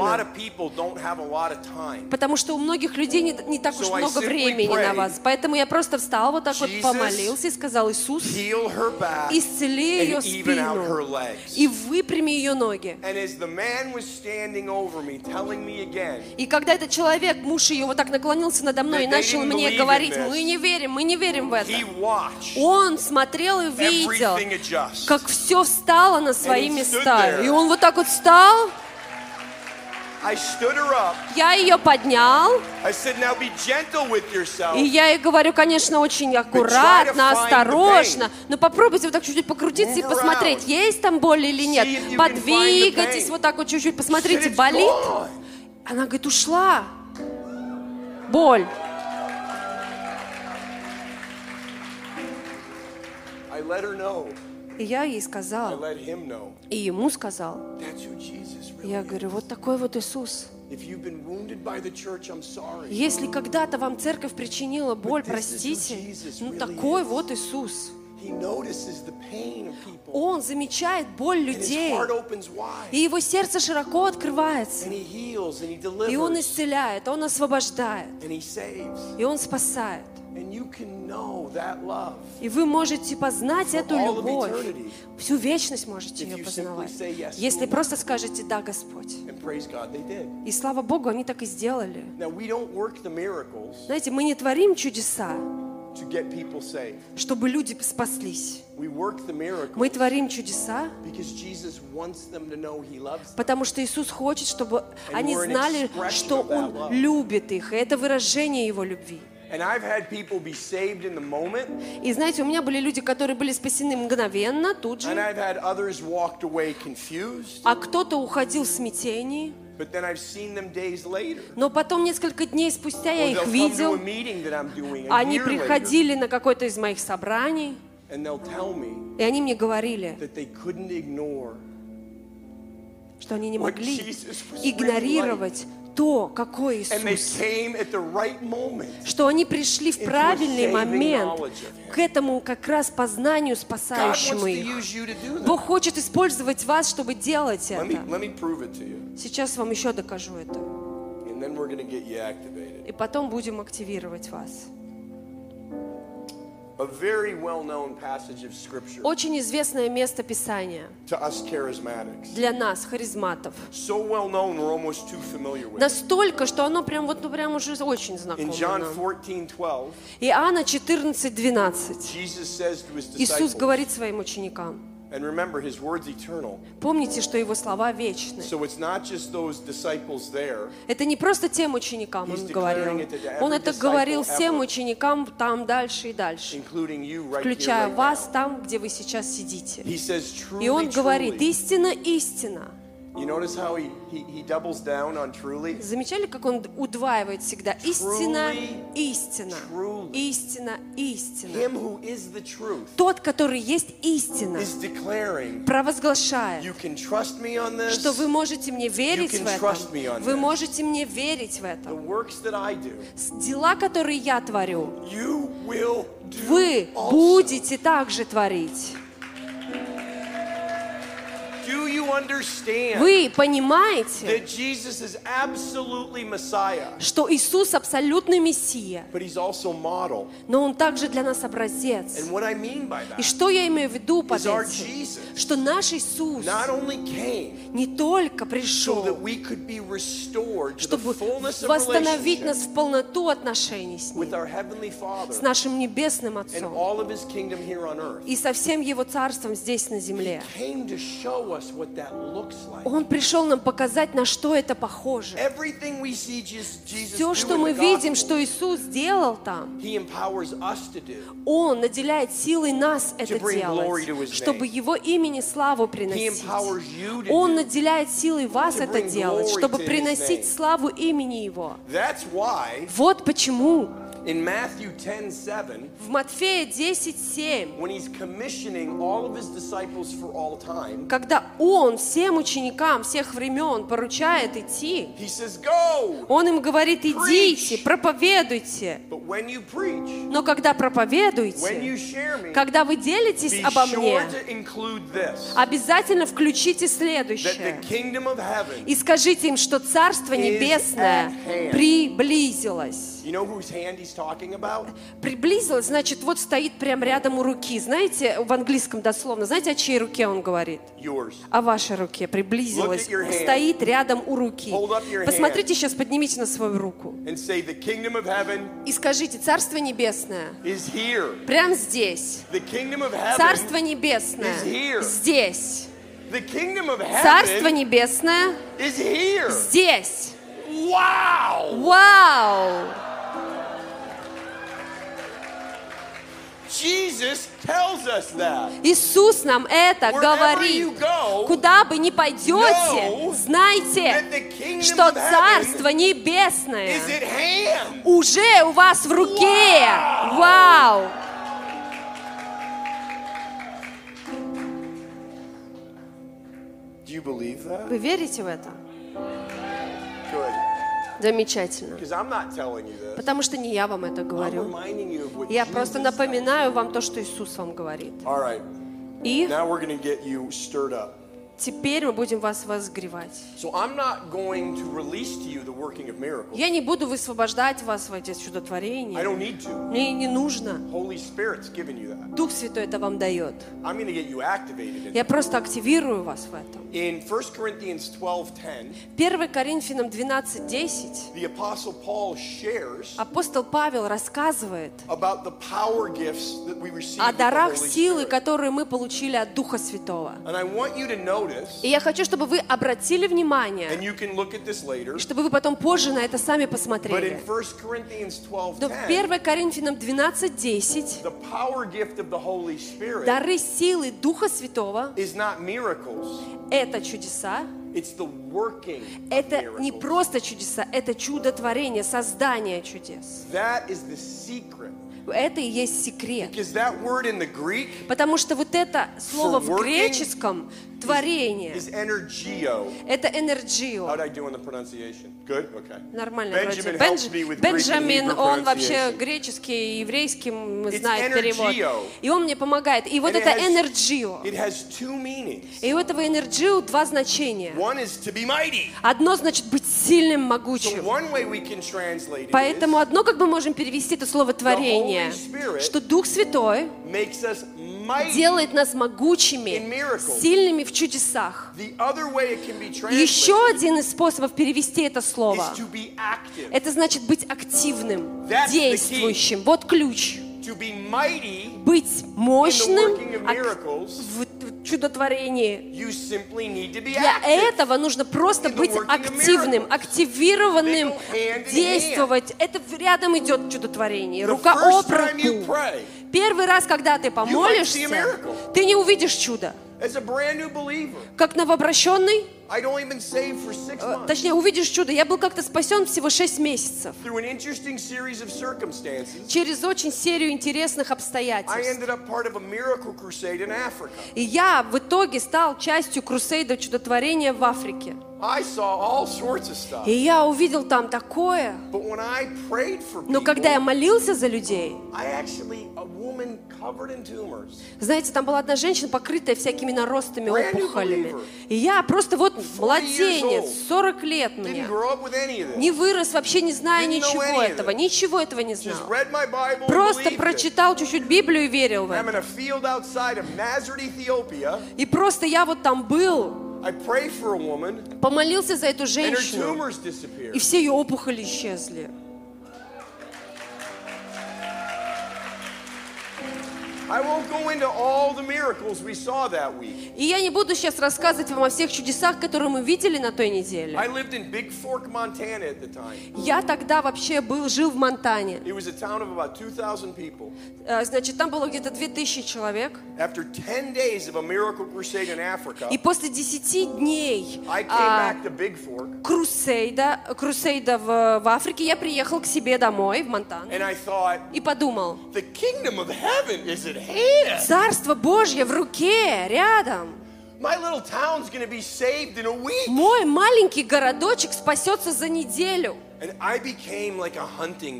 Потому что у многих людей не, не так уж много времени на вас. Поэтому я просто встал вот так вот, помолился и сказал, Иисус, исцели ее спину и выпрями ее ноги. И когда этот человек, муж ее, вот так наклонился надо мной и начал мне говорить. Мы не верим, мы не верим в это. Он смотрел и видел, как все встало на свои места. И он вот так вот встал, я ее поднял, и я ей говорю, конечно, очень аккуратно, осторожно, но попробуйте вот так чуть-чуть покрутиться и посмотреть, есть там боль или нет. Подвигайтесь вот так вот чуть-чуть, посмотрите, "It's болит? gone." Она говорит, ушла. Боль. И я ей сказал, и ему сказал. Я говорю, вот такой вот Иисус. Если когда-то вам церковь причинила боль, простите, ну такой вот Иисус. Он замечает боль людей, и его сердце широко открывается. И он исцеляет, он освобождает, и он спасает. И вы можете познать эту любовь. Всю вечность можете ее познавать. Если просто скажете «Да, Господь». И слава Богу, они так и сделали. Знаете, мы не творим чудеса, чтобы люди спаслись. Мы творим чудеса. Потому что Иисус хочет, чтобы они знали, что Он любит их. И это выражение Его любви. И знаете, у меня были люди, которые были спасены мгновенно, тут же. А кто-то уходил в смятении. but then I've seen them days later. Но потом, несколько дней спустя, я их видел. doing Они year later, приходили на какое-то из моих собраний. and they'll tell me И они мне говорили, что они не могли игнорировать то, какой Иисус. right. Что они пришли в правильный момент к этому как раз познанию спасающему их. Бог хочет использовать вас, чтобы делать это. Сейчас вам еще докажу это. И потом будем активировать вас. Очень известное место Писания для нас, харизматов. Настолько, что оно прям вот ну, прям уже очень знакомо John нам. 14 12, Иоанна 14, 12. Jesus says to his Иисус говорит своим ученикам, and remember, his word's eternal. помните, что Его слова вечны. So it's not just those disciples there, Это не просто тем ученикам Он говорил. Он это говорил всем ученикам там дальше и дальше. Включая вас там, где вы сейчас сидите. He says, И Он говорит, истина, истина. You notice how he, he, he doubles down on truly? Замечали, как он удваивает всегда? Истина, истина. Истина, истина. Тот, который есть истина, is declaring, провозглашает, you can trust me on this. что вы можете мне верить can в trust me on этом. Вы можете мне верить в The это. works that I do, С- Дела, которые я творю, you will do вы будете также творить. Вы понимаете, что Иисус абсолютный Мессия, но Он также для нас образец. И что я имею в виду под этим? Что наш Иисус не только пришел, чтобы восстановить нас в полноту отношений с Ним, с нашим Небесным Отцом и со всем Его Царством здесь на земле. Came to show us what that looks like. Он пришел нам показать, на что это похоже. Все, что мы видим, что Иисус сделал там. Он наделяет силой нас это делать, чтобы. Его имени славу приносить. Он наделяет силой вас это делать, чтобы приносить славу имени Его. Вот почему in Matthew 10:7, в Матфея 10.7, when He's commissioning all of His disciples for all time, когда Он всем ученикам всех времен поручает идти, He says, "Go." Он им говорит, идите, проповедуйте. But when you preach, Но когда when you проповедуете, share me, когда вы делитесь be обо мне, sure to include this: обязательно включите that the следующее. kingdom of heaven. И скажите им, что Царство Небесное приблизилось. You know whose hand He's Приблизилось, значит, вот стоит прям рядом у руки. Знаете, в английском дословно, знаете, о чьей руке он говорит? Yours. О вашей руке. Hand. Стоит рядом у руки. Посмотрите сейчас, поднимите на свою руку. And say, "The kingdom of heaven И скажите, Царство Небесное is here." прямо здесь. Царство Небесное здесь. The kingdom of Царство Небесное is here. здесь. Wow! Вау! Иисус нам это говорит. Куда бы ни пойдете, знайте, что Царство Небесное уже у вас в руке. Вау! Вы верите в это? Good. Замечательно. Потому что не я вам это говорю. Я просто напоминаю вам то, что Иисус вам говорит. И Теперь мы будем вас возгревать. So I'm not going to release to you the working of miracles. Я не буду высвобождать вас в эти I чудотворения. don't need to. Мне не нужно. Holy Spirit's given you that. Дух Святой это вам дает. I'm going to get you activated in Я просто активирую вас в этом. In 1 Corinthians 12:10, 1 Коринфянам 12.10 the apostle Paul shares апостол Павел рассказывает about the power gifts that we receive о дарах силы, которые мы получили от Духа Святого. And I want you to notice, И я хочу, чтобы вы обратили внимание, и чтобы вы потом позже на это сами посмотрели. 1 Corinthians Но 12:10, 1 Коринфянам 12.10 the power gift of the Holy Spirit дары силы Духа Святого это чудеса, это не просто чудеса, это чудотворение, создание чудес. Это и есть секрет. Потому что вот это слово в греческом творение, это? Okay. Нормально Benjamin Бенж- Бенджамин, он вообще греческий и еврейский м, It's знает перевод. energio. И он мне помогает. И вот And это meanings. И у этого энерджио два значения. Одно значит быть сильным, So могучим. it Поэтому одно, как мы можем перевести это слово творение, Spirit что Дух Святой делает нас могучими, сильными в чудесах. Еще один из способов перевести это слово, это значит быть активным, действующим. Вот ключ. Быть мощным в чудотворении. Для этого нужно просто быть активным, активированным, действовать. Это рядом идет чудотворение. Рука об руку. Первый раз, когда ты помолишься, ты не увидишь чудо. Как новообращенный, э, точнее, увидишь чудо. Я был как-то спасен всего 6 месяцев. Через очень серию интересных обстоятельств. И я в итоге стал частью крусейда чудотворения в Африке. И я увидел там такое. Но когда я молился за людей. Знаете, там была одна женщина, покрытая всякими наростами, опухолями. И я просто вот 40 младенец, years old. 40 лет мне. Не вырос, вообще не зная ничего этого, ничего этого не знал. Просто прочитал чуть-чуть Библию и верил в это. И просто я вот там был, Помолился за эту женщину, и все ее опухоли исчезли. И я не буду сейчас рассказывать вам о всех чудесах, которые мы видели на той неделе. Я тогда вообще был, жил в Монтане. It was a town of about 2,000 people. Э, Значит, там было где-то 2000 человек. After 10 days of a miracle crusade in Africa, И после 10 дней а, крусейда, крусейда в, в Африке, я приехал к себе домой, в thought, и подумал, at hand. Царство Божье в руке, рядом. My little town's going to be saved in a week. Мой маленький городочек спасется за неделю.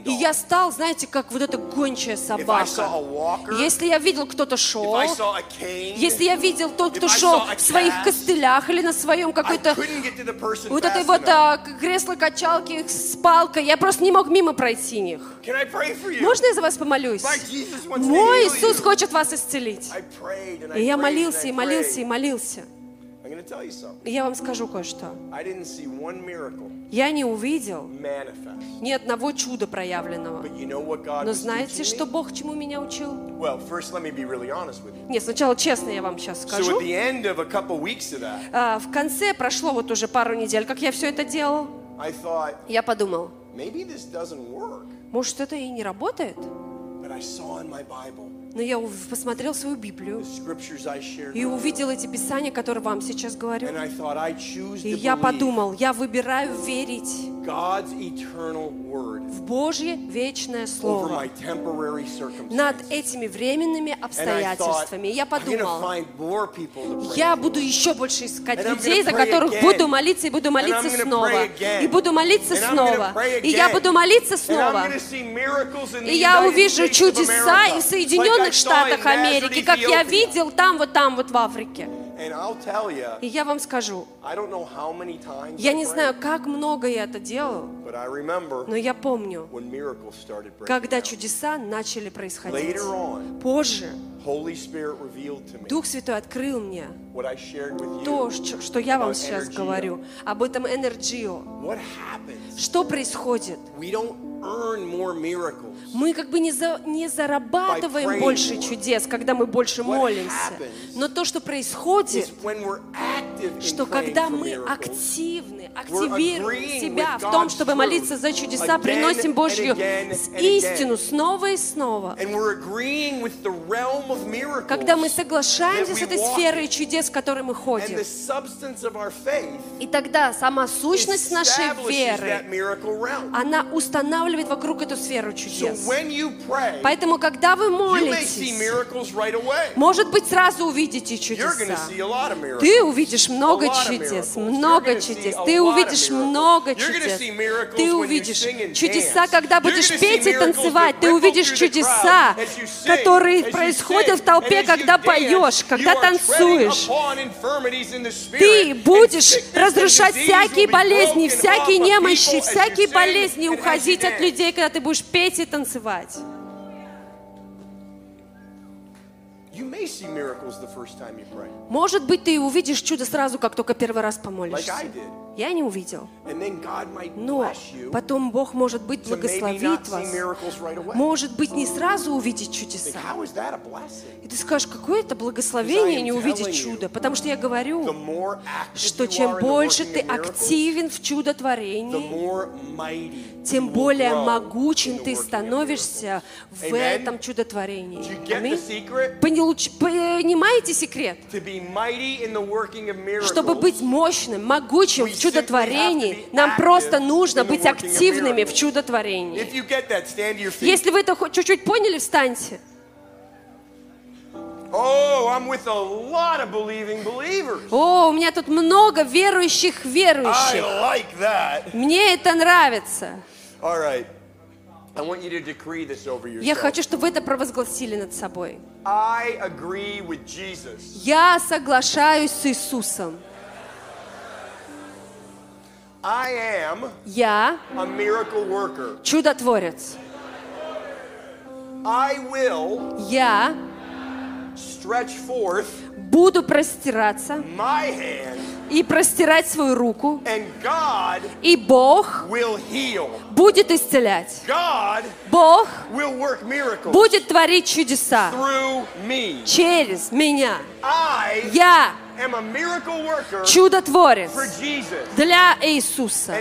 И я стал, знаете, как вот эта гончая собака. Если я видел, кто-то шел, если я видел тот, кто шел в своих костылях или на своем какой-то вот этой вот а, кресло-качалке с палкой, я просто не мог мимо пройти них. Можно я за вас помолюсь? Мой Иисус хочет вас исцелить. И я молился, и молился, и молился. Я вам скажу кое-что. Я не увидел ни одного чуда проявленного. Но знаете, что? Бог чему меня учил? Нет, сначала честно я вам сейчас скажу. А, в конце прошло вот уже пару недель, как я все это делал. Я подумал, может это и не работает? Но я посмотрел свою Библию и увидел эти писания, которые вам сейчас говорю. И я подумал, я выбираю верить в Божье вечное Слово над этими временными обстоятельствами. И я подумал, я буду еще больше искать людей, за которых буду молиться и буду молиться снова. И буду молиться снова. И я буду молиться снова. И я увижу чудеса и в Соединенных Штатах Америки, как я видел там, вот там, вот в Африке. И я вам скажу, я не знаю, как много я это делал, но я помню, когда чудеса начали происходить. Позже Дух Святой открыл мне то, что я вам сейчас говорю, об этом happens? Что происходит? Мы как бы не, за- не зарабатываем больше чудес, когда мы больше молимся. Но то, что происходит, что когда мы активны, активируем себя в том, чтобы молиться за чудеса, приносим Божью истину снова и снова. Когда мы соглашаемся с этой сферой чудес, в которой мы ходим, и тогда сама сущность нашей веры, она устанавливает вокруг эту сферу чудес. Поэтому, когда вы молитесь, может быть, сразу увидите чудеса. Ты увидишь много чудес, много чудес. Ты увидишь много чудес. Ты увидишь чудеса, когда будешь петь и танцевать. Ты увидишь чудеса, которые as происходят в толпе, когда поешь, когда танцуешь. Ты будешь разрушать всякие болезни, всякие немощи, всякие болезни, уходить от людей, когда ты будешь петь и танцевать. Может быть, ты увидишь чудо сразу, как только первый раз помолишься. Я не увидел. Но потом Бог, может быть, благословит вас. Может быть, не сразу увидеть чудеса. И ты скажешь, какое это благословение не увидеть чудо. Потому что я говорю, что чем больше ты активен в чудотворении, тем более могучим ты становишься в этом чудотворении. Аминь. Понимаете секрет? Чтобы быть мощным, могучим в be нам просто нужно быть активными в чудотворении. Если вы это хоть чуть-чуть поняли, встаньте. Oh. О, у меня тут много верующих верующих. Мне это нравится. Я хочу, чтобы вы это провозгласили над собой. Я соглашаюсь с Иисусом. I am Я a miracle worker. чудотворец. I will Я stretch forth буду простираться my hand, и простирать свою руку, and God и Бог will heal. будет исцелять. God Бог will work miracles будет творить чудеса through me. через меня. I Я чудотворец для Иисуса.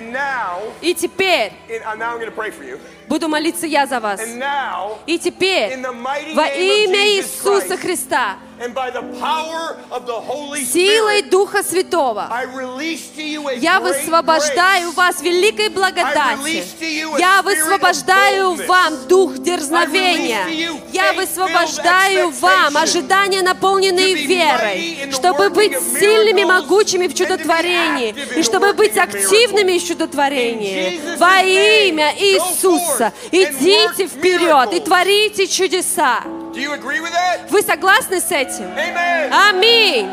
И теперь uh, буду молиться я за вас. И теперь во имя Иисуса Христа, силой Духа Святого, я высвобождаю вас великой благодати. Я высвобождаю вам дух дерзновения. Я высвобождаю вам ожидания, наполненные верой, чтобы быть сильными, могучими в чудотворении, и чтобы быть активными в чудотворении. Во имя Иисуса идите вперед и творите чудеса. Вы согласны с этим? Аминь.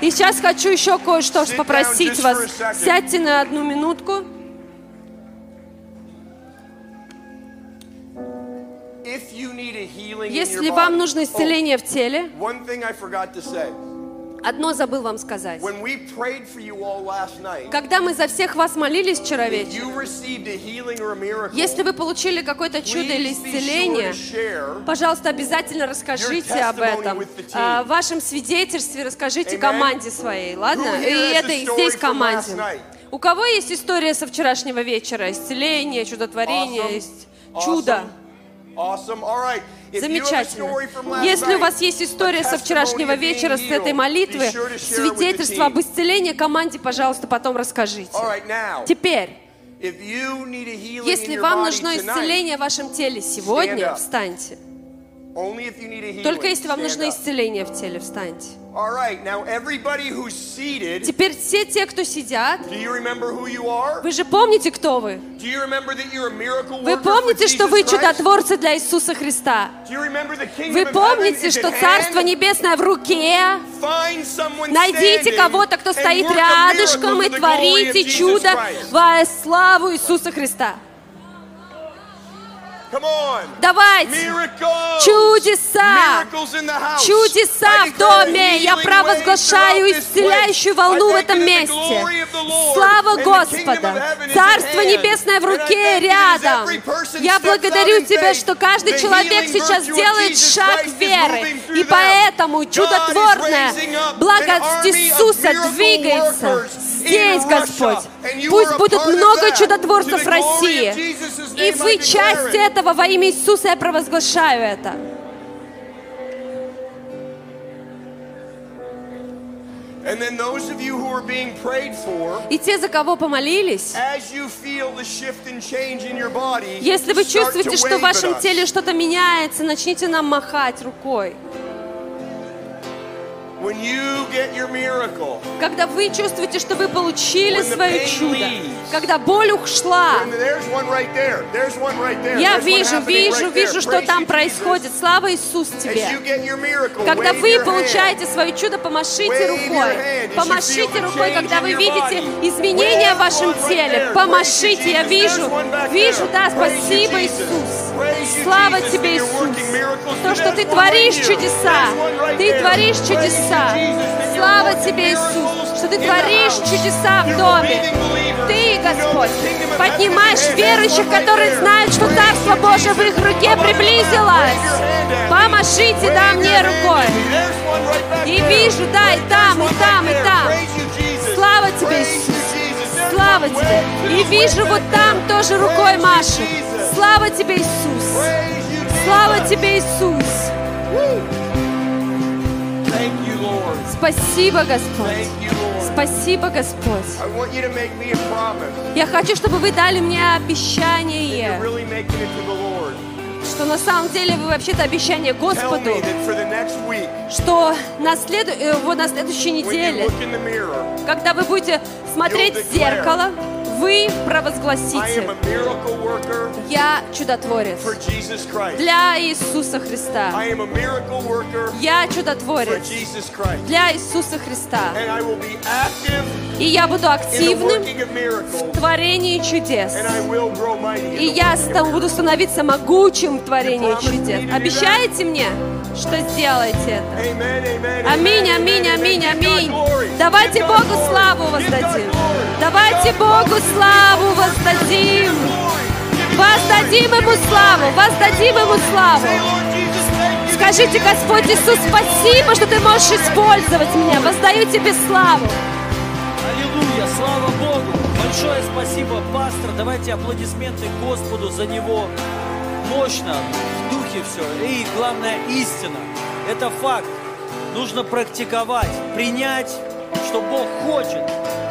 И сейчас хочу еще кое-что попросить вас. Сядьте на одну минутку. Если вам нужно исцеление в теле, одно забыл вам сказать. Когда мы за всех вас молились вчера вечером, если вы получили какое-то чудо или исцеление, пожалуйста, обязательно расскажите об этом. А, В вашем свидетельстве расскажите команде своей, ладно? И here has это a и story здесь команде. У кого есть история со вчерашнего вечера? Исцеление, чудотворение, Awesome. чудо. Awesome. Замечательно. Если у вас есть история со вчерашнего вечера, с этой молитвы, свидетельство об исцелении команде, пожалуйста, потом расскажите. Теперь, если вам нужно исцеление в вашем теле сегодня, встаньте. Только если вам нужно исцеление в теле, встаньте. All right, now everybody who's seated, Теперь все те, кто сидят, do you remember who you are? вы же помните, кто вы? Do you remember that you're a miracle Вы помните, что вы чудотворцы для Иисуса Христа? Do you remember the kingdom Вы помните, что Царство? Небесное в руке? Find someone Найдите кого-то, кто стоит рядышком, и творите чудо во славу Иисуса Христа. Давайте! Чудеса! Чудеса в доме! Я провозглашаю исцеляющую волну в этом месте. Слава Господа! Царство. Небесное в руке рядом. Я благодарю Тебя, что каждый человек сейчас делает шаг веры. И поэтому up благо Иисуса двигается in Господь. Пусть будут много чудотворцев России. И вы часть этого во имя Иисуса я провозглашаю это. И те, за кого помолились, если вы чувствуете, что в вашем теле что-то меняется, начните нам махать рукой. Когда вы чувствуете, что вы получили свое чудо, когда боль ушла, я вижу, вижу, вижу, что там происходит. Слава Иисус тебе. Когда вы получаете свое чудо, помашите рукой. Помашите рукой, когда вы видите изменения в вашем теле. Помашите, я вижу, вижу, да, спасибо. Иисус. Слава тебе, Иисус. То, что ты творишь чудеса. Ты творишь you, чудеса. Слава тебе, Иисус, что ты творишь чудеса в доме. Ты, Господь, поднимаешь верующих, которые знают, что Царство Божие в их руке приблизилось. Помашите, да, мне рукой. И вижу, да, и там, и там, и там. Слава тебе, Иисус. Слава тебе. И вижу вот там тоже рукой. Jesus. Слава тебе, Иисус. Praise you, Jesus. Слава тебе, Иисус. Спасибо, Господь. Спасибо, Господь. Я хочу, чтобы вы дали мне обещание, что на самом деле вы вообще-то обещание Господу, что на, следу... э, вот на следующей неделе, когда вы будете смотреть в зеркало, вы провозгласите, я чудотворец для Иисуса Христа. Я чудотворец для Иисуса Христа. И я буду активным в творении чудес. И я working of ста- буду становиться могучим в творении чудес. Обещаете мне, что сделаете это? Аминь, аминь, аминь, аминь. Давайте Богу славу воздадим. Давайте Богу. Славу воздадим. Воздадим. Ему славу, воздадим Ему славу. Скажите, Господь Иисус, спасибо, что Ты можешь использовать меня. Воздаю Тебе славу. Аллилуйя, слава Богу. Большое спасибо, пастор. Давайте аплодисменты Господу за него. Мощно, в духе все. И главное, истина. Это факт. Нужно практиковать, принять, что Бог хочет.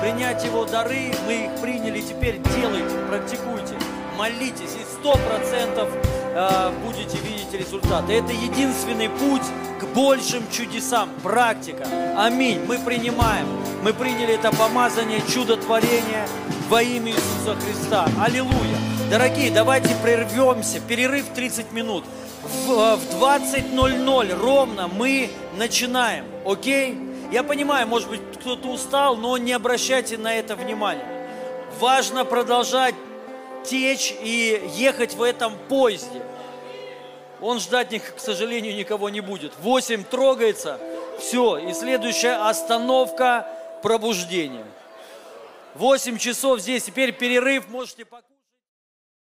Принять Его дары, мы их приняли, теперь делайте, практикуйте, молитесь, и сто процентов э, будете видеть результаты. Это единственный путь к большим чудесам, практика. Аминь. Мы принимаем, мы приняли это помазание, чудотворение во имя Иисуса Христа. Аллилуйя. Дорогие, давайте прервемся, перерыв 30 минут. В, э, в 20.00 ровно мы начинаем, окей? Я понимаю, может быть, кто-то устал, но не обращайте на это внимания. Важно продолжать течь и ехать в этом поезде. Он ждать, к сожалению, никого не будет. Восемь трогается, все, и следующая остановка – пробуждение. Восемь часов здесь, теперь перерыв, можете покушать.